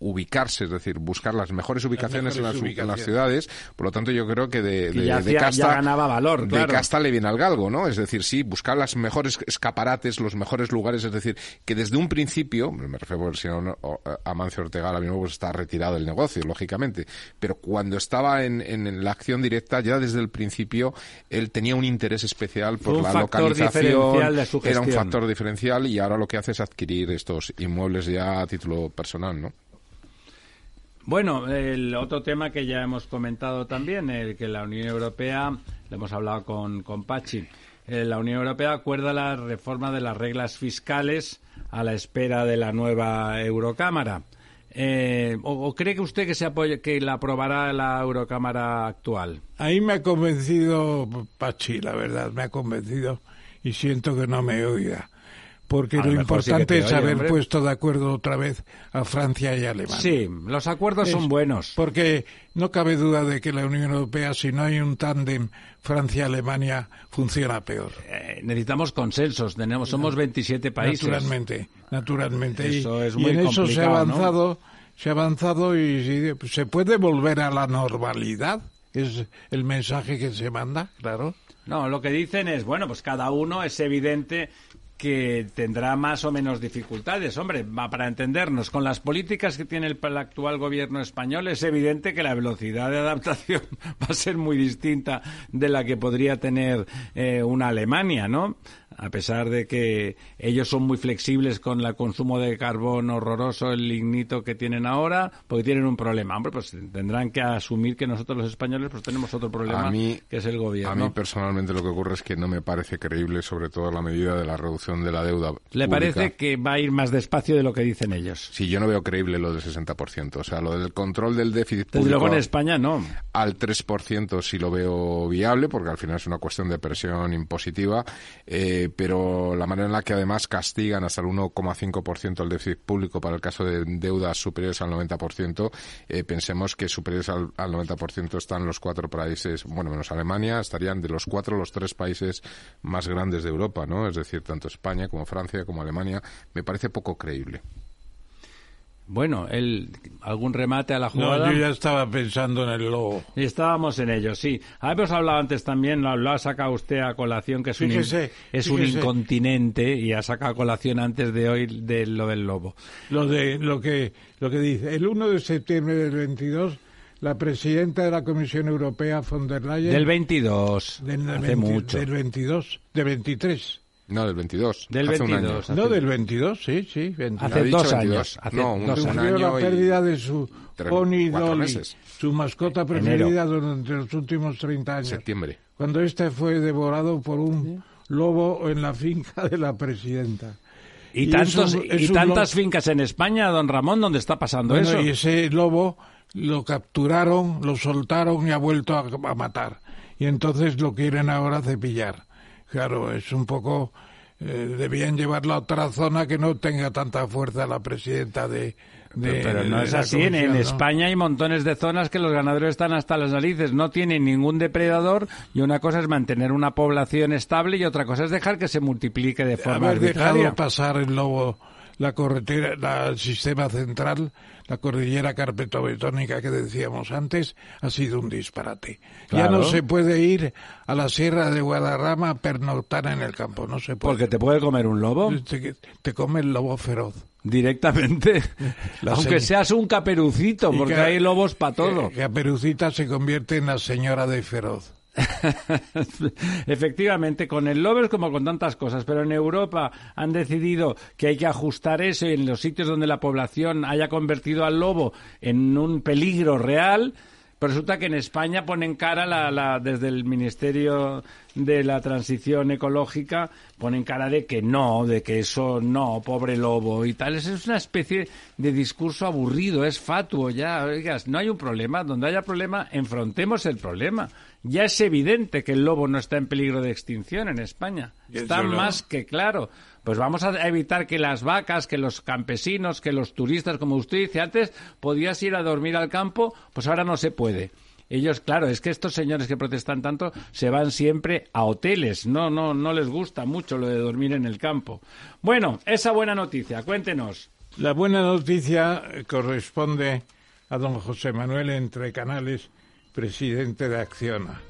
ubicarse, es decir, buscar las mejores ubicaciones en, las, mejores en las ubicaciones. ciudades. Por lo tanto, yo creo que de, Que de- ya de hacía- casta ya ganaba valor, de claro. casta le viene al galgo, ¿no? Es decir, sí, buscar las mejores escaparates, los mejores lugares, es decir, que desde un principio, me refiero si no, no, o- Amancio Ortega ahora mismo pues, está retirado del negocio, lógicamente, pero cuando estaba en, en la acción directa, ya desde el principio, él tenía un interés especial por un la factor diferencial localización, de su era un factor diferencial y ahora lo que hace es adquirir estos inmuebles ya a título personal, ¿no? Bueno, el otro tema que ya hemos comentado también, el que la Unión Europea, lo hemos hablado con, con Pachi, eh, la Unión Europea acuerda la reforma de las reglas fiscales a la espera de la nueva Eurocámara. Eh, o, cree que usted que se apoye, que la aprobará la Eurocámara actual? Ahí me ha convencido Pachi, la verdad, me ha convencido y siento que no me oiga. Porque lo sí importante te es haber hombre. puesto de acuerdo otra vez a Francia y Alemania. Sí, los acuerdos son Es- buenos. Porque no cabe duda de que la Unión Europea, si no hay un tándem Francia-Alemania, funciona peor. Eh, necesitamos consensos, tenemos, somos 27 países. Naturalmente, naturalmente. Y- Eso es y, muy en eso se ha complicado, ¿no? avanzado, se ha avanzado y sí, pues, se puede volver a la normalidad. Es el mensaje que se manda, claro. No, lo que dicen es, bueno, pues cada uno es evidente que tendrá más o menos dificultades. Hombre, para entendernos, con las políticas que tiene el, el actual gobierno español es evidente que la velocidad de adaptación *laughs* va a ser muy distinta de la que podría tener eh, una Alemania, ¿no? A pesar de que ellos son muy flexibles con el consumo de carbón horroroso, el lignito que tienen ahora, porque tienen un problema. Hombre, pues tendrán que asumir que nosotros los españoles pues tenemos otro problema, mí- que es el gobierno. A mí personalmente lo que ocurre es que no me parece creíble, sobre todo la medida de la reducción de la deuda. ¿Le pública. parece que va a ir más despacio de lo que dicen ellos? Sí, yo no veo creíble lo del 60%. O sea, lo del control del déficit Desde público luego en España no. al 3% sí lo veo viable, porque al final es una cuestión de presión impositiva, eh, pero la manera en la que además castigan hasta el 1,5% el déficit público para el caso de deudas superiores al 90%, eh, pensemos que superiores al, al 90% están los cuatro países, bueno, menos Alemania, estarían de los cuatro los tres países más grandes de Europa, ¿no? Es decir, tanto España como Francia como Alemania, me parece poco creíble. Bueno, el, ¿algún remate a la No, jugada? yo ya estaba pensando en el lobo. Estábamos en ello, sí. Habíamos hablado antes también, lo, lo ha sacado usted a colación, que es, un, Fíjese, es un incontinente y ha sacado a colación antes de hoy de lo del lobo. Lo de lo que lo que dice el 1 de septiembre del 22 la presidenta de la Comisión Europea von der Leyen Del 22, del hace 20 mucho. del 22 de 23 No, del 22. Del hace un 22. año. no del 22 sí sí 22. Hace dos 22. años. Hace No, un- dos un la año y pérdida de su tres- pony Dolly, meses. su mascota preferida durante los últimos 30 años. Septiembre. Cuando este fue devorado por un lobo en la finca de la presidenta. Y, Y tantos, es un- y es un tantas fincas en España, don Ramón, donde está pasando Bueno, eso. y ese lobo lo capturaron, lo soltaron y ha vuelto a, a matar. Y entonces lo quieren ahora cepillar. Claro, es un poco... eh, debían llevarlo a otra zona que no tenga tanta fuerza la presidenta de... de- Pero no de es así. En. España hay montones de zonas que los ganaderos están hasta las narices. No tienen ningún depredador y una cosa es mantener una población estable y otra cosa es dejar que se multiplique de forma Haber dejado arbitraria. pasar el lobo la carretera, la, el sistema central, la cordillera carpetobetónica que decíamos antes, ha sido un disparate. Ya no se puede ir a la sierra de Guadarrama a pernoctar en el campo, no se puede. Porque te puede comer un lobo te, te come el lobo feroz. directamente. *laughs* La Aunque se- seas un caperucito, porque que- hay lobos para todo. Que, que Caperucita se convierte en la señora de feroz. *laughs* Efectivamente, con el lobo es como con tantas cosas, pero en Europa han decidido que hay que ajustar eso y en los sitios donde la población haya convertido al lobo en un peligro real. Resulta que en España ponen cara la, la- desde el Ministerio de la Transición Ecológica, ponen cara de que no, de que eso no, pobre lobo y tal. Es una especie de discurso aburrido, es fatuo ya. Oigas, no hay un problema. Donde haya problema, enfrentemos el problema. Ya es evidente que el lobo no está en peligro de extinción en España. ¿Y el Está más que claro. Pues vamos a evitar que las vacas, que los campesinos, que los turistas, como usted dice antes, podías ir a dormir al campo, pues ahora no se puede. Ellos, claro, es que estos señores que protestan tanto se van siempre a hoteles. No, no, no les gusta mucho lo de dormir en el campo. Bueno, esa buena noticia, cuéntenos. La buena noticia corresponde a don José Manuel Entre Canales, presidente de Acciona,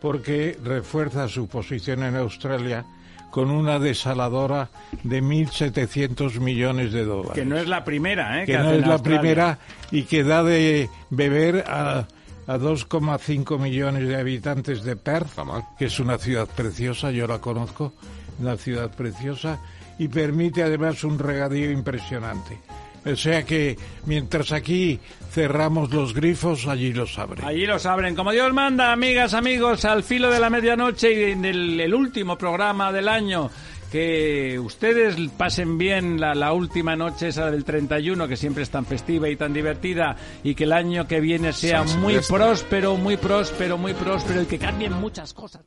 porque refuerza su posición en Australia con una desaladora de 1.700 millones de dólares. Que no es la primera, ¿eh? que no es la Australia. primera y que da de beber a, a 2,5 millones de habitantes de Perth, que es una ciudad preciosa, yo la conozco, una ciudad preciosa, y permite además un regadío impresionante. O sea que mientras aquí cerramos los grifos, allí los abren. Allí los abren. Como Dios manda, amigas, amigos, al filo de la medianoche y en el, el último programa del año. Que ustedes pasen bien la, la última noche, esa del 31, que siempre es tan festiva y tan divertida, y que el año que viene sea San muy Silvestre. próspero, muy próspero, muy próspero, y que cambien muchas cosas.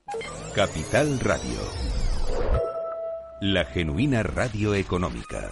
Capital Radio. La genuina radio económica.